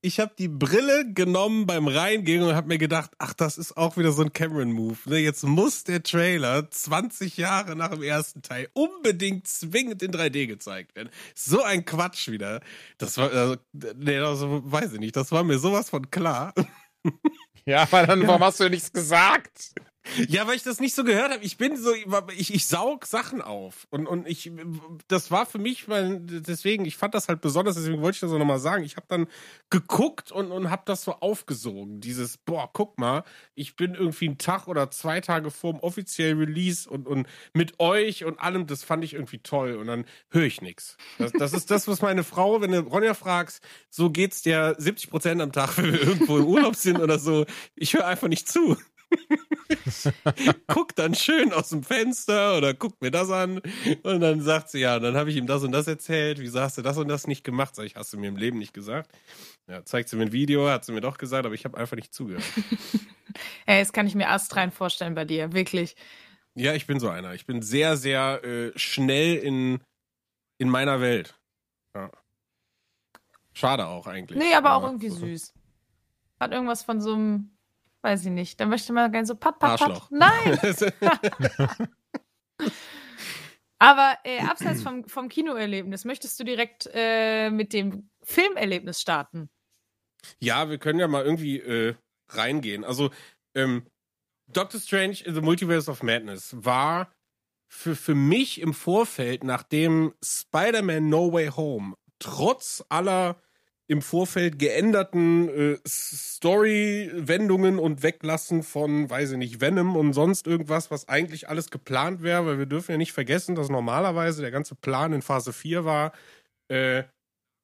Ich habe die Brille genommen beim Reingehen und habe mir gedacht, ach, das ist auch wieder so ein Cameron-Move. Ne? Jetzt muss der Trailer 20 Jahre nach dem ersten Teil unbedingt zwingend in 3D gezeigt werden. So ein Quatsch wieder. Das war, also, nee, also, weiß ich nicht, das war mir sowas von klar. Ja, aber dann, warum hast du ja nichts gesagt? Ja, weil ich das nicht so gehört habe. Ich bin so, ich, ich saug Sachen auf. Und, und ich, das war für mich, weil, deswegen, ich fand das halt besonders, deswegen wollte ich das auch nochmal sagen. Ich habe dann geguckt und, und habe das so aufgesogen. Dieses, boah, guck mal, ich bin irgendwie einen Tag oder zwei Tage vorm offiziellen Release und, und mit euch und allem, das fand ich irgendwie toll. Und dann höre ich nichts. Das, das ist das, was meine Frau, wenn du Ronja fragst, so geht's dir 70 Prozent am Tag, wenn wir irgendwo im Urlaub sind oder so. Ich höre einfach nicht zu guck dann schön aus dem Fenster oder guck mir das an und dann sagt sie, ja, dann habe ich ihm das und das erzählt, wieso hast du das und das nicht gemacht? Sag ich, hast du mir im Leben nicht gesagt? Ja, zeigt sie mir ein Video, hat sie mir doch gesagt, aber ich habe einfach nicht zugehört. Ey, das kann ich mir astrein vorstellen bei dir, wirklich. Ja, ich bin so einer. Ich bin sehr, sehr äh, schnell in, in meiner Welt. Ja. Schade auch eigentlich. Nee, aber auch Ja. irgendwie süß. Hat irgendwas von so einem, weiß ich nicht. Dann möchte man gerne so pat, Arschloch. pat. Nein, aber äh, abseits vom, vom Kinoerlebnis, möchtest du direkt äh, mit dem Filmerlebnis starten? Ja, wir können ja mal irgendwie äh, reingehen. Also, ähm, Doctor Strange in the Multiverse of Madness war für, für mich im Vorfeld, nachdem Spider-Man No Way Home trotz aller im Vorfeld geänderten äh, Story-Wendungen und Weglassen von, weiß ich nicht, Venom und sonst irgendwas, was eigentlich alles geplant wäre, weil wir dürfen ja nicht vergessen, dass normalerweise der ganze Plan in Phase 4 war, äh,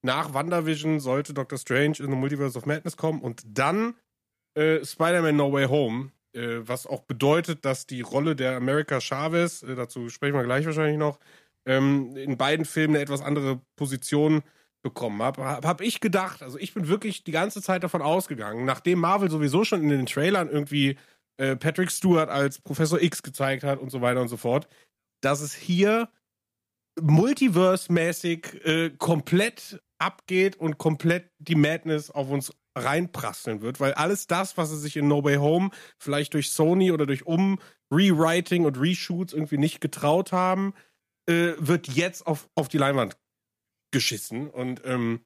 nach WandaVision sollte Doctor Strange in the Multiverse of Madness kommen und dann äh, Spider-Man No Way Home, äh, was auch bedeutet, dass die Rolle der America Chavez, äh, dazu sprechen wir gleich wahrscheinlich noch, ähm, in beiden Filmen eine etwas andere Position bekommen habe, habe hab ich gedacht, also ich bin wirklich die ganze Zeit davon ausgegangen, nachdem Marvel sowieso schon in den Trailern irgendwie äh, Patrick Stewart als Professor X gezeigt hat und so weiter und so fort, dass es hier multiverse-mäßig äh, komplett abgeht und komplett die Madness auf uns reinprasseln wird, weil alles das, was sie sich in No Way Home vielleicht durch Sony oder durch Um-Rewriting und Reshoots irgendwie nicht getraut haben, äh, wird jetzt auf, auf die Leinwand geschissen und ähm,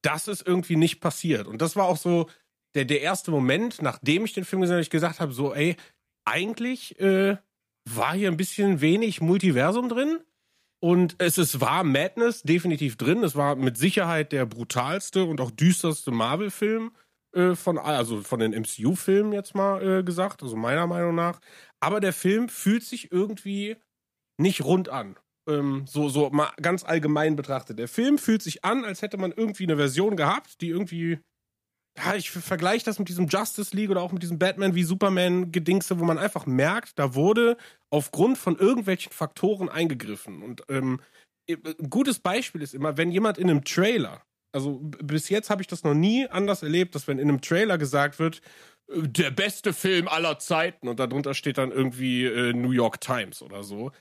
das ist irgendwie nicht passiert. Und das war auch so der, der erste Moment, nachdem ich den Film gesehen habe, ich gesagt habe, so, ey, eigentlich äh, war hier ein bisschen wenig Multiversum drin. Und es ist, war Madness definitiv drin. Es war mit Sicherheit der brutalste und auch düsterste Marvel-Film äh, von, also von den MCU-Filmen jetzt mal äh, gesagt, also meiner Meinung nach. Aber der Film fühlt sich irgendwie nicht rund an. Ähm, so, so mal ganz allgemein betrachtet. Der Film fühlt sich an, als hätte man irgendwie eine Version gehabt, die irgendwie ja, ich vergleiche das mit diesem Justice League oder auch mit diesem Batman wie Superman Gedingse, wo man einfach merkt, da wurde aufgrund von irgendwelchen Faktoren eingegriffen. Und ähm, ein gutes Beispiel ist immer, wenn jemand in einem Trailer, also bis jetzt habe ich das noch nie anders erlebt, dass wenn in einem Trailer gesagt wird, äh, der beste Film aller Zeiten und darunter steht dann irgendwie äh, New York Times oder so.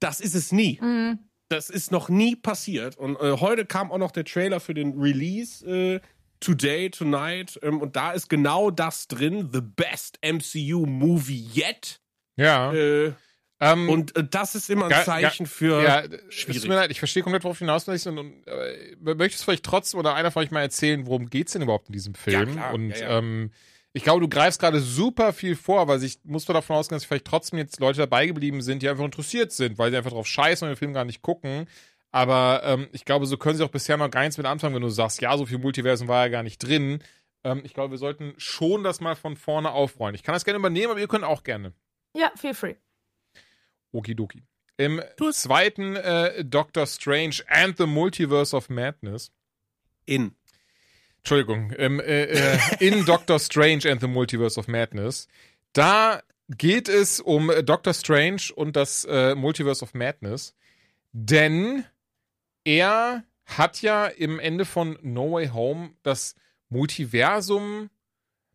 Das ist es nie. Mhm. Das ist noch nie passiert. Und äh, heute kam auch noch der Trailer für den Release äh, Today, Tonight. Ähm, und da ist genau das drin. The best MCU Movie yet. Ja. Äh, ähm, und äh, das ist immer ein Zeichen für. Ja, schwierig. Es tut mir leid, ich verstehe komplett, worauf du hinaus willst. Und, und äh, möchtest du vielleicht trotzdem oder einer von euch mal erzählen, worum geht's denn überhaupt in diesem Film? Ja, klar. Und ja, ja. Ähm, ich glaube, du greifst gerade super viel vor, weil ich muss davon ausgehen, dass vielleicht trotzdem jetzt Leute dabei geblieben sind, die einfach interessiert sind, weil sie einfach drauf scheißen und den Film gar nicht gucken. Aber ähm, ich glaube, so können sie auch bisher noch gar nichts mit anfangen, wenn du sagst, ja, so viel Multiversum war ja gar nicht drin. Ähm, ich glaube, wir sollten schon das mal von vorne aufrollen. Ich kann das gerne übernehmen, aber ihr könnt auch gerne. Ja, feel free. Okidoki. Im zweiten äh, Doctor Strange and the Multiverse of Madness. In. Entschuldigung. Im, äh, äh, in Doctor Strange and the Multiverse of Madness. Da geht es um Doctor Strange und das äh, Multiverse of Madness. Denn er hat ja im Ende von No Way Home das Multiversum,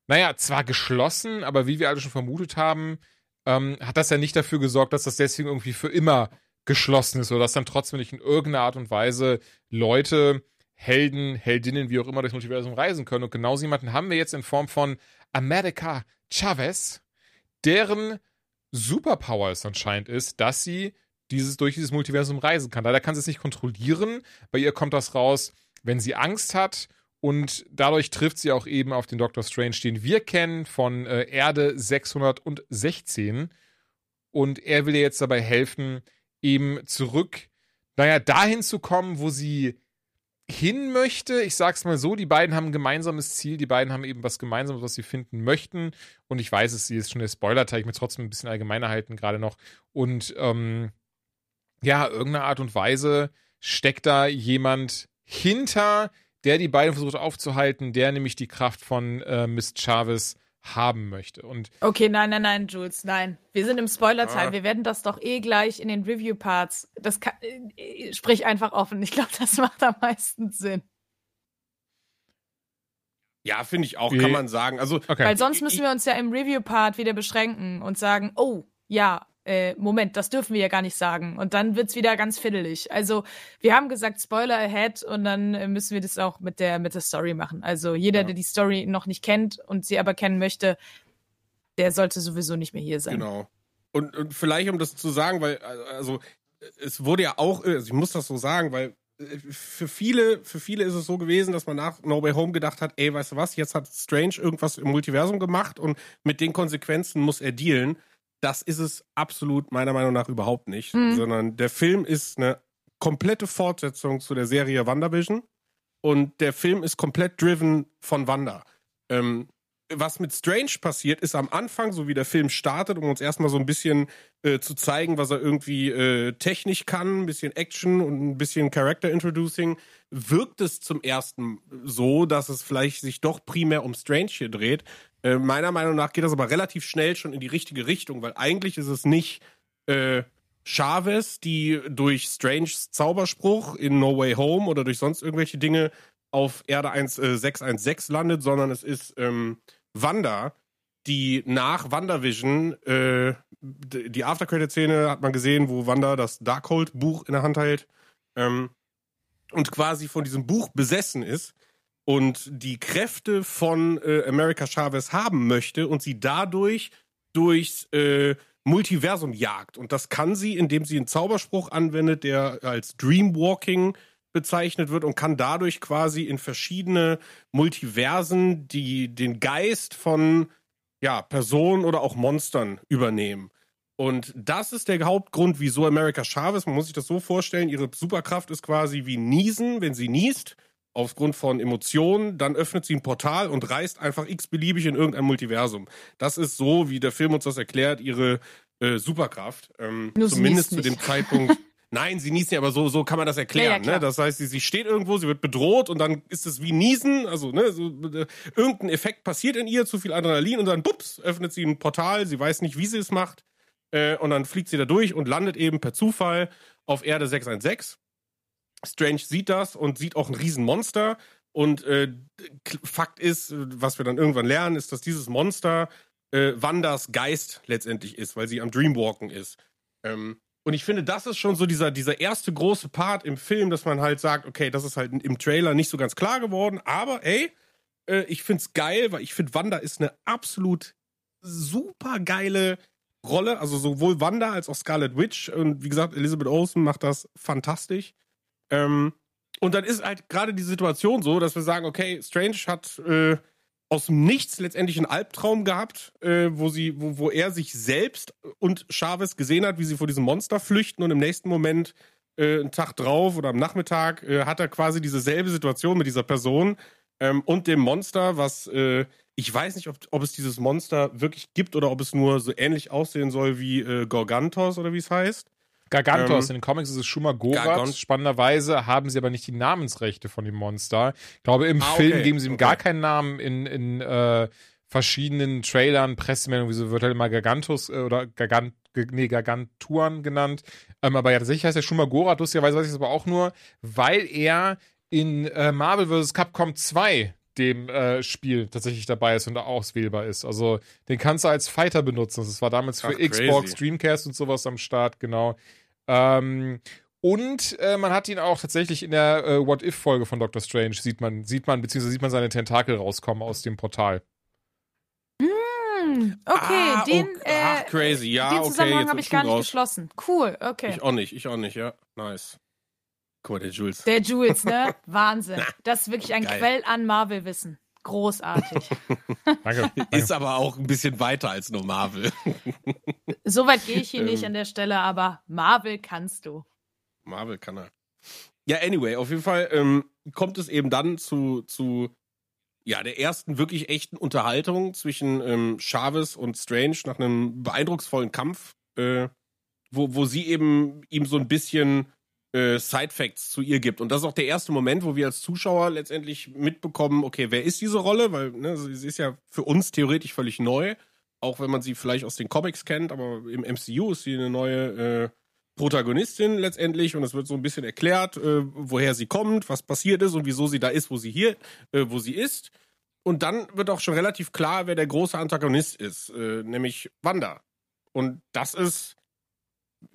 naja, zwar geschlossen, aber wie wir alle schon vermutet haben, ähm, hat das ja nicht dafür gesorgt, dass das deswegen irgendwie für immer geschlossen ist oder dass dann trotzdem nicht in irgendeiner Art und Weise Leute, Helden, Heldinnen, wie auch immer, durchs Multiversum reisen können. Und genau so jemanden haben wir jetzt in Form von America Chavez, deren Superpower es anscheinend ist, dass sie dieses, durch dieses Multiversum reisen kann. Leider kann sie es nicht kontrollieren. Bei ihr kommt das raus, wenn sie Angst hat. Und dadurch trifft sie auch eben auf den Doctor Strange, den wir kennen von äh, Erde 616. Und er will ihr jetzt dabei helfen, eben zurück, naja, dahin zu kommen, wo sie hin möchte. Ich sag's mal so, die beiden haben ein gemeinsames Ziel, die beiden haben eben was Gemeinsames, was sie finden möchten. Und ich weiß es, sie ist schon der Spoiler-Teil, ich mir trotzdem ein bisschen allgemeiner halten gerade noch. Und ähm, ja, irgendeine Art und Weise steckt da jemand hinter, der die beiden versucht aufzuhalten, der nämlich die Kraft von äh, Miss Chavez haben möchte. Und okay, nein, nein, nein, Jules, nein. Wir sind im Spoiler-Teil. Ah. Wir werden das doch eh gleich in den Review-Parts. Das kann, äh, sprich einfach offen. Ich glaube, das macht am meisten Sinn. Ja, finde ich auch, kann man sagen. Also, okay. Weil sonst müssen wir uns ja im Review-Part wieder beschränken und sagen, oh, ja, äh, Moment, das dürfen wir ja gar nicht sagen. Und dann wird's wieder ganz fiddelig. Also, wir haben gesagt, Spoiler ahead und dann äh, müssen wir das auch mit der, mit der Story machen. Also, jeder, Ja. der die Story noch nicht kennt und sie aber kennen möchte, der sollte sowieso nicht mehr hier sein. Genau. Und, und vielleicht, um das zu sagen, weil, also, es wurde ja auch, also ich muss das so sagen, weil äh, für viele, für viele ist es so gewesen, dass man nach No Way Home gedacht hat, ey, weißt du was, jetzt hat Strange irgendwas im Multiversum gemacht und mit den Konsequenzen muss er dealen. Das ist es absolut meiner Meinung nach überhaupt nicht, Mhm. sondern der Film ist eine komplette Fortsetzung zu der Serie WandaVision und der Film ist komplett driven von Wanda. Ähm, was mit Strange passiert, ist am Anfang, so wie der Film startet, um uns erstmal so ein bisschen äh, zu zeigen, was er irgendwie äh, technisch kann, ein bisschen Action und ein bisschen Character Introducing, wirkt es zum ersten so, dass es vielleicht sich doch primär um Strange hier dreht. Äh, meiner Meinung nach geht das aber relativ schnell schon in die richtige Richtung, weil eigentlich ist es nicht äh, Chavez, die durch Stranges Zauberspruch in No Way Home oder durch sonst irgendwelche Dinge auf Erde 1, äh, 616 landet, sondern es ist ähm, Wanda, die nach WandaVision, äh, die Aftercredit-Szene hat man gesehen, wo Wanda das Darkhold-Buch in der Hand hält ähm, und quasi von diesem Buch besessen ist und die Kräfte von äh, America Chavez haben möchte und sie dadurch durchs äh, Multiversum jagt. Und das kann sie, indem sie einen Zauberspruch anwendet, der als Dreamwalking bezeichnet wird und kann dadurch quasi in verschiedene Multiversen die den Geist von ja, Personen oder auch Monstern übernehmen. Und das ist der Hauptgrund, wieso America Chavez, man muss sich das so vorstellen, ihre Superkraft ist quasi wie Niesen, wenn sie niest, aufgrund von Emotionen, dann öffnet sie ein Portal und reist einfach x-beliebig in irgendein Multiversum. Das ist so, wie der Film uns das erklärt, ihre äh, Superkraft. Ähm, zumindest zu dem. Zeitpunkt. Nein, sie niest nicht, aber so, so kann man das erklären. Ja, ja, ne? Das heißt, sie, sie steht irgendwo, sie wird bedroht und dann ist es wie Niesen, also ne, so, äh, irgendein Effekt passiert in ihr, zu viel Adrenalin und dann bups, öffnet sie ein Portal, sie weiß nicht, wie sie es macht äh, und dann fliegt sie da durch und landet eben per Zufall auf Erde 616. Strange sieht das und sieht auch ein Riesenmonster und äh, Fakt ist, was wir dann irgendwann lernen, ist, dass dieses Monster äh, Wandas Geist letztendlich ist, weil sie am Dreamwalken ist. Ähm, und ich finde, das ist schon so dieser, dieser erste große Part im Film, dass man halt sagt, okay, das ist halt im Trailer nicht so ganz klar geworden, aber ey, äh, ich find's geil, weil ich finde, Wanda ist eine absolut super geile Rolle, also sowohl Wanda als auch Scarlet Witch. Und wie gesagt, Elizabeth Olsen macht das fantastisch. Ähm, und dann ist halt gerade die Situation so, dass wir sagen, okay, Strange hat äh, aus dem Nichts letztendlich einen Albtraum gehabt, äh, wo sie, wo, wo er sich selbst und Chavez gesehen hat, wie sie vor diesem Monster flüchten und im nächsten Moment äh, einen Tag drauf oder am Nachmittag äh, hat er quasi dieselbe Situation mit dieser Person ähm, und dem Monster, was äh, ich weiß nicht, ob, ob es dieses Monster wirklich gibt oder ob es nur so ähnlich aussehen soll wie äh, Gorgantos oder wie es heißt. Gargantos, Ähm, in den Comics ist es Shuma Gorath. Gargon- Spannenderweise haben sie aber nicht die Namensrechte von dem Monster. Ich glaube, im Ah, Film okay, geben sie ihm okay. gar keinen Namen in, in äh, verschiedenen Trailern, Pressemeldungen, wieso wird halt immer Gargantus äh, oder Gargant, nee, Gargantuan genannt. Ähm, aber ja, tatsächlich heißt er Shuma Gorath, lustigerweise weiß ich das aber auch nur, weil er in äh, Marvel vs. Capcom 2 dem äh, Spiel tatsächlich dabei ist und auch auswählbar ist. Also den kannst du als Fighter benutzen. Das war damals für Ach, crazy. Xbox, Dreamcast und sowas am Start, genau. Ähm, und äh, man hat ihn auch tatsächlich in der äh, What If-Folge von Doctor Strange, sieht man, sieht man, beziehungsweise sieht man seine Tentakel rauskommen aus dem Portal. Hm, okay, Ah, den, okay. äh, Ach, crazy. Ja, den okay, Zusammenhang habe hab ich gar nicht raus. geschlossen. Cool, okay. Ich auch nicht, ich auch nicht, ja. Nice. Guck mal, der Jules. Der Jules, ne? Wahnsinn. Das ist wirklich ein Geil. Quell an Marvel-Wissen. Großartig. Danke. danke. Ist aber auch ein bisschen weiter als nur Marvel. so weit gehe ich hier nicht Ähm. an der Stelle, aber Marvel kannst du. Marvel kann er. Ja, anyway, auf jeden Fall ähm, kommt es eben dann zu, zu ja, der ersten wirklich echten Unterhaltung zwischen ähm, Chavez und Strange nach einem beeindrucksvollen Kampf, äh, wo, wo sie eben ihm so ein bisschen äh, Side-Facts zu ihr gibt. Und das ist auch der erste Moment, wo wir als Zuschauer letztendlich mitbekommen, okay, wer ist diese Rolle? Weil ne, sie ist ja für uns theoretisch völlig neu, auch wenn man sie vielleicht aus den Comics kennt, aber im MCU ist sie eine neue äh, Protagonistin letztendlich und es wird so ein bisschen erklärt, äh, woher sie kommt, was passiert ist und wieso sie da ist, wo sie hier, äh, wo sie ist. Und dann wird auch schon relativ klar, wer der große Antagonist ist, äh, nämlich Wanda. Und das ist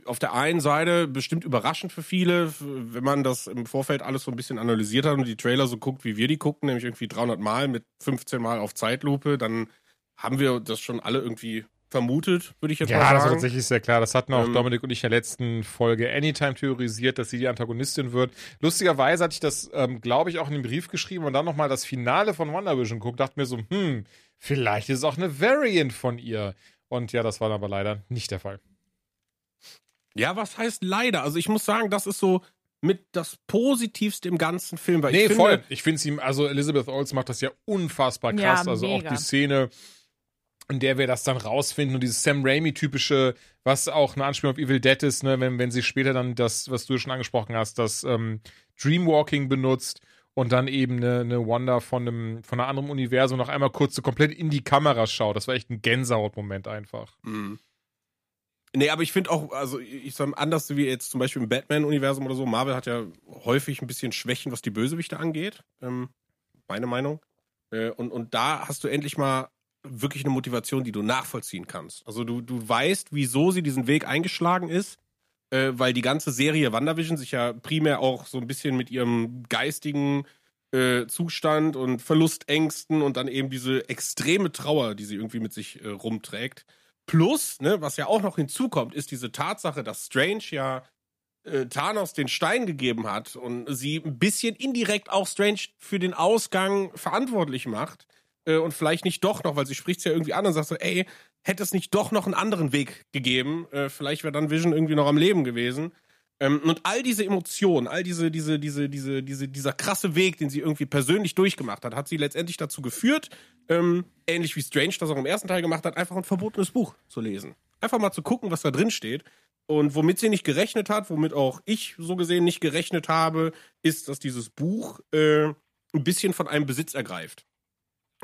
auf der einen Seite bestimmt überraschend für viele, wenn man das im Vorfeld alles so ein bisschen analysiert hat und die Trailer so guckt, wie wir die gucken, nämlich irgendwie 300 Mal mit 15 Mal auf Zeitlupe, dann haben wir das schon alle irgendwie vermutet, würde ich jetzt Ja, mal das war sagen. tatsächlich sehr klar. Das hatten auch Ähm, Dominik und ich in der letzten Folge Anytime theorisiert, dass sie die Antagonistin wird. Lustigerweise hatte ich das, ähm, glaube ich, auch in dem Brief geschrieben und dann nochmal das Finale von WandaVision geguckt, dachte mir so, hm, vielleicht ist es auch eine Variant von ihr. Und ja, das war dann aber leider nicht der Fall. Ja, was heißt leider? Also ich muss sagen, das ist so mit das Positivste im ganzen Film. Weil Nee, ich finde, voll. Ich finde sie, also Elizabeth Olsen macht das ja unfassbar Ja, krass. also auch die Szene, in der wir das dann rausfinden und dieses Sam Raimi-typische, was auch eine Anspielung auf Evil Dead ist, ne, wenn, wenn sie später dann das, was du schon angesprochen hast, das ähm, Dreamwalking benutzt und dann eben eine, eine Wanda von einem, von einem anderen Universum noch einmal kurz so komplett in die Kamera schaut. Das war echt ein Gänsehautmoment einfach. Mhm. Nee, aber ich finde auch, also ich sag anders wie jetzt zum Beispiel im Batman-Universum oder so, Marvel hat ja häufig ein bisschen Schwächen, was die Bösewichte angeht. Ähm, meine Meinung. Äh, und, und da hast du endlich mal wirklich eine Motivation, die du nachvollziehen kannst. Also du, du weißt, wieso sie diesen Weg eingeschlagen ist, äh, weil die ganze Serie WandaVision sich ja primär auch so ein bisschen mit ihrem geistigen äh, Zustand und Verlustängsten und dann eben diese extreme Trauer, die sie irgendwie mit sich äh, rumträgt. Plus, ne, was ja auch noch hinzukommt, ist diese Tatsache, dass Strange ja äh, Thanos den Stein gegeben hat und sie ein bisschen indirekt auch Strange für den Ausgang verantwortlich macht äh, und vielleicht nicht doch noch, weil sie spricht es ja irgendwie an und sagt so, ey, hätte es nicht doch noch einen anderen Weg gegeben, äh, vielleicht wäre dann Vision irgendwie noch am Leben gewesen. Ähm, und all diese Emotionen, all diese, diese, diese, diese, diese, dieser krasse Weg, den sie irgendwie persönlich durchgemacht hat, hat sie letztendlich dazu geführt, ähm, ähnlich wie Strange das auch im ersten Teil gemacht hat, einfach ein verbotenes Buch zu lesen. Einfach mal zu gucken, was da drin steht. Und womit sie nicht gerechnet hat, womit auch ich so gesehen nicht gerechnet habe, ist, dass dieses Buch äh, ein bisschen von einem Besitz ergreift.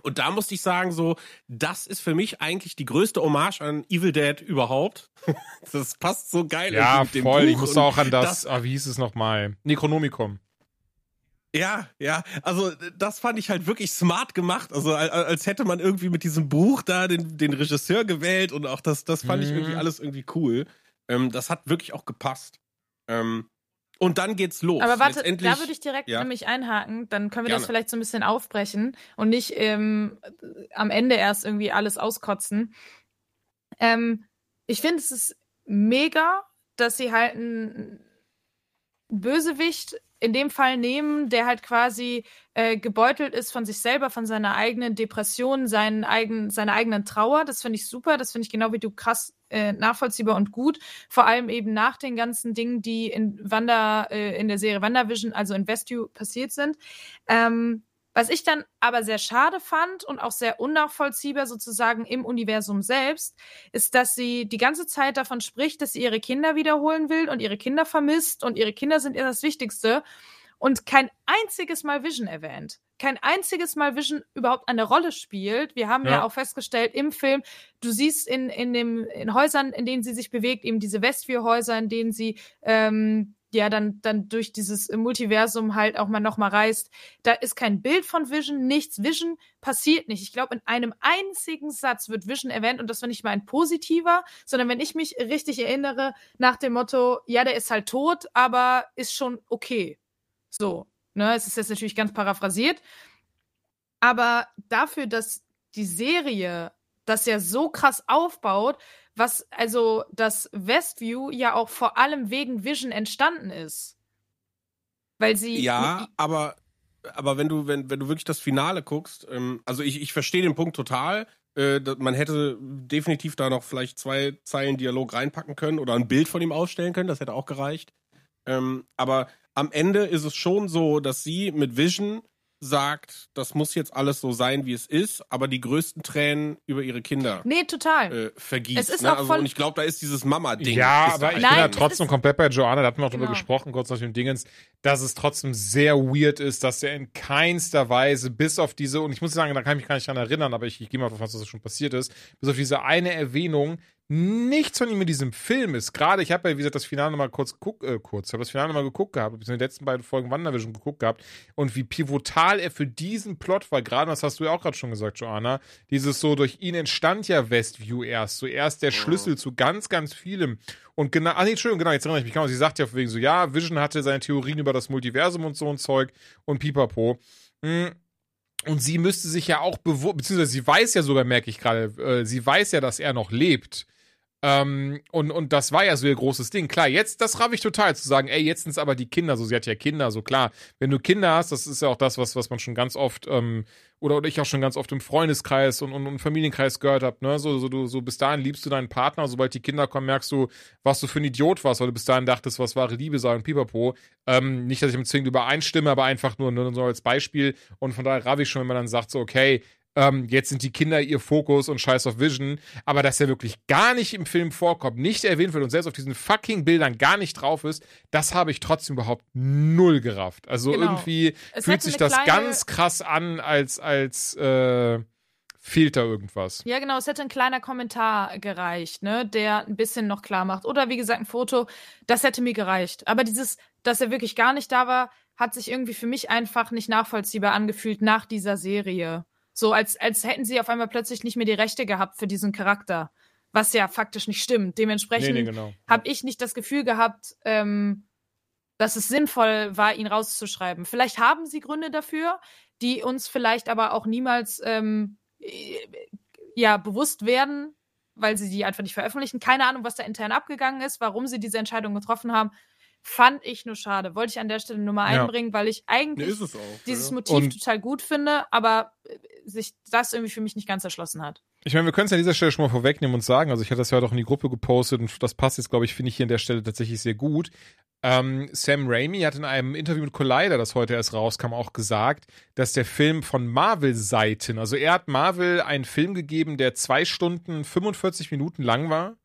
Und da musste ich sagen, so, das ist für mich eigentlich die größte Hommage an Evil Dead überhaupt. das passt so geil Ja, mit dem voll. Buch Ich musste auch an das, ah, wie hieß es nochmal? Necronomicon. Ja, ja, also das fand ich halt wirklich smart gemacht. Also als, hätte man irgendwie mit diesem Buch da den, den Regisseur gewählt und auch das, das fand ich Mhm. irgendwie alles irgendwie cool. Ähm, das hat wirklich auch gepasst. Ähm, und dann geht's los. Aber warte, da würde ich direkt ja. nämlich einhaken, dann können wir Gerne. das vielleicht so ein bisschen aufbrechen und nicht ähm, am Ende erst irgendwie alles auskotzen. Ähm, ich finde, es ist mega, dass sie halt einen Bösewicht in dem Fall nehmen, der halt quasi äh, gebeutelt ist von sich selber, von seiner eigenen Depression, seinen eigen, seiner eigenen Trauer. Das finde ich super. Das finde ich genau wie du krass äh, nachvollziehbar und gut. Vor allem eben nach den ganzen Dingen, die in Wanda, äh, in der Serie WandaVision, also in Westview passiert sind. Ähm, was ich dann aber sehr schade fand und auch sehr unnachvollziehbar sozusagen im Universum selbst, ist, dass sie die ganze Zeit davon spricht, dass sie ihre Kinder wiederholen will und ihre Kinder vermisst und ihre Kinder sind ihr das Wichtigste und kein einziges Mal Vision erwähnt. Kein einziges Mal Vision überhaupt eine Rolle spielt. Wir haben ja, Ja. auch festgestellt im Film, du siehst in, in, dem, in Häusern, in denen sie sich bewegt, eben diese Westview-Häuser, in denen sie ähm, ja dann, dann durch dieses Multiversum halt auch mal nochmal reist. Da ist kein Bild von Vision, nichts. Vision passiert nicht. Ich glaube, in einem einzigen Satz wird Vision erwähnt und das war nicht mal ein positiver, sondern wenn ich mich richtig erinnere, nach dem Motto, ja, der ist halt tot, aber ist schon okay. So. Ne, es ist jetzt natürlich ganz paraphrasiert. Aber dafür, dass die Serie das ja so krass aufbaut, was also das Westview ja auch vor allem wegen Vision entstanden ist. Weil sie. Ja, aber, aber wenn du, wenn, wenn du wirklich das Finale guckst, ähm, also ich, ich verstehe den Punkt total. Äh, man hätte definitiv da noch vielleicht zwei Zeilen Dialog reinpacken können oder ein Bild von ihm ausstellen können, das hätte auch gereicht. Ähm, aber am Ende ist es schon so, dass sie mit Vision sagt, das muss jetzt alles so sein, wie es ist, aber die größten Tränen über ihre Kinder Nee, total. äh, vergießt. Es ist ne? auch also, voll- und ich glaube, da ist dieses Mama-Ding. Ja, aber ich bin da drin. trotzdem komplett bei Joanna, da hatten wir auch drüber Genau. gesprochen, kurz nach dem Dingens, dass es trotzdem sehr weird ist, dass er in keinster Weise, bis auf diese, und ich muss sagen, da kann ich mich gar nicht dran erinnern, aber ich, ich gehe mal davon aus, dass das schon passiert ist, bis auf diese eine Erwähnung, nichts von ihm in diesem Film ist. Gerade, ich habe ja, wie gesagt, das Finale mal kurz guck, äh, kurz, ich habe das Finale mal geguckt gehabt, ich habe die letzten beiden Folgen WandaVision geguckt gehabt und wie pivotal er für diesen Plot war, gerade, das hast du ja auch gerade schon gesagt, Joanna, dieses so, durch ihn entstand ja Westview erst, so erst der Schlüssel zu ganz, ganz vielem. Und genau, ah nee, Entschuldigung, genau, jetzt erinnere ich mich, genau, sie sagt ja wegen so, ja, Vision hatte seine Theorien über das Multiversum und so ein Zeug und pipapo. Hm. Und sie müsste sich ja auch bewusst, beziehungsweise sie weiß ja sogar, merke ich gerade, äh, sie weiß ja, dass er noch lebt. Ähm, und, und das war ja so ihr großes Ding. Klar, jetzt, das raff ich total, zu sagen, ey, jetzt sind's aber die Kinder, so, sie hat ja Kinder, so klar. Wenn du Kinder hast, das ist ja auch das, was, was man schon ganz oft, ähm, oder, oder ich auch schon ganz oft im Freundeskreis und, und, und Familienkreis gehört hab, ne, so, so, du, so bis dahin liebst du deinen Partner, sobald die Kinder kommen, merkst du, was du für ein Idiot warst, weil du bis dahin dachtest, was wahre Liebe sei und pipapo. Ähm, nicht, dass ich mit zwingend übereinstimme, aber einfach nur, nur so als Beispiel. Und von daher raff ich schon, wenn man dann sagt, so, okay, ähm, jetzt sind die Kinder ihr Fokus und scheiß auf Vision, aber dass er wirklich gar nicht im Film vorkommt, nicht erwähnt wird und selbst auf diesen fucking Bildern gar nicht drauf ist, das habe ich trotzdem überhaupt null gerafft. Also Genau. irgendwie Es fühlt sich das kleine- ganz krass an, als, als äh, fehlt da irgendwas. Ja, genau, es hätte ein kleiner Kommentar gereicht, ne, der ein bisschen noch klar macht. Oder wie gesagt, ein Foto, das hätte mir gereicht. Aber dieses, dass er wirklich gar nicht da war, hat sich irgendwie für mich einfach nicht nachvollziehbar angefühlt nach dieser Serie. So, als, als hätten sie auf einmal plötzlich nicht mehr die Rechte gehabt für diesen Charakter. Was ja faktisch nicht stimmt. Dementsprechend Nee, nee, genau. habe ich nicht das Gefühl gehabt, ähm, dass es sinnvoll war, ihn rauszuschreiben. Vielleicht haben sie Gründe dafür, die uns vielleicht aber auch niemals ähm, äh, ja bewusst werden, weil sie die einfach nicht veröffentlichen. Keine Ahnung, was da intern abgegangen ist, warum sie diese Entscheidung getroffen haben. Fand ich nur schade. Wollte ich an der Stelle nur mal Ja. einbringen, weil ich Nee, eigentlich es auch. dieses ja. Motiv Und- total gut finde, aber äh, sich das irgendwie für mich nicht ganz erschlossen hat. Ich meine, wir können es an dieser Stelle schon mal vorwegnehmen und sagen, also ich hatte das ja auch in die Gruppe gepostet und das passt jetzt, glaube ich, finde ich hier an der Stelle tatsächlich sehr gut. Ähm, Sam Raimi hat in einem Interview mit Collider, das heute erst rauskam, auch gesagt, dass der Film von Marvel-Seiten, also er hat Marvel einen Film gegeben, der zwei Stunden 45 Minuten lang war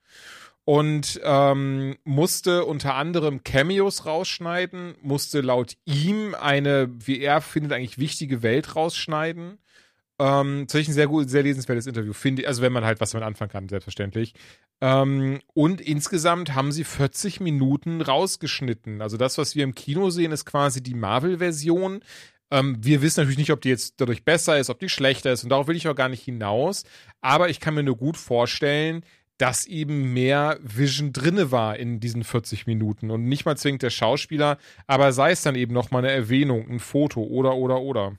und ähm, musste unter anderem Cameos rausschneiden, musste laut ihm eine, wie er findet, eigentlich wichtige Welt rausschneiden. Ähm, tatsächlich ein sehr gut, sehr lesenswertes Interview, finde ich. Also wenn man halt was damit anfangen kann, selbstverständlich. Ähm, und insgesamt haben sie 40 Minuten rausgeschnitten. Also das, was wir im Kino sehen, ist quasi die Marvel-Version. Ähm, wir wissen natürlich nicht, ob die jetzt dadurch besser ist, ob die schlechter ist. Und darauf will ich auch gar nicht hinaus. Aber ich kann mir nur gut vorstellen, dass eben mehr Vision drinne war in diesen 40 Minuten und nicht mal zwingend der Schauspieler, aber sei es dann eben noch mal eine Erwähnung, ein Foto oder oder oder.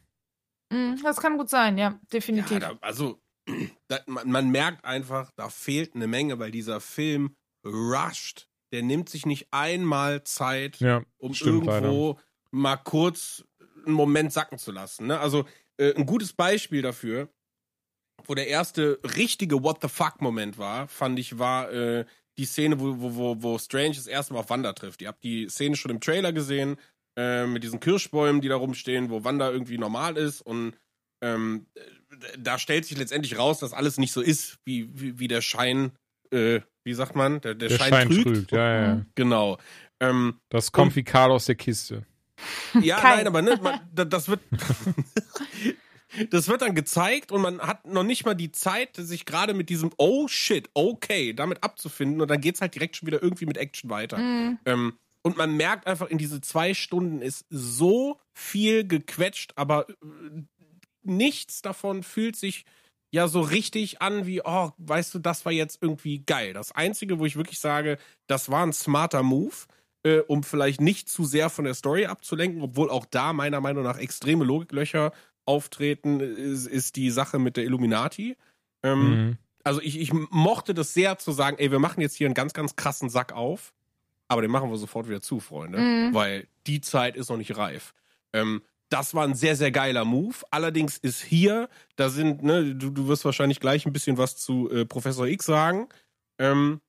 Mm, Das kann gut sein, ja, definitiv. Ja, da, also, da, man, man merkt einfach, da fehlt eine Menge, weil dieser Film rusht. Der nimmt sich nicht einmal Zeit, Ja, um stimmt irgendwo mal kurz einen Moment sacken zu lassen. Ne? Also äh, ein gutes Beispiel dafür, wo der erste richtige What the fuck-Moment war, fand ich, war äh, die Szene, wo, wo, wo, wo Strange das erste Mal auf Wanda trifft. Ihr habt die Szene schon im Trailer gesehen, äh, mit diesen Kirschbäumen, die da rumstehen, wo Wanda irgendwie normal ist und ähm, da stellt sich letztendlich raus, dass alles nicht so ist, wie, wie, wie der Schein, äh, wie sagt man, der, der, Der Schein, Schein trügt. trügt, ja, ja. ja. Genau. Ähm, Das kommt wie Karl aus der Kiste. ja, Kein. nein, aber ne, man, da- das wird. Das wird dann gezeigt und man hat noch nicht mal die Zeit, sich gerade mit diesem Oh shit, okay, damit abzufinden und dann geht's halt direkt schon wieder irgendwie mit Action weiter. Mm, Ähm, und man merkt einfach, in diese zwei Stunden ist so viel gequetscht, aber äh, nichts davon fühlt sich ja so richtig an wie, oh, weißt du, das war jetzt irgendwie geil. Das Einzige, wo ich wirklich sage, das war ein smarter Move, äh, um vielleicht nicht zu sehr von der Story abzulenken, obwohl auch da meiner Meinung nach extreme Logiklöcher auftreten, ist, ist die Sache mit der Illuminati. Ähm, Mhm. also ich, ich mochte das sehr zu sagen, ey, wir machen jetzt hier einen ganz, ganz krassen Sack auf, aber den machen wir sofort wieder zu, Freunde, Mhm. weil die Zeit ist noch nicht reif. Ähm, das war ein sehr, sehr geiler Move. Allerdings ist hier, da sind, ne, du, du wirst wahrscheinlich gleich ein bisschen was zu äh, Professor X sagen. Ähm,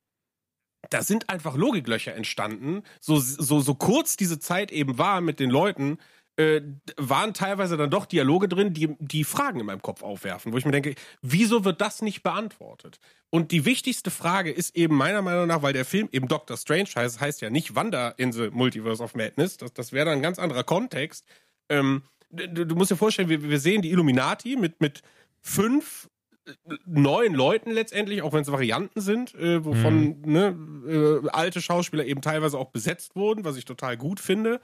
da sind einfach Logiklöcher entstanden. So, so, so kurz diese Zeit eben war mit den Leuten, äh, waren teilweise dann doch Dialoge drin, die, die Fragen in meinem Kopf aufwerfen, wo ich mir denke, wieso wird das nicht beantwortet? Und die wichtigste Frage ist eben meiner Meinung nach, weil der Film eben Doctor Strange heißt, heißt ja nicht Wanda in the Multiverse of Madness, das, das wäre dann ein ganz anderer Kontext. Ähm, du, du musst dir vorstellen, wir, wir sehen die Illuminati mit, mit fünf äh, neuen Leuten letztendlich, auch wenn es Varianten sind, äh, wovon ne, äh, alte Schauspieler eben teilweise auch besetzt wurden, was ich total gut finde.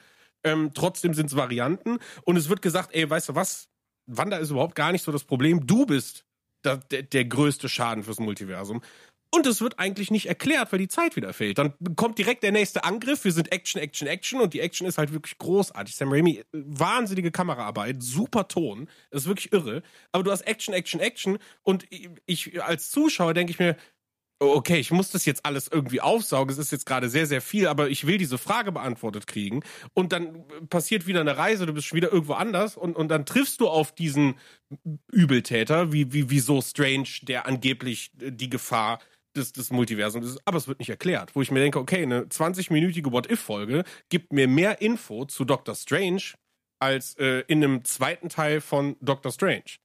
Ähm, trotzdem sind es Varianten. Und es wird gesagt, ey, weißt du was? Wanda ist überhaupt gar nicht so das Problem. Du bist da, der, der größte Schaden fürs Multiversum. Und es wird eigentlich nicht erklärt, weil die Zeit wieder fehlt. Dann kommt direkt der nächste Angriff. Wir sind Action, Action, Action. Und die Action ist halt wirklich großartig. Sam Raimi, äh, wahnsinnige Kameraarbeit, super Ton. Das ist wirklich irre. Aber du hast Action, Action, Action. Und ich als Zuschauer denke ich mir, okay, ich muss das jetzt alles irgendwie aufsaugen. Es ist jetzt gerade sehr, sehr viel, aber ich will diese Frage beantwortet kriegen. Und dann passiert wieder eine Reise, du bist schon wieder irgendwo anders und, und dann triffst du auf diesen Übeltäter, wie, wie, wie so Strange, der angeblich die Gefahr des, des Multiversums ist. Aber es wird nicht erklärt. Wo ich mir denke, okay, eine 20-minütige What-If-Folge gibt mir mehr Info zu Doctor Strange als äh, in einem zweiten Teil von Doctor Strange.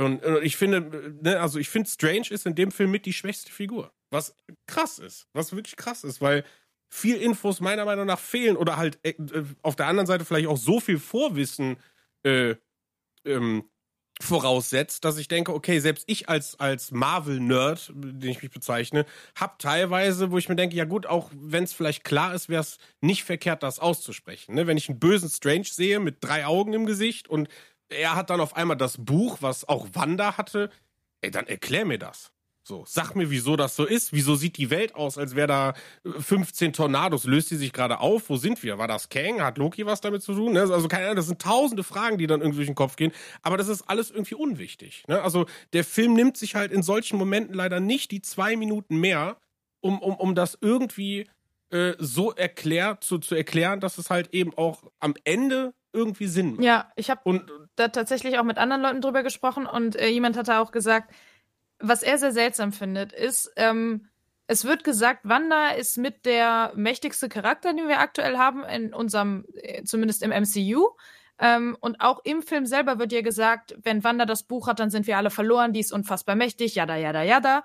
Und äh, ich finde, ne, also ich finde, Strange ist in dem Film mit die schwächste Figur. Was krass ist. Was wirklich krass ist, weil viel Infos meiner Meinung nach fehlen oder halt äh, äh, auf der anderen Seite vielleicht auch so viel Vorwissen äh, ähm, voraussetzt, dass ich denke, okay, selbst ich als, als Marvel-Nerd, den ich mich bezeichne, hab teilweise, wo ich mir denke, ja gut, auch wenn es vielleicht klar ist, wäre es nicht verkehrt, das auszusprechen. Ne? Wenn ich einen bösen Strange sehe mit drei Augen im Gesicht und er hat dann auf einmal das Buch, was auch Wanda hatte, ey, dann erklär mir das. So, sag mir, wieso das so ist. Wieso sieht die Welt aus, als wäre da äh, 15 Tornados? Löst die sich gerade auf? Wo sind wir? War das Kang? Hat Loki was damit zu tun? Ne? Also keine Ahnung, das sind tausende Fragen, die dann irgendwie durch den Kopf gehen. Aber das ist alles irgendwie unwichtig. Ne? Also der Film nimmt sich halt in solchen Momenten leider nicht die zwei Minuten mehr, um, um, um das irgendwie äh, so erklärt, zu, zu erklären, dass es halt eben auch am Ende irgendwie Sinn macht. Ja, ich habe Und da tatsächlich auch mit anderen Leuten drüber gesprochen und äh, jemand hatte auch gesagt, was er sehr seltsam findet, ist, ähm, es wird gesagt, Wanda ist mit der mächtigste Charakter, den wir aktuell haben, in unserem, äh, zumindest im MCU. Ähm, und auch im Film selber wird ja gesagt, wenn Wanda das Buch hat, dann sind wir alle verloren, die ist unfassbar mächtig, jada, jada, jada.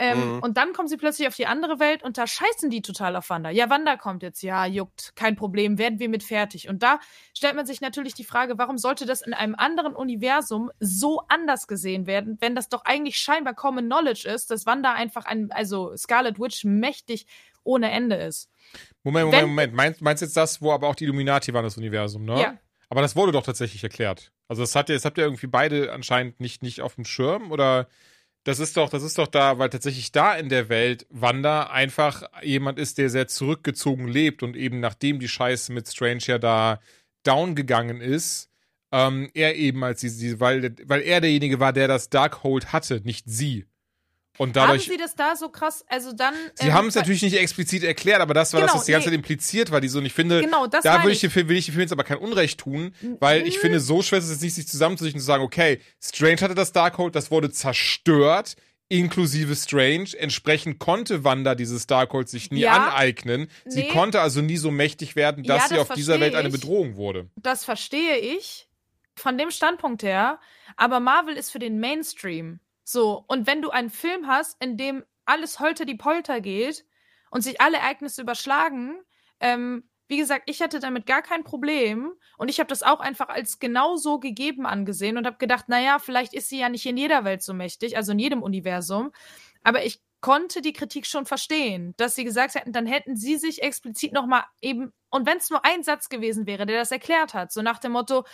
Ähm, Mhm. Und dann kommen sie plötzlich auf die andere Welt und da scheißen die total auf Wanda. Ja, Wanda kommt jetzt, ja, juckt, kein Problem, werden wir mit fertig. Und da stellt man sich natürlich die Frage, warum sollte das in einem anderen Universum so anders gesehen werden, wenn das doch eigentlich scheinbar Common Knowledge ist, dass Wanda einfach ein, also Scarlet Witch mächtig ohne Ende ist. Moment, Moment, Wenn- Moment. Meinst, meinst jetzt das, wo aber auch die Illuminati waren, das Universum, ne? Ja. Aber das wurde doch tatsächlich erklärt. Also das hat ihr, das habt ihr irgendwie beide anscheinend nicht, nicht auf dem Schirm oder das ist doch, das ist doch da, weil tatsächlich da in der Welt Wanda einfach jemand ist, der sehr zurückgezogen lebt und eben nachdem die Scheiße mit Strange ja da down gegangen ist, ähm, er eben als diese, weil, weil er derjenige war, der das Darkhold hatte, nicht sie. Und dadurch. haben sie das da so krass, also dann. Sie ähm, haben es natürlich nicht explizit erklärt, aber das war das, Genau, was die ganze nee. Zeit impliziert war. Die so, und ich finde, Genau, das da würde ich, ich. will ich dem Film jetzt aber kein Unrecht tun, weil ich finde, so schwer ist es jetzt nicht, sich zusammenzusichten und zu sagen, okay, Strange hatte das Darkhold, das wurde zerstört, inklusive Strange. Entsprechend konnte Wanda dieses Darkhold sich nie Ja. aneignen. Sie Nee. konnte also nie so mächtig werden, dass Ja, sie das auf dieser Welt verstehe eine ich. Bedrohung wurde. das verstehe ich von dem Standpunkt her, aber Marvel ist für den Mainstream. So, und wenn du einen Film hast, in dem alles holter die Polter geht und sich alle Ereignisse überschlagen, ähm, wie gesagt, ich hatte damit gar kein Problem und ich habe das auch einfach als genauso gegeben angesehen und habe gedacht, naja, vielleicht ist sie ja nicht in jeder Welt so mächtig, also in jedem Universum, aber ich konnte die Kritik schon verstehen, dass sie gesagt hätten, dann hätten sie sich explizit noch mal eben und wenn es nur ein Satz gewesen wäre, der das erklärt hat, so nach dem Motto,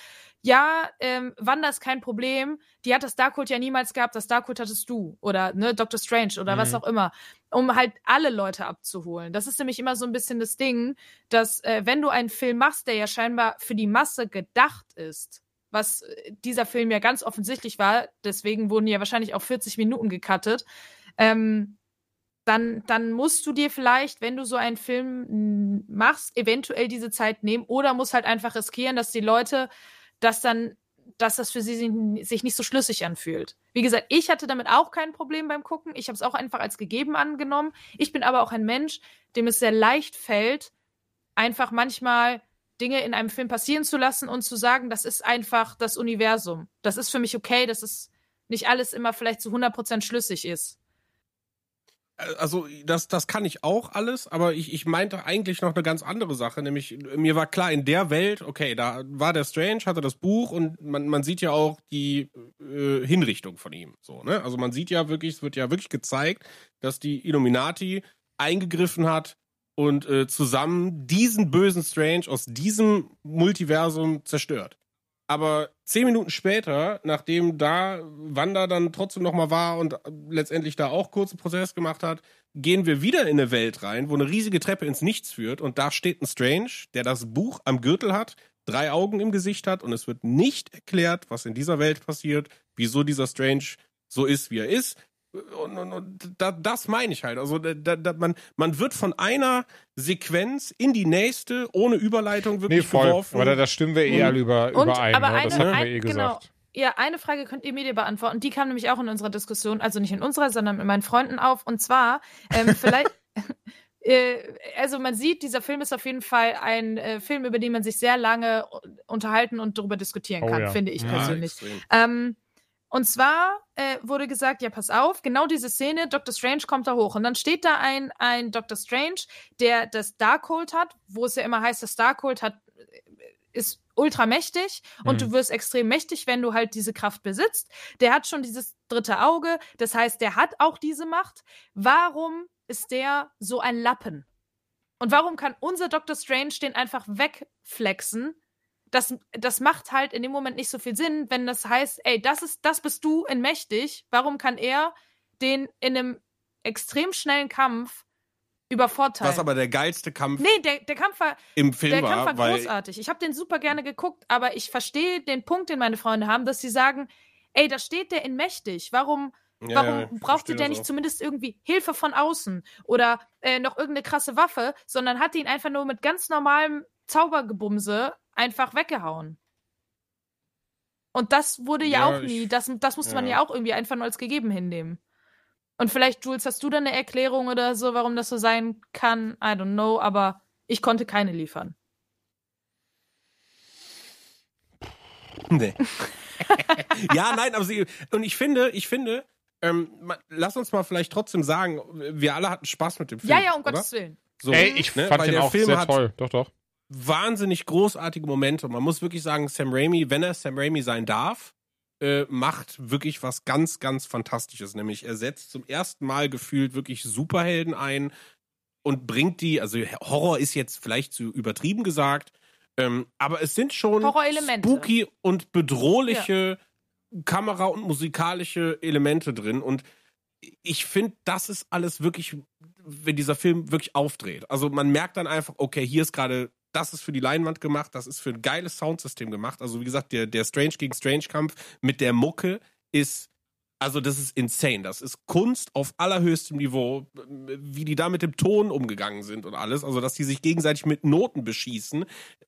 ja, ähm, Wanda ist kein Problem, die hat das Darkhold ja niemals gehabt, das Darkhold hattest du oder ne Doctor Strange oder was Mhm. auch immer, um halt alle Leute abzuholen. Das ist nämlich immer so ein bisschen das Ding, dass äh, wenn du einen Film machst, der ja scheinbar für die Masse gedacht ist, was äh, dieser Film ja ganz offensichtlich war, deswegen wurden ja wahrscheinlich auch 40 Minuten gecuttet, ähm, dann, dann musst du dir vielleicht, wenn du so einen Film machst, eventuell diese Zeit nehmen oder musst halt einfach riskieren, dass die Leute das dann, dass das für sie sich nicht so schlüssig anfühlt. Wie gesagt, ich hatte damit auch kein Problem beim Gucken. Ich habe es auch einfach als gegeben angenommen. Ich bin aber auch ein Mensch, dem es sehr leicht fällt, einfach manchmal Dinge in einem Film passieren zu lassen und zu sagen, das ist einfach das Universum. Das ist für mich okay, dass es nicht alles immer vielleicht zu 100% schlüssig ist. Also das, das kann ich auch alles, aber ich, ich meinte eigentlich noch eine ganz andere Sache, nämlich mir war klar, in der Welt, okay, da war der Strange, hatte das Buch und man, man sieht ja auch die äh, Hinrichtung von ihm. So, ne? Also man sieht ja wirklich, es wird ja wirklich gezeigt, dass die Illuminati eingegriffen hat und äh, zusammen diesen bösen Strange aus diesem Multiversum zerstört. Aber zehn Minuten später, nachdem da Wanda dann trotzdem nochmal war und letztendlich da auch kurzen Prozess gemacht hat, gehen wir wieder in eine Welt rein, wo eine riesige Treppe ins Nichts führt und da steht ein Strange, der das Buch am Gürtel hat, drei Augen im Gesicht hat und es wird nicht erklärt, was in dieser Welt passiert, wieso dieser Strange so ist, wie er ist. Und, und, und da, das meine ich halt. Also da, da, man, man wird von einer Sequenz in die nächste ohne Überleitung Nee, wirklich voll. geworfen. Aber da, da stimmen wir eh Mhm. alle über, Und- überein. aber ne? Das eine- hatten wir ein- eh genau. gesagt. Ja, eine Frage könnt ihr mir dir beantworten. Die kam nämlich auch in unserer Diskussion, also nicht in unserer, sondern mit meinen Freunden auf. Und zwar, ähm, vielleicht, äh, also man sieht, dieser Film ist auf jeden Fall ein äh, Film, über den man sich sehr lange unterhalten und darüber diskutieren Oh kann, ja. finde ich Ja, persönlich. extrem. Ähm, und zwar äh, wurde gesagt, ja, pass auf, genau diese Szene, Dr. Strange kommt da hoch. Und dann steht da ein, ein Dr. Strange, der das Darkhold hat, wo es ja immer heißt, das Darkhold hat, äh, ist ultra mächtig und Mhm. du wirst extrem mächtig, wenn du halt diese Kraft besitzt. Der hat schon dieses dritte Auge, das heißt, der hat auch diese Macht. Warum ist der so ein Lappen? Und warum kann unser Dr. Strange den einfach wegflexen? Das, das macht halt in dem Moment nicht so viel Sinn, wenn das heißt, ey, das ist, das bist du in mächtig. Warum kann er den in einem extrem schnellen Kampf übervorteilen? Was aber der geilste Kampf nee, der, der Kampf war, im Film der Kampf war großartig. Ich habe den super gerne geguckt, aber ich verstehe den Punkt, den meine Freunde haben, dass sie sagen, ey, da steht der in mächtig. Warum, Ja, Warum ja, brauchte der nicht auch. zumindest irgendwie Hilfe von außen oder äh, noch irgendeine krasse Waffe, sondern hat ihn einfach nur mit ganz normalem Zaubergebumse einfach weggehauen? Und das wurde ja, Ja, auch nie, ich- das, das musste man ja. ja auch irgendwie einfach nur als gegeben hinnehmen. Und vielleicht, Jules, hast du da eine Erklärung oder so, warum das so sein kann? I don't know, aber ich konnte keine liefern. Nee. ja, nein, aber sie, und ich finde, ich finde, ähm, lass uns mal vielleicht trotzdem sagen, wir alle hatten Spaß mit dem Film. Ja, ja, um oder? Gottes Willen. So, Ey, ich ne? fand Weil den auch Film sehr hat toll. Doch, doch. Wahnsinnig großartige Momente. Und man muss wirklich sagen, Sam Raimi, wenn er Sam Raimi sein darf, äh, macht wirklich was ganz, ganz Fantastisches. Nämlich er setzt zum ersten Mal gefühlt wirklich Superhelden ein und bringt die, also Horror ist jetzt vielleicht zu übertrieben gesagt, ähm, aber es sind schon spooky und bedrohliche Kamera- und musikalische Elemente drin. Und ich finde, das ist alles wirklich, wenn dieser Film wirklich aufdreht. Also man merkt dann einfach, okay, hier ist gerade, das ist für die Leinwand gemacht, das ist für ein geiles Soundsystem gemacht. Also wie gesagt, der, der Strange gegen Strange Kampf mit der Mucke ist, also das ist insane. Das ist Kunst auf allerhöchstem Niveau, wie die da mit dem Ton umgegangen sind und alles. Also dass die sich gegenseitig mit Noten beschießen.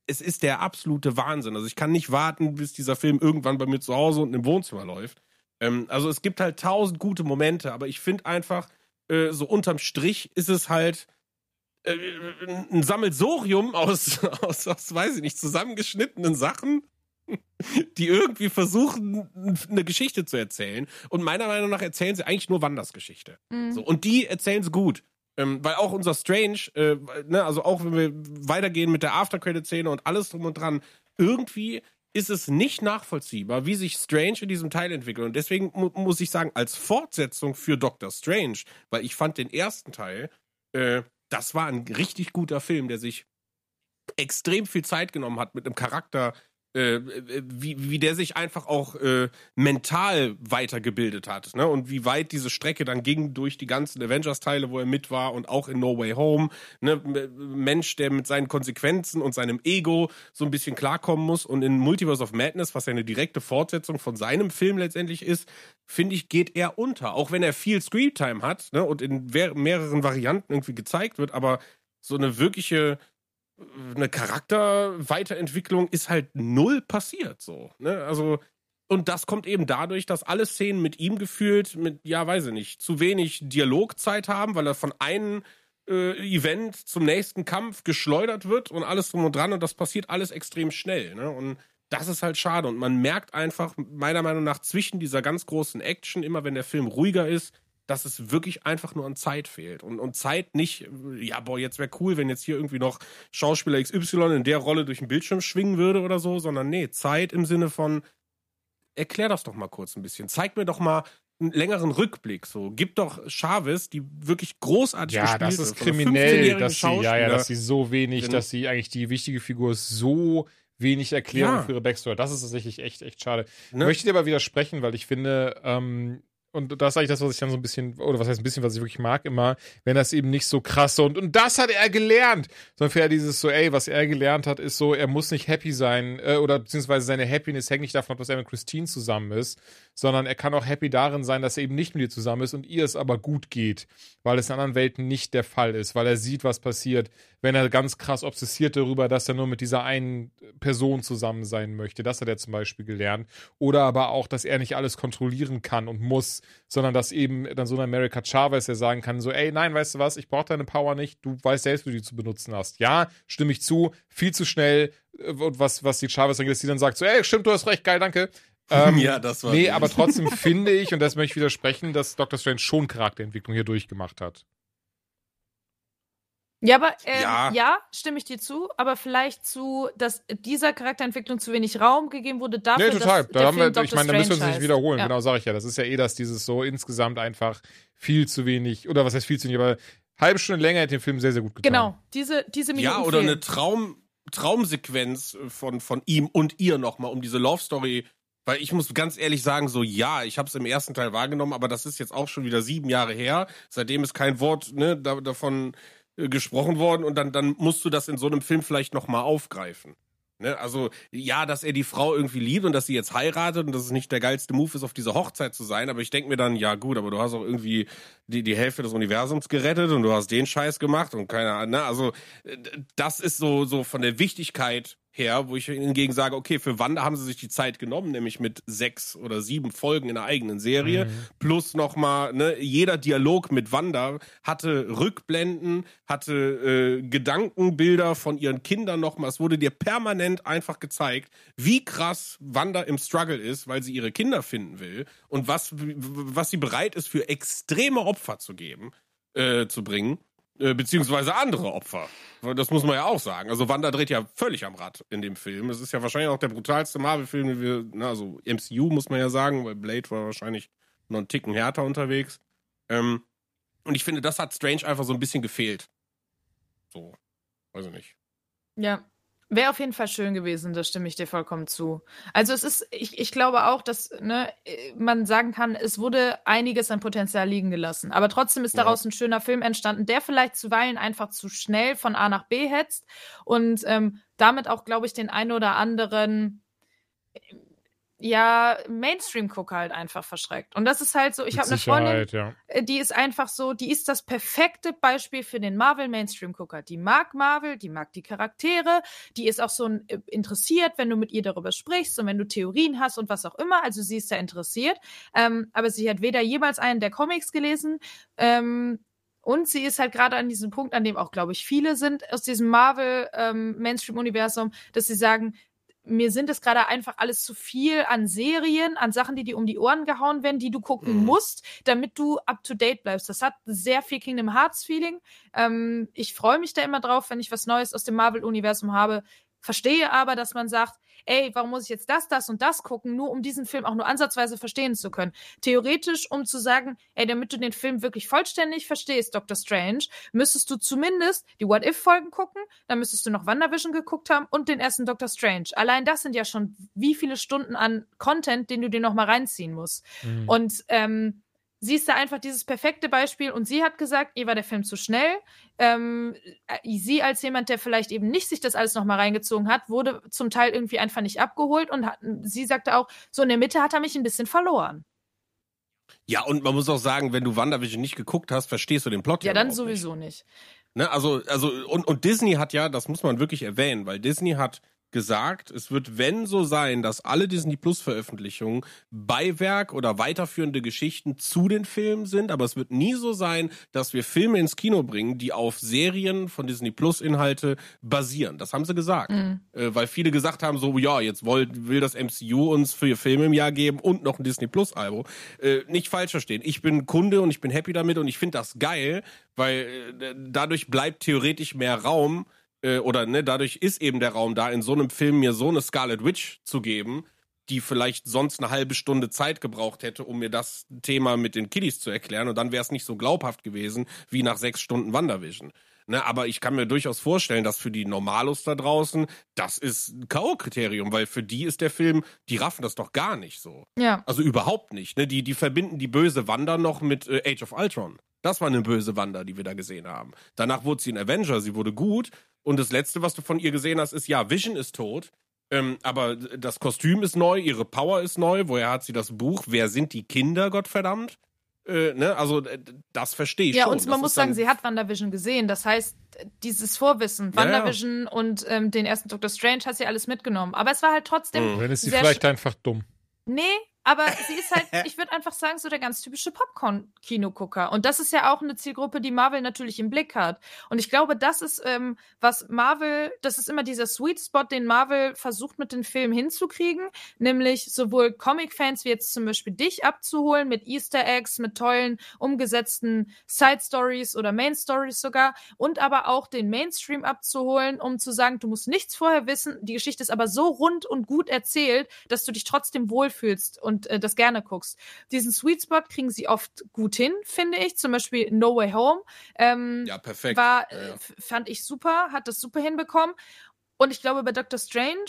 Es ist der absolute Wahnsinn. Also ich kann nicht warten, bis dieser Film irgendwann bei mir zu Hause und im Wohnzimmer läuft. Ähm, also es gibt halt tausend gute Momente, aber ich finde einfach, äh, so unterm Strich ist es halt ein Sammelsorium aus, aus, aus, weiß ich nicht, zusammengeschnittenen Sachen, die irgendwie versuchen, eine Geschichte zu erzählen. Und meiner Meinung nach erzählen sie eigentlich nur Wanders Geschichte. Mhm. So, und die erzählen sie gut. Ähm, weil auch unser Strange, äh, ne, also auch wenn wir weitergehen mit der Aftercredit-Szene und alles drum und dran, irgendwie ist es nicht nachvollziehbar, wie sich Strange in diesem Teil entwickelt. Und deswegen mu muss ich sagen, als Fortsetzung für Doctor Strange, weil ich fand den ersten Teil, äh, das war ein richtig guter Film, der sich extrem viel Zeit genommen hat mit einem Charakter, äh, wie, wie der sich einfach auch äh, mental weitergebildet hat. Ne? Und wie weit diese Strecke dann ging durch die ganzen Avengers-Teile, wo er mit war und auch in No Way Home. Ne? M- Mensch, der mit seinen Konsequenzen und seinem Ego so ein bisschen klarkommen muss. Und in Multiverse of Madness, was ja eine direkte Fortsetzung von seinem Film letztendlich ist, finde ich, geht er unter. Auch wenn er viel Screentime hat ne? und in mehreren Varianten irgendwie gezeigt wird, aber so eine wirkliche eine Charakterweiterentwicklung ist halt null passiert so. Ne? Also, und das kommt eben dadurch, dass alle Szenen mit ihm gefühlt mit, ja, weiß ich nicht, zu wenig Dialogzeit haben, weil er von einem äh, Event zum nächsten Kampf geschleudert wird und alles drum und dran und das passiert alles extrem schnell. Ne? Und das ist halt schade. Und man merkt einfach, meiner Meinung nach, zwischen dieser ganz großen Action, immer wenn der Film ruhiger ist, dass es wirklich einfach nur an Zeit fehlt. Und, und Zeit nicht, ja, boah, jetzt wäre cool, wenn jetzt hier irgendwie noch Schauspieler XY in der Rolle durch den Bildschirm schwingen würde oder so, sondern nee, Zeit im Sinne von, erklär das doch mal kurz ein bisschen. Zeig mir doch mal einen längeren Rückblick. So, gib doch Chavez, die wirklich großartig Ja, gespielt das ist kriminell, 15-jährigen dass sie, ja, ja, dass sie so wenig, drin. dass sie eigentlich die wichtige Figur so wenig Erklärung Ja. für ihre Backstory. Das ist tatsächlich echt, echt schade. Ne? Möchte dir aber widersprechen, weil ich finde, ähm, und das ist eigentlich das, was ich dann so ein bisschen, oder was heißt ein bisschen, was ich wirklich mag immer, wenn das eben nicht so krass und, und das hat er gelernt, sondern für dieses so, ey, was er gelernt hat, ist so, er muss nicht happy sein, äh, oder beziehungsweise seine Happiness hängt nicht davon ab, dass er mit Christine zusammen ist, sondern er kann auch happy darin sein, dass er eben nicht mit ihr zusammen ist und ihr es aber gut geht, weil es in anderen Welten nicht der Fall ist, weil er sieht, was passiert, wenn er ganz krass obsessiert darüber, dass er nur mit dieser einen Person zusammen sein möchte. Das hat er zum Beispiel gelernt. Oder aber auch, dass er nicht alles kontrollieren kann und muss, sondern dass eben dann so ein America Chavez, der sagen kann, so, ey, nein, weißt du was, ich brauche deine Power nicht, du weißt selbst, wie du die zu benutzen hast. Ja, stimme ich zu, viel zu schnell, äh, und was, was die Chavez angeht, dass die dann sagt, so, ey, stimmt, du hast recht, geil, danke. Ähm, Ja, das war Nee, aber trotzdem finde ich, und das möchte ich widersprechen, dass Doctor Strange schon Charakterentwicklung hier durchgemacht hat. Ja, aber ähm, Ja. ja. stimme ich dir zu, aber vielleicht zu, dass dieser Charakterentwicklung zu wenig Raum gegeben wurde dafür, Nee, total. dass Da der haben Film wir, ich meine, da müssen wir uns nicht heißt. wiederholen. Ja. Genau, sage ich ja. Das ist ja eh, dass dieses so insgesamt einfach viel zu wenig, oder was heißt viel zu wenig, aber halbe Stunde länger hätte den Film sehr, sehr gut getan. Genau, diese, diese Minuten Ja, oder eine fehlen. Traum, Traumsequenz von, von ihm und ihr nochmal, um diese Love Story. Weil ich muss ganz ehrlich sagen, so ja, ich habe es im ersten Teil wahrgenommen, aber das ist jetzt auch schon wieder sieben Jahre her. Seitdem ist kein Wort ne, da, davon äh, gesprochen worden und dann, dann musst du das in so einem Film vielleicht nochmal aufgreifen. Ne? Also, ja, dass er die Frau irgendwie liebt und dass sie jetzt heiratet und dass es nicht der geilste Move ist, auf dieser Hochzeit zu sein. Aber ich denke mir dann, ja gut, aber du hast auch irgendwie die, die Hälfte des Universums gerettet und du hast den Scheiß gemacht und keine Ahnung. Ne? Also, das ist so, so von der Wichtigkeit her, wo ich hingegen sage, okay, für Wanda haben sie sich die Zeit genommen, nämlich mit sechs oder sieben Folgen in der eigenen Serie, mhm. plus nochmal, ne, jeder Dialog mit Wanda hatte Rückblenden, hatte äh, Gedankenbilder von ihren Kindern nochmal. Es wurde dir permanent einfach gezeigt, wie krass Wanda im Struggle ist, weil sie ihre Kinder finden will und was, was sie bereit ist, für extreme Opfer zu geben, äh, zu bringen. Äh, beziehungsweise andere Opfer. Das muss man ja auch sagen. Also Wanda dreht ja völlig am Rad in dem Film. Es ist ja wahrscheinlich auch der brutalste Marvel-Film, den wir, na, also MCU muss man ja sagen, weil Blade war wahrscheinlich noch einen Ticken härter unterwegs. Ähm, und ich finde, das hat Strange einfach so ein bisschen gefehlt. So, weiß ich nicht. Ja, Wäre auf jeden Fall schön gewesen, da stimme ich dir vollkommen zu. Also es ist, ich, ich glaube auch, dass ne, man sagen kann, es wurde einiges an Potenzial liegen gelassen. Aber trotzdem ist daraus ja. ein schöner Film entstanden, der vielleicht zuweilen einfach zu schnell von A nach B hetzt und ähm, damit auch, glaube ich, den einen oder anderen ja, Mainstream-Gucker halt einfach verschreckt. Und das ist halt so, ich habe eine Freundin, ja. Äh, die ist einfach so, die ist das perfekte Beispiel für den Marvel-Mainstream-Gucker. Die mag Marvel, die mag die Charaktere, die ist auch so äh, interessiert, wenn du mit ihr darüber sprichst und wenn du Theorien hast und was auch immer. Also sie ist da interessiert. Ähm, aber sie hat weder jemals einen der Comics gelesen, ähm, und sie ist halt gerade an diesem Punkt, an dem auch, glaube ich, viele sind aus diesem Marvel-Mainstream-Universum, ähm, dass sie sagen, mir sind es gerade einfach alles zu viel an Serien, an Sachen, die dir um die Ohren gehauen werden, die du gucken mhm. musst, damit du up to date bleibst. Das hat sehr viel Kingdom Hearts Feeling. Ähm, ich freue mich da immer drauf, wenn ich was Neues aus dem Marvel-Universum habe. Verstehe aber, dass man sagt, ey, warum muss ich jetzt das, das und das gucken, nur um diesen Film auch nur ansatzweise verstehen zu können. Theoretisch, um zu sagen, ey, damit du den Film wirklich vollständig verstehst, Dr. Strange, müsstest du zumindest die What-If-Folgen gucken, dann müsstest du noch WandaVision geguckt haben und den ersten Dr. Strange. Allein das sind ja schon wie viele Stunden an Content, den du dir noch mal reinziehen musst. Mhm. Und ähm, sie ist da einfach dieses perfekte Beispiel und sie hat gesagt, ihr war der Film zu schnell. Ähm, äh, sie als jemand, der vielleicht eben nicht sich das alles nochmal reingezogen hat, wurde zum Teil irgendwie einfach nicht abgeholt und hat, sie sagte auch, so in der Mitte hat er mich ein bisschen verloren. Ja, und man muss auch sagen, wenn du WandaVision nicht geguckt hast, verstehst du den Plot ja, ja dann sowieso nicht. nicht. Ne, also, also, und, und Disney hat ja, das muss man wirklich erwähnen, weil Disney hat gesagt, es wird, wenn so sein, dass alle Disney Plus Veröffentlichungen Beiwerk oder weiterführende Geschichten zu den Filmen sind, aber es wird nie so sein, dass wir Filme ins Kino bringen, die auf Serien von Disney Plus Inhalte basieren. Das haben sie gesagt. Mhm. Äh, weil viele gesagt haben, so, ja, jetzt will, will das MCU uns für Filme im Jahr geben und noch ein Disney Plus Album. Äh, nicht falsch verstehen. Ich bin Kunde und ich bin happy damit und ich finde das geil, weil äh, dadurch bleibt theoretisch mehr Raum äh, oder ne, dadurch ist eben der Raum da, in so einem Film mir so eine Scarlet Witch zu geben, die vielleicht sonst eine halbe Stunde Zeit gebraucht hätte, um mir das Thema mit den Kiddies zu erklären. Und dann wäre es nicht so glaubhaft gewesen wie nach sechs Stunden Wandervision. Ne, aber ich kann mir durchaus vorstellen, dass für die Normalos da draußen, das ist ein K.O.-Kriterium, weil für die ist der Film, die raffen das doch gar nicht so. Ja. Also überhaupt nicht. Ne? Die, die verbinden die böse Wander noch mit äh, Age of Ultron. Das war eine böse Wander, die wir da gesehen haben. Danach wurde sie ein Avenger, sie wurde gut, und das Letzte, was du von ihr gesehen hast, ist, ja, Vision ist tot. Ähm, aber das Kostüm ist neu, ihre Power ist neu. Woher hat sie das Buch? Wer sind die Kinder, Gottverdammt? Äh, ne? Also, das verstehe ich ja, schon. Ja, und man muss sagen, sie hat WandaVision gesehen. Das heißt, dieses Vorwissen, WandaVision ja, ja. und ähm, den ersten Doctor Strange hat sie alles mitgenommen. Aber es war halt trotzdem. Mhm. Dann ist sie vielleicht einfach dumm. Nee, aber sie ist halt, ich würde einfach sagen, so der ganz typische Popcorn-Kinogucker. Und das ist ja auch eine Zielgruppe, die Marvel natürlich im Blick hat. Und ich glaube, das ist, ähm, was Marvel, das ist immer dieser Sweet Spot, den Marvel versucht mit den Filmen hinzukriegen, nämlich sowohl Comic-Fans wie jetzt zum Beispiel dich abzuholen mit Easter Eggs, mit tollen umgesetzten Side-Stories oder Main-Stories sogar und aber auch den Mainstream abzuholen, um zu sagen, du musst nichts vorher wissen, die Geschichte ist aber so rund und gut erzählt, dass du dich trotzdem wohlfühlst und und äh, das gerne guckst. Diesen Sweet Spot kriegen sie oft gut hin, finde ich. Zum Beispiel No Way Home. Ähm, ja, perfekt. War, ja, ja. fand ich super, hat das super hinbekommen. Und ich glaube, bei Doctor Strange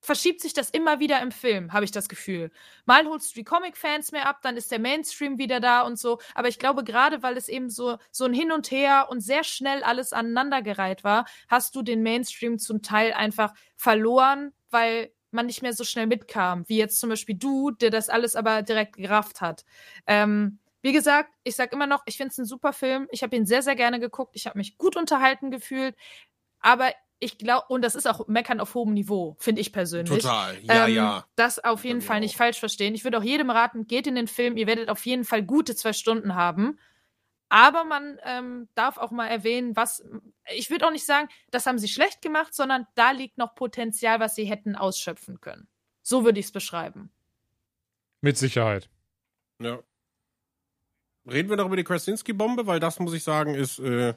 verschiebt sich das immer wieder im Film, habe ich das Gefühl. Mal holst du die Comic-Fans mehr ab, dann ist der Mainstream wieder da und so. Aber ich glaube, gerade weil es eben so, so ein Hin und Her und sehr schnell alles aneinandergereiht war, hast du den Mainstream zum Teil einfach verloren, weil man nicht mehr so schnell mitkam, wie jetzt zum Beispiel du, der das alles aber direkt gerafft hat. Ähm, wie gesagt, ich sag immer noch, ich finde es ein super Film. Ich habe ihn sehr, sehr gerne geguckt. Ich habe mich gut unterhalten gefühlt. Aber ich glaube, und das ist auch Meckern auf hohem Niveau, finde ich persönlich. Total, ja, ähm, ja. Das auf jeden Fall nicht auch. falsch verstehen. Ich würde auch jedem raten, geht in den Film, ihr werdet auf jeden Fall gute zwei Stunden haben. Aber man ähm, darf auch mal erwähnen, was, ich würde auch nicht sagen, das haben sie schlecht gemacht, sondern da liegt noch Potenzial, was sie hätten ausschöpfen können. So würde ich es beschreiben. Mit Sicherheit. Ja. Reden wir noch über die Krasinski-Bombe, weil das, muss ich sagen, ist äh,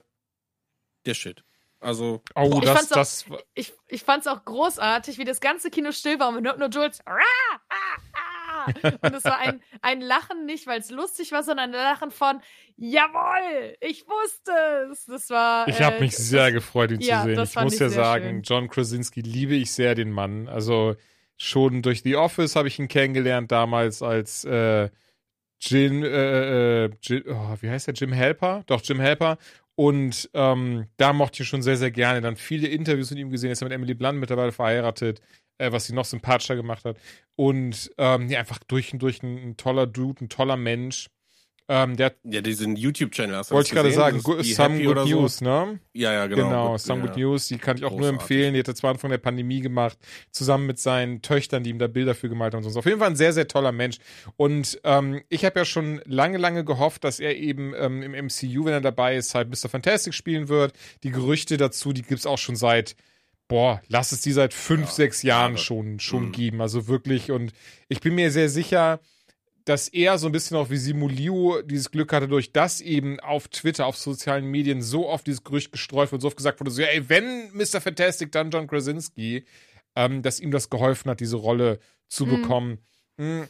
der Shit. Also, Oh, Ich das, fand's auch- das, Ich, ich fand es auch großartig, wie das ganze Kino still war und hört nur Jules. "Rah, ah, ah." Und es war ein, ein Lachen nicht, weil es lustig war, sondern ein Lachen von Jawohl, ich wusste es. Das war. ich habe äh, mich sehr gefreut, ihn ja, zu sehen. Ich muss ich ja sagen, schön. John Krasinski liebe ich sehr, den Mann. Also schon durch The Office habe ich ihn kennengelernt, damals als äh, Jim, äh, äh, Jim oh, wie heißt der, Jim Helper? Doch, Jim Helper. Und ähm, da mochte ich ihn schon sehr, sehr gerne. Dann viele Interviews mit ihm gesehen. Ist er mit Emily Blunt mittlerweile verheiratet, äh, was sie noch sympathischer gemacht hat. Und ähm, ja, einfach durch und durch ein, ein toller Dude, ein toller Mensch. Ähm, der hat, ja, diesen YouTube-Channel hast du wollte ich gerade sagen, Some Good oder so? News, ne? Ja, ja, genau. Genau, Some ja. Good News, die kann ich auch nur Großartig. empfehlen. Die hat er zwar Anfang der Pandemie gemacht, zusammen mit seinen Töchtern, die ihm da Bilder für gemalt haben und so. Auf jeden Fall ein sehr, sehr toller Mensch. Und ähm, ich habe ja schon lange, lange gehofft, dass er eben ähm, im MCU, wenn er dabei ist, halt Mr. Fantastic spielen wird. Die Gerüchte dazu, die gibt's auch schon seit, boah, lass es die seit fünf, Ja, sechs Jahren Jahre. schon, schon Mhm. geben. Also wirklich. Und ich bin mir sehr sicher, dass er so ein bisschen auch wie Simu Liu dieses Glück hatte, durch das eben auf Twitter, auf sozialen Medien so oft dieses Gerücht gestreut und so oft gesagt wurde, so, ja, ey, wenn Mr. Fantastic, dann John Krasinski, ähm, dass ihm das geholfen hat, diese Rolle zu Mhm. bekommen. Mm.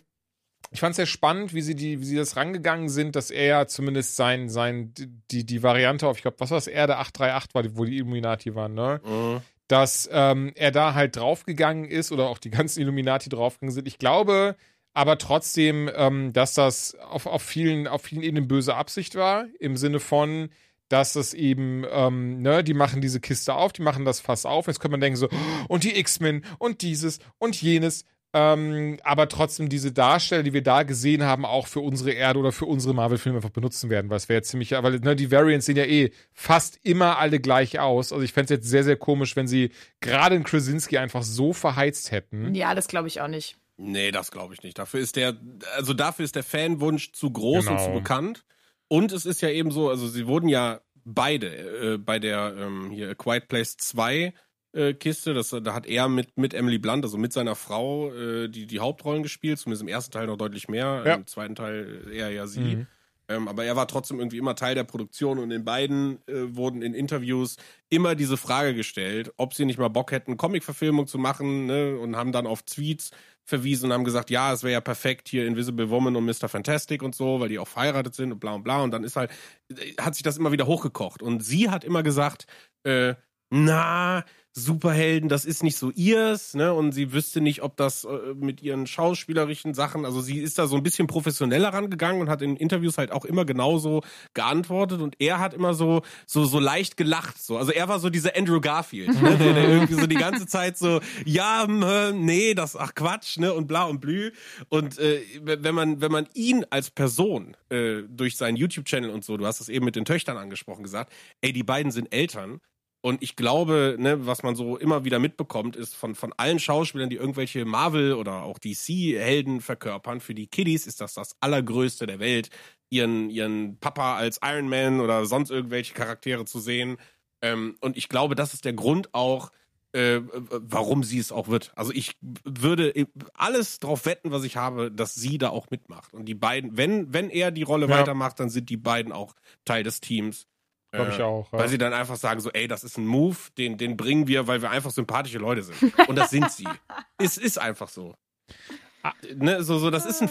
Ich fand es sehr spannend, wie sie, die, wie sie das rangegangen sind, dass er ja zumindest sein, sein, die, die Variante auf, ich glaube, was war das, Erde 838 war, wo die Illuminati waren, ne? Mhm. Dass ähm, er da halt draufgegangen ist oder auch die ganzen Illuminati draufgegangen sind. Ich glaube aber trotzdem, ähm, dass das auf, auf, vielen, auf vielen Ebenen böse Absicht war, im Sinne von, dass das eben, ähm, ne, die machen diese Kiste auf, die machen das Fass auf. Jetzt könnte man denken so, und die X-Men und dieses und jenes. Ähm, aber trotzdem diese Darsteller, die wir da gesehen haben, auch für unsere Erde oder für unsere Marvel-Filme einfach benutzen werden, weil es wäre ziemlich, weil ne, die Variants sehen ja eh fast immer alle gleich aus. Also ich fände es jetzt sehr, sehr komisch, wenn sie gerade in Krasinski einfach so verheizt hätten. Ja, das glaube ich auch nicht. Nee, das glaube ich nicht. Dafür ist der, also dafür ist der Fanwunsch zu groß und Genau. zu bekannt. Und es ist ja eben so, also sie wurden ja beide äh, bei der ähm, hier A Quiet Place 2 äh, Kiste, das, da hat er mit, mit Emily Blunt, also mit seiner Frau, äh, die, die Hauptrollen gespielt, zumindest im ersten Teil noch deutlich mehr, Ja. im zweiten Teil eher ja sie. Mhm. Ähm, aber er war trotzdem irgendwie immer Teil der Produktion und in beiden äh, wurden in Interviews immer diese Frage gestellt, ob sie nicht mal Bock hätten, Comic-Verfilmung zu machen, ne? Und haben dann auf Tweets verwiesen und haben gesagt, ja, es wäre ja perfekt hier Invisible Woman und Mr. Fantastic und so, weil die auch verheiratet sind und bla und bla. Und dann ist halt, äh, hat sich das immer wieder hochgekocht. Und sie hat immer gesagt, äh, na, Superhelden, das ist nicht so ihrs, ne? Und sie wüsste nicht, ob das äh, mit ihren schauspielerischen Sachen, also sie ist da so ein bisschen professioneller rangegangen und hat in Interviews halt auch immer genauso geantwortet und er hat immer so so so leicht gelacht, so. Also er war so dieser Andrew Garfield, ne? der, der irgendwie so die ganze Zeit so, ja, hm, äh, nee, das ach Quatsch, ne? Und bla und blü. Und äh, wenn man wenn man ihn als Person äh, durch seinen YouTube-Channel und so, du hast es eben mit den Töchtern angesprochen gesagt, ey, die beiden sind Eltern und ich glaube, ne, was man so immer wieder mitbekommt, ist von, von allen Schauspielern, die irgendwelche Marvel oder auch DC-Helden verkörpern, für die Kiddies ist das das Allergrößte der Welt, ihren, ihren Papa als Iron Man oder sonst irgendwelche Charaktere zu sehen. Ähm, und ich glaube, das ist der Grund auch, äh, warum sie es auch wird. Also ich würde alles drauf wetten, was ich habe, dass sie da auch mitmacht. Und die beiden, wenn, wenn er die Rolle Ja. weitermacht, dann sind die beiden auch Teil des Teams. Glaube ich auch. Ja. weil sie dann einfach sagen so, ey, das ist ein Move, den, den bringen wir, weil wir einfach sympathische Leute sind. Und das sind sie. es ist einfach so. Ah. Ne, so, so, das ist ein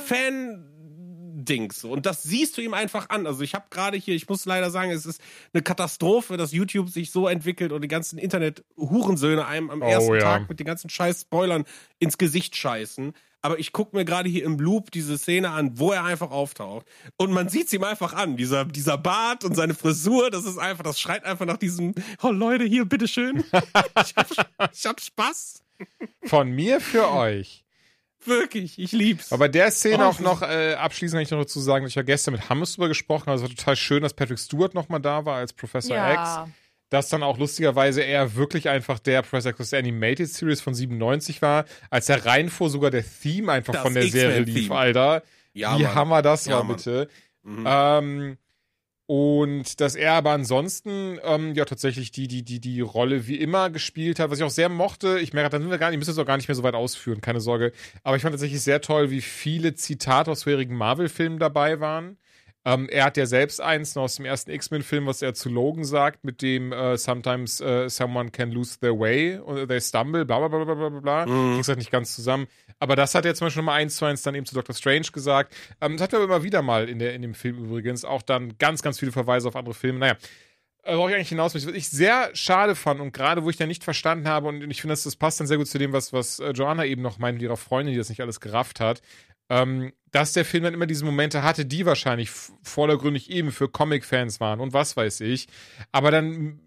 Dings. Und das siehst du ihm einfach an. Also ich habe gerade hier, ich muss leider sagen, es ist eine Katastrophe, dass YouTube sich so entwickelt und die ganzen Internet-Hurensöhne einem am Oh, ersten ja. Tag mit den ganzen scheiß Spoilern ins Gesicht scheißen. Aber ich gucke mir gerade hier im Loop diese Szene an, wo er einfach auftaucht. Und man sieht's ihm einfach an. Dieser, dieser Bart und seine Frisur, das ist einfach, das schreit einfach nach diesem, oh Leute, hier, bitteschön. ich, hab, ich hab Spaß. Von mir für euch. Wirklich, ich lieb's. Aber bei der Szene Oh, auch noch äh, abschließend kann ich noch dazu sagen, ich habe gestern mit Hammes drüber gesprochen, also es war total schön, dass Patrick Stewart nochmal da war als Professor X. Ja. Dass dann auch lustigerweise er wirklich einfach der Professor X aus der Animated Series von 97 war, als er reinfuhr, sogar der Theme einfach Das von der Serie lief. Alter. ja, Wie Mann. hammer das Ja, war, Mann. bitte. Mhm. Ähm, und dass er aber ansonsten ähm, ja tatsächlich die, die, die, die Rolle wie immer gespielt hat, was ich auch sehr mochte. Ich merke, dann sind wir gar nicht, müssen es auch gar nicht mehr so weit ausführen, keine Sorge. Aber ich fand tatsächlich sehr toll, wie viele Zitate aus vorherigen Marvel-Filmen dabei waren. Ähm, er hat ja selbst eins noch aus dem ersten X-Men-Film, was er zu Logan sagt, mit dem äh, sometimes äh, someone can lose their way or they stumble, bla bla bla bla bla bla. Mhm. Ich gesagt nicht ganz zusammen. Aber das hat er zum Beispiel nochmal eins zu eins dann eben zu Doctor Strange gesagt. Ähm, das hat er aber immer wieder mal in, der, in dem Film übrigens. Auch dann ganz, ganz viele Verweise auf andere Filme. Naja, äh, worauf ich eigentlich hinaus möchte, was ich sehr schade fand und gerade wo ich dann nicht verstanden habe und ich finde, das, das passt dann sehr gut zu dem, was, was äh, Joanna eben noch meint mit ihrer Freundin, die das nicht alles gerafft hat, ähm, dass der Film dann immer diese Momente hatte, die wahrscheinlich vordergründig eben für Comic-Fans waren und was weiß ich, aber dann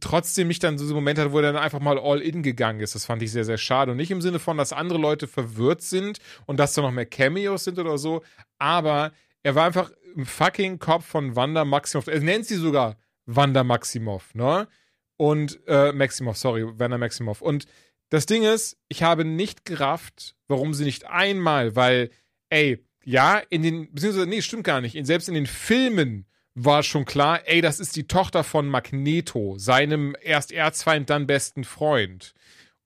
trotzdem nicht dann so Momente hatte, wo er dann einfach mal all in gegangen ist. Das fand ich sehr, sehr schade. Und nicht im Sinne von, dass andere Leute verwirrt sind und dass da noch mehr Cameos sind oder so, aber er war einfach im fucking Kopf von Wanda Maximoff. Er nennt sie sogar Wanda Maximoff, ne? Und, äh, Maximoff, sorry, Wanda Maximoff. Und das Ding ist, ich habe nicht gerafft, warum sie nicht einmal, weil, ey, ja, in den, beziehungsweise, nee, stimmt gar nicht, in, selbst in den Filmen war schon klar, ey, das ist die Tochter von Magneto, seinem erst Erzfeind, dann besten Freund.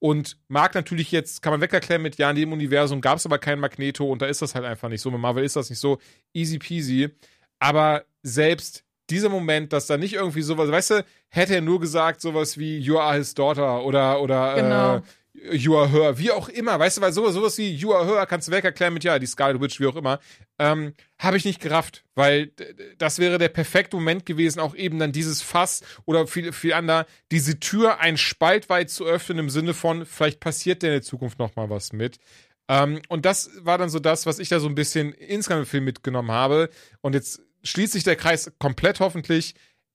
Und mag natürlich jetzt, kann man wegerklären mit, ja, in dem Universum gab es aber keinen Magneto und da ist das halt einfach nicht so. Mit Marvel ist das nicht so easy peasy. Aber selbst dieser Moment, dass da nicht irgendwie sowas, weißt du, hätte er nur gesagt, sowas wie You are his daughter oder, oder Genau. äh, You are her, wie auch immer, weißt du, weil sowas, sowas wie You are her kannst du wegerklären mit, ja, die Scarlet Witch, wie auch immer, ähm, habe ich nicht gerafft, weil das wäre der perfekte Moment gewesen, auch eben dann dieses Fass oder viel, viel anderer, diese Tür ein Spalt weit zu öffnen im Sinne von, vielleicht passiert der in der Zukunft noch mal was mit. Ähm, und das war dann so das, was ich da so ein bisschen insgesamt im Film mitgenommen habe. Und jetzt schließt sich der Kreis komplett hoffentlich.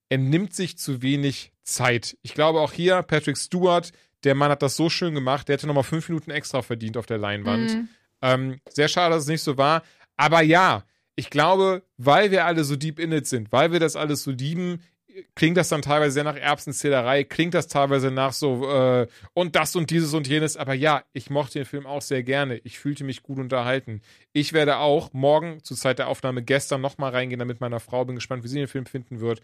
Er nimmt sich zu wenig Zeit. Ich glaube auch hier, Patrick Stewart, der Mann hat das so schön gemacht, der hätte nochmal fünf Minuten extra verdient auf der Leinwand. Mhm. Ähm, sehr schade, dass es nicht so war. Aber ja, ich glaube, weil wir alle so deep in it sind, weil wir das alles so lieben, klingt das dann teilweise sehr nach Erbsenzählerei, klingt das teilweise nach so äh, und das und dieses und jenes. Aber ja, ich mochte den Film auch sehr gerne. Ich fühlte mich gut unterhalten. Ich werde auch morgen zur Zeit der Aufnahme gestern nochmal reingehen, damit meiner Frau bin gespannt, wie sie den Film finden wird.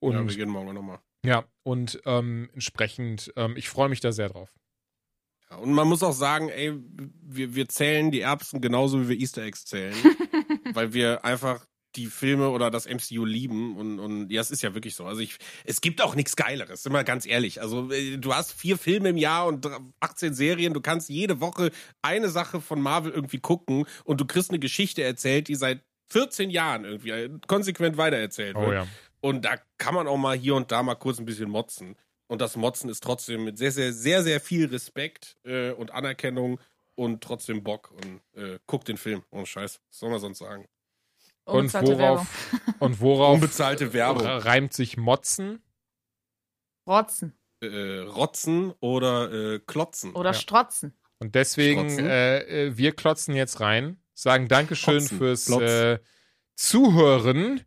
Und ja, wir gehen morgen nochmal. ja, und ähm, entsprechend, ähm, ich freue mich da sehr drauf. Ja, und man muss auch sagen, ey, wir, wir zählen die Erbsen genauso wie wir Easter Eggs zählen. weil wir einfach die Filme oder das MCU lieben und, und ja, es ist ja wirklich so. Also ich, es gibt auch nichts Geileres, sind wir ganz ehrlich. Also äh, du hast vier Filme im Jahr und 18 Serien, du kannst jede Woche eine Sache von Marvel irgendwie gucken und du kriegst eine Geschichte erzählt, die seit 14 Jahren irgendwie äh, konsequent weitererzählt wird. Oh ja. Und da kann man auch mal hier und da mal kurz ein bisschen motzen. Und das Motzen ist trotzdem mit sehr, sehr, sehr, sehr viel Respekt äh, und Anerkennung und trotzdem Bock. Und äh, guckt den Film. Oh Scheiß. Was soll man sonst sagen? Und worauf, und worauf Unbezahlte Werbung. reimt sich Motzen? Rotzen Äh, Rotzen oder äh, Klotzen. oder Ja. Strotzen. Und deswegen, Schrotzen? äh, äh, wir klotzen jetzt rein, sagen Dankeschön Klotzen, fürs äh, Zuhören,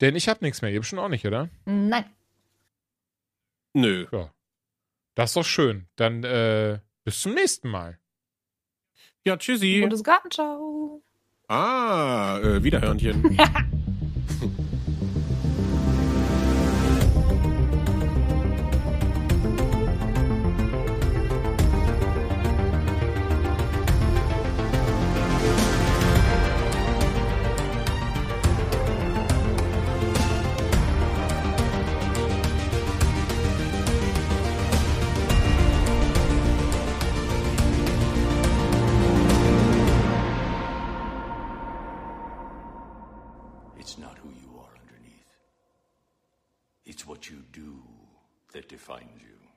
denn ich habe nichts mehr. Ihr habt schon auch nicht, oder? Nein. Nö. Ja. Das ist doch schön. Dann äh, bis zum nächsten Mal. Ja, tschüssi. Gutes Gartenschau. Ah, äh, Wiederhörnchen.